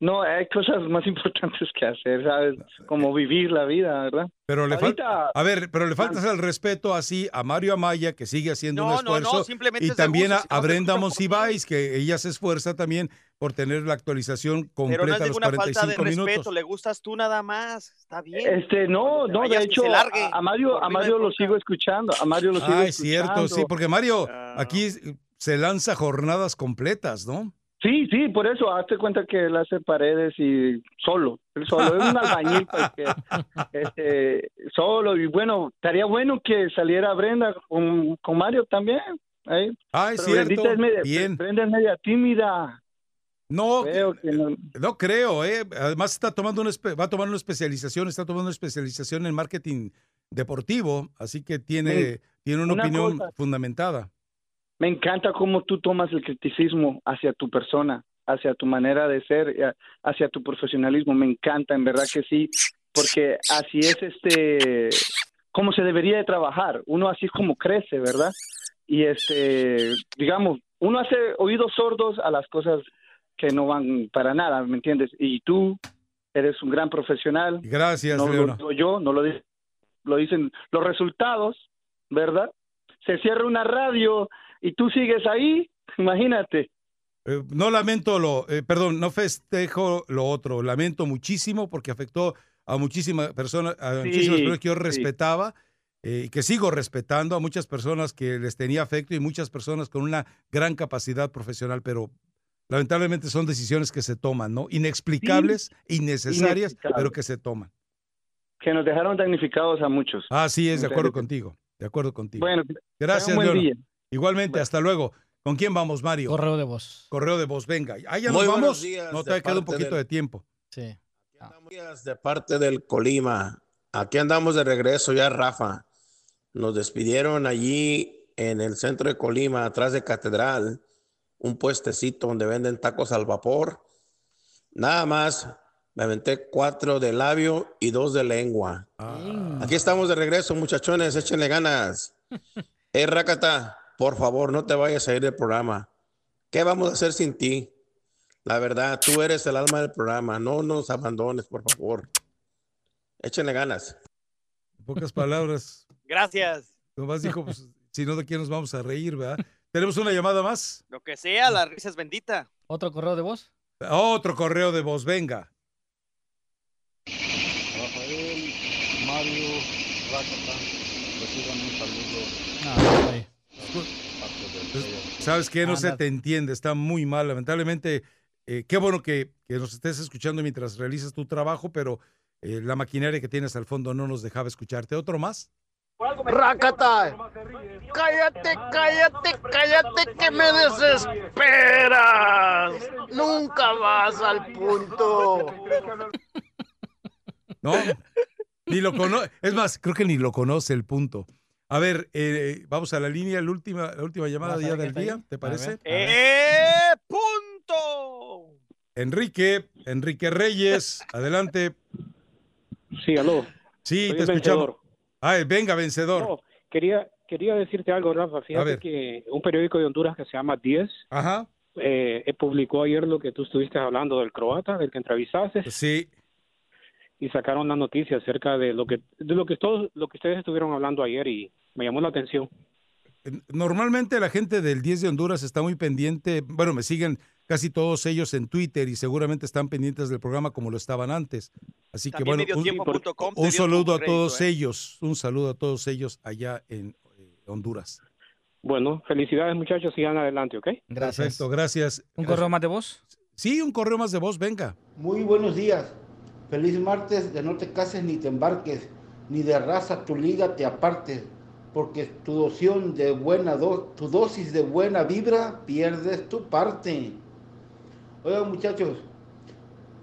No, hay cosas más importantes que hacer, ¿sabes? Como vivir la vida, ¿verdad? Pero le Ahorita- falta, a ver, pero le faltas el respeto así a Mario Amaya, que sigue haciendo un No, no, no, esfuerzo, simplemente y también gusto, a, Brenda Monsiváis, que ella se esfuerza también por tener la actualización Pero no completa es a los ninguna falta de 45 respeto, minutos. le gustas tú nada más, está bien. Este, no, no, de hecho, a, a Mario, a Mario lo sigo escuchando, a Mario lo sigo Ah, es cierto, sí, escuchando. porque Mario Ah. aquí se lanza jornadas completas, ¿no? Sí, sí, por eso, hazte cuenta que él hace paredes y solo, él solo, es un albañil, pues, que, este, solo, y bueno, estaría bueno que saliera Brenda con, con Mario también, ¿eh? Pero cierto, Brendita es media- bien. Brenda es media tímida. No, Creo que no. No creo, ¿eh? Además está tomando una, va a tomar una especialización, está tomando una especialización en marketing deportivo, así que tiene, Sí. tiene una, Una opinión cosa. fundamentada. Me encanta cómo tú tomas el criticismo hacia tu persona, hacia tu manera de ser, a- hacia tu profesionalismo. Me encanta, en verdad que sí, porque así es este, como se debería de trabajar. Uno así es como crece, ¿verdad? Y este, digamos, uno hace oídos sordos a las cosas que no van para nada, ¿me entiendes? Y tú eres un gran profesional. Gracias, no lo digo yo, no lo, lo dicen los resultados, ¿verdad? Se cierra una radio y tú sigues ahí, imagínate. Eh, no lamento lo, eh, perdón, no festejo lo otro, lamento muchísimo porque afectó a muchísimas personas, a Sí, muchísimas personas que yo respetaba eh, y que sigo respetando, a muchas personas que les tenía afecto y muchas personas con una gran capacidad profesional, pero lamentablemente son decisiones que se toman, ¿no? Inexplicables, innecesarias, pero que se toman. Que nos dejaron damnificados a muchos. Ah, sí, es de acuerdo contigo, de acuerdo contigo. Bueno, Gracias, buen día. Igualmente, hasta luego. ¿Con quién vamos, Mario? Correo de voz. Correo de voz, venga. Ah, ya nos Muy buenos vamos. días no, todavía queda un poquito del- de tiempo. Sí. días de parte del Colima. Aquí andamos de regreso ya, Rafa. Nos despidieron allí en el centro de Colima, atrás de Catedral, un puestecito donde venden tacos al vapor. Nada más, me aventé cuatro de labio y dos de lengua. Aquí estamos de regreso, muchachones, échenle ganas. Eh, Rakata, por favor, no te vayas a ir del programa. ¿Qué vamos a hacer sin ti? La verdad, tú eres el alma del programa. No nos abandones, por favor. Échenle ganas. En pocas palabras, Gracias. nomás dijo, pues, si no, ¿de quién nos vamos a reír, verdad? ¿Tenemos una llamada más? Lo que sea, la risa es bendita. ¿Otro correo de voz? Otro correo de voz, venga. Rafael, Mario, reciban un saludo. Ah, sello. ¿Sabes qué? No se te entiende, está muy mal. Lamentablemente, eh, qué bueno que, que nos estés escuchando mientras realizas tu trabajo, pero eh, la maquinaria que tienes al fondo no nos dejaba escucharte. ¿Otro más? Rakata, cállate, cállate, cállate que me desesperas. Nunca vas al punto. No, ni lo conoce. Es más, creo que ni lo conoce el punto. A ver, eh, vamos a la línea, la última, la última llamada Vas a ya ver del día, ahí. ¿te A parece? ver. ¡Eh! ¡Punto! Enrique, Enrique Reyes, adelante. Sí, aló. Sí, Soy te escuchamos. vencedor. Ay, venga, vencedor. No, quería, quería decirte algo, Rafa. A Fíjate ver. que un periódico de Honduras que se llama 10 Ajá. eh, eh, publicó ayer lo que tú estuviste hablando del croata, del que entrevistaste. Sí. Y sacaron la noticia acerca de lo que de lo que todos lo que ustedes estuvieron hablando ayer y me llamó la atención. Normalmente la gente del 10 de Honduras está muy pendiente, bueno, me siguen casi todos ellos en Twitter y seguramente están pendientes del programa como lo estaban antes. Así que También bueno, un, saludo a todos ¿eh? ellos, un saludo a todos ellos allá en eh, Honduras. Bueno, felicidades muchachos, sigan adelante, ¿ok? Perfecto, gracias. ¿Un correo más de voz? Sí, un correo más de voz, venga. Muy buenos días. Feliz martes de no te cases ni te embarques, ni de raza tu liga te apartes, porque tu doción de buena do- tu dosis de buena vibra pierdes tu parte. Oigan muchachos,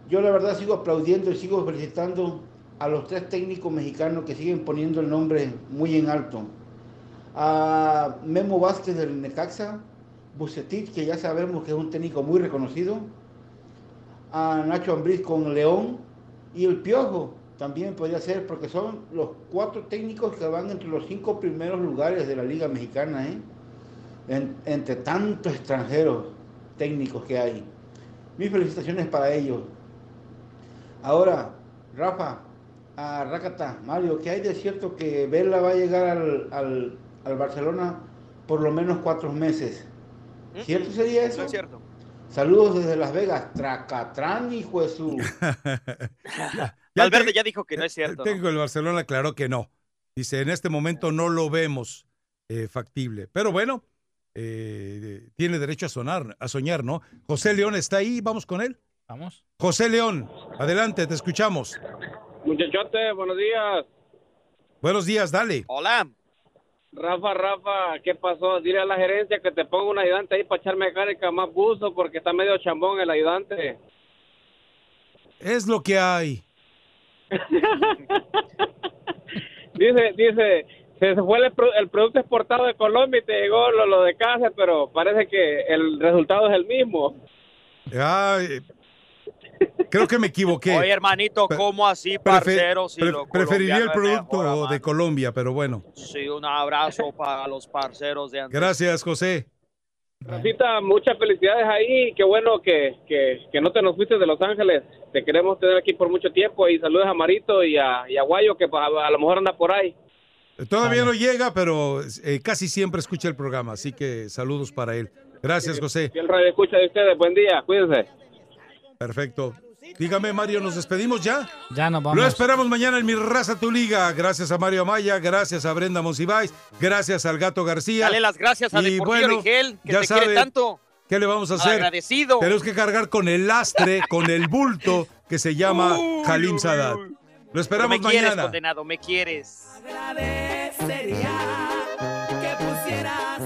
yo la verdad sigo aplaudiendo y sigo felicitando a los tres técnicos mexicanos que siguen poniendo el nombre muy en alto. A Memo Vázquez del Necaxa, Bucetich, que ya sabemos que es un técnico muy reconocido, a Nacho Ambriz con León y el Piojo también podría ser porque son los cuatro técnicos que van entre los cinco primeros lugares de la Liga Mexicana, ¿eh? En- entre tantos extranjeros técnicos que hay. Mis felicitaciones para ellos. Ahora, Rafa, a Rakata, Mario, ¿qué hay de cierto que Vela va a llegar al, al- al Barcelona por lo menos cuatro meses? ¿Cierto sería eso? No es cierto. Saludos desde Las Vegas. Tracatrán, hijo de su. Valverde ya dijo que no es cierto. El ¿no? técnico del Barcelona aclaró que no. Dice, en este momento no lo vemos eh, factible. Pero bueno, eh, tiene derecho a sonar, a soñar, ¿no? José León está ahí, vamos con él. Vamos. José León, adelante, te escuchamos. Muchachote, buenos días. Buenos días, dale. Hola. Rafa, Rafa, ¿qué pasó? Dile a la gerencia que te ponga un ayudante ahí para echar mecánica más buzo porque está medio chambón el ayudante. Es lo que hay. Dice, dice, se fue el, el producto exportado de Colombia y te llegó lo, lo de casa, pero parece que el resultado es el mismo. Ay, creo que me equivoqué. Oye, hermanito, ¿cómo así, Prefe- parcero? Si preferiría el producto mejor, de Colombia, pero bueno. Sí, un abrazo para los parceros de antes. Gracias, José. Rafita, muchas felicidades ahí. Qué bueno que, que, que no te nos fuiste de Los Ángeles. Te queremos tener aquí por mucho tiempo. Y saludos a Marito y a, y a Guayo, que a, lo mejor anda por ahí. Todavía no llega, pero eh, casi siempre escucha el programa, así que saludos para él. Gracias, José. Y el radio escucha de ustedes. Buen día, cuídense. Perfecto. Dígame, Mario, ¿nos despedimos ya? Ya nos vamos. Lo esperamos mañana en Mi Raza Tu Liga. Gracias a Mario Amaya, gracias a Brenda Monsiváis, gracias al Gato García. Dale las gracias a Y Deportivo bueno, Rigel, que ya te sabe, quiere tanto. ¿Qué le vamos a hacer? Agradecido. Tenemos que cargar con el lastre, con el bulto que se llama uy, Sadat. Lo esperamos me quieres, mañana. condenado, me quieres. Agradecería que pusieras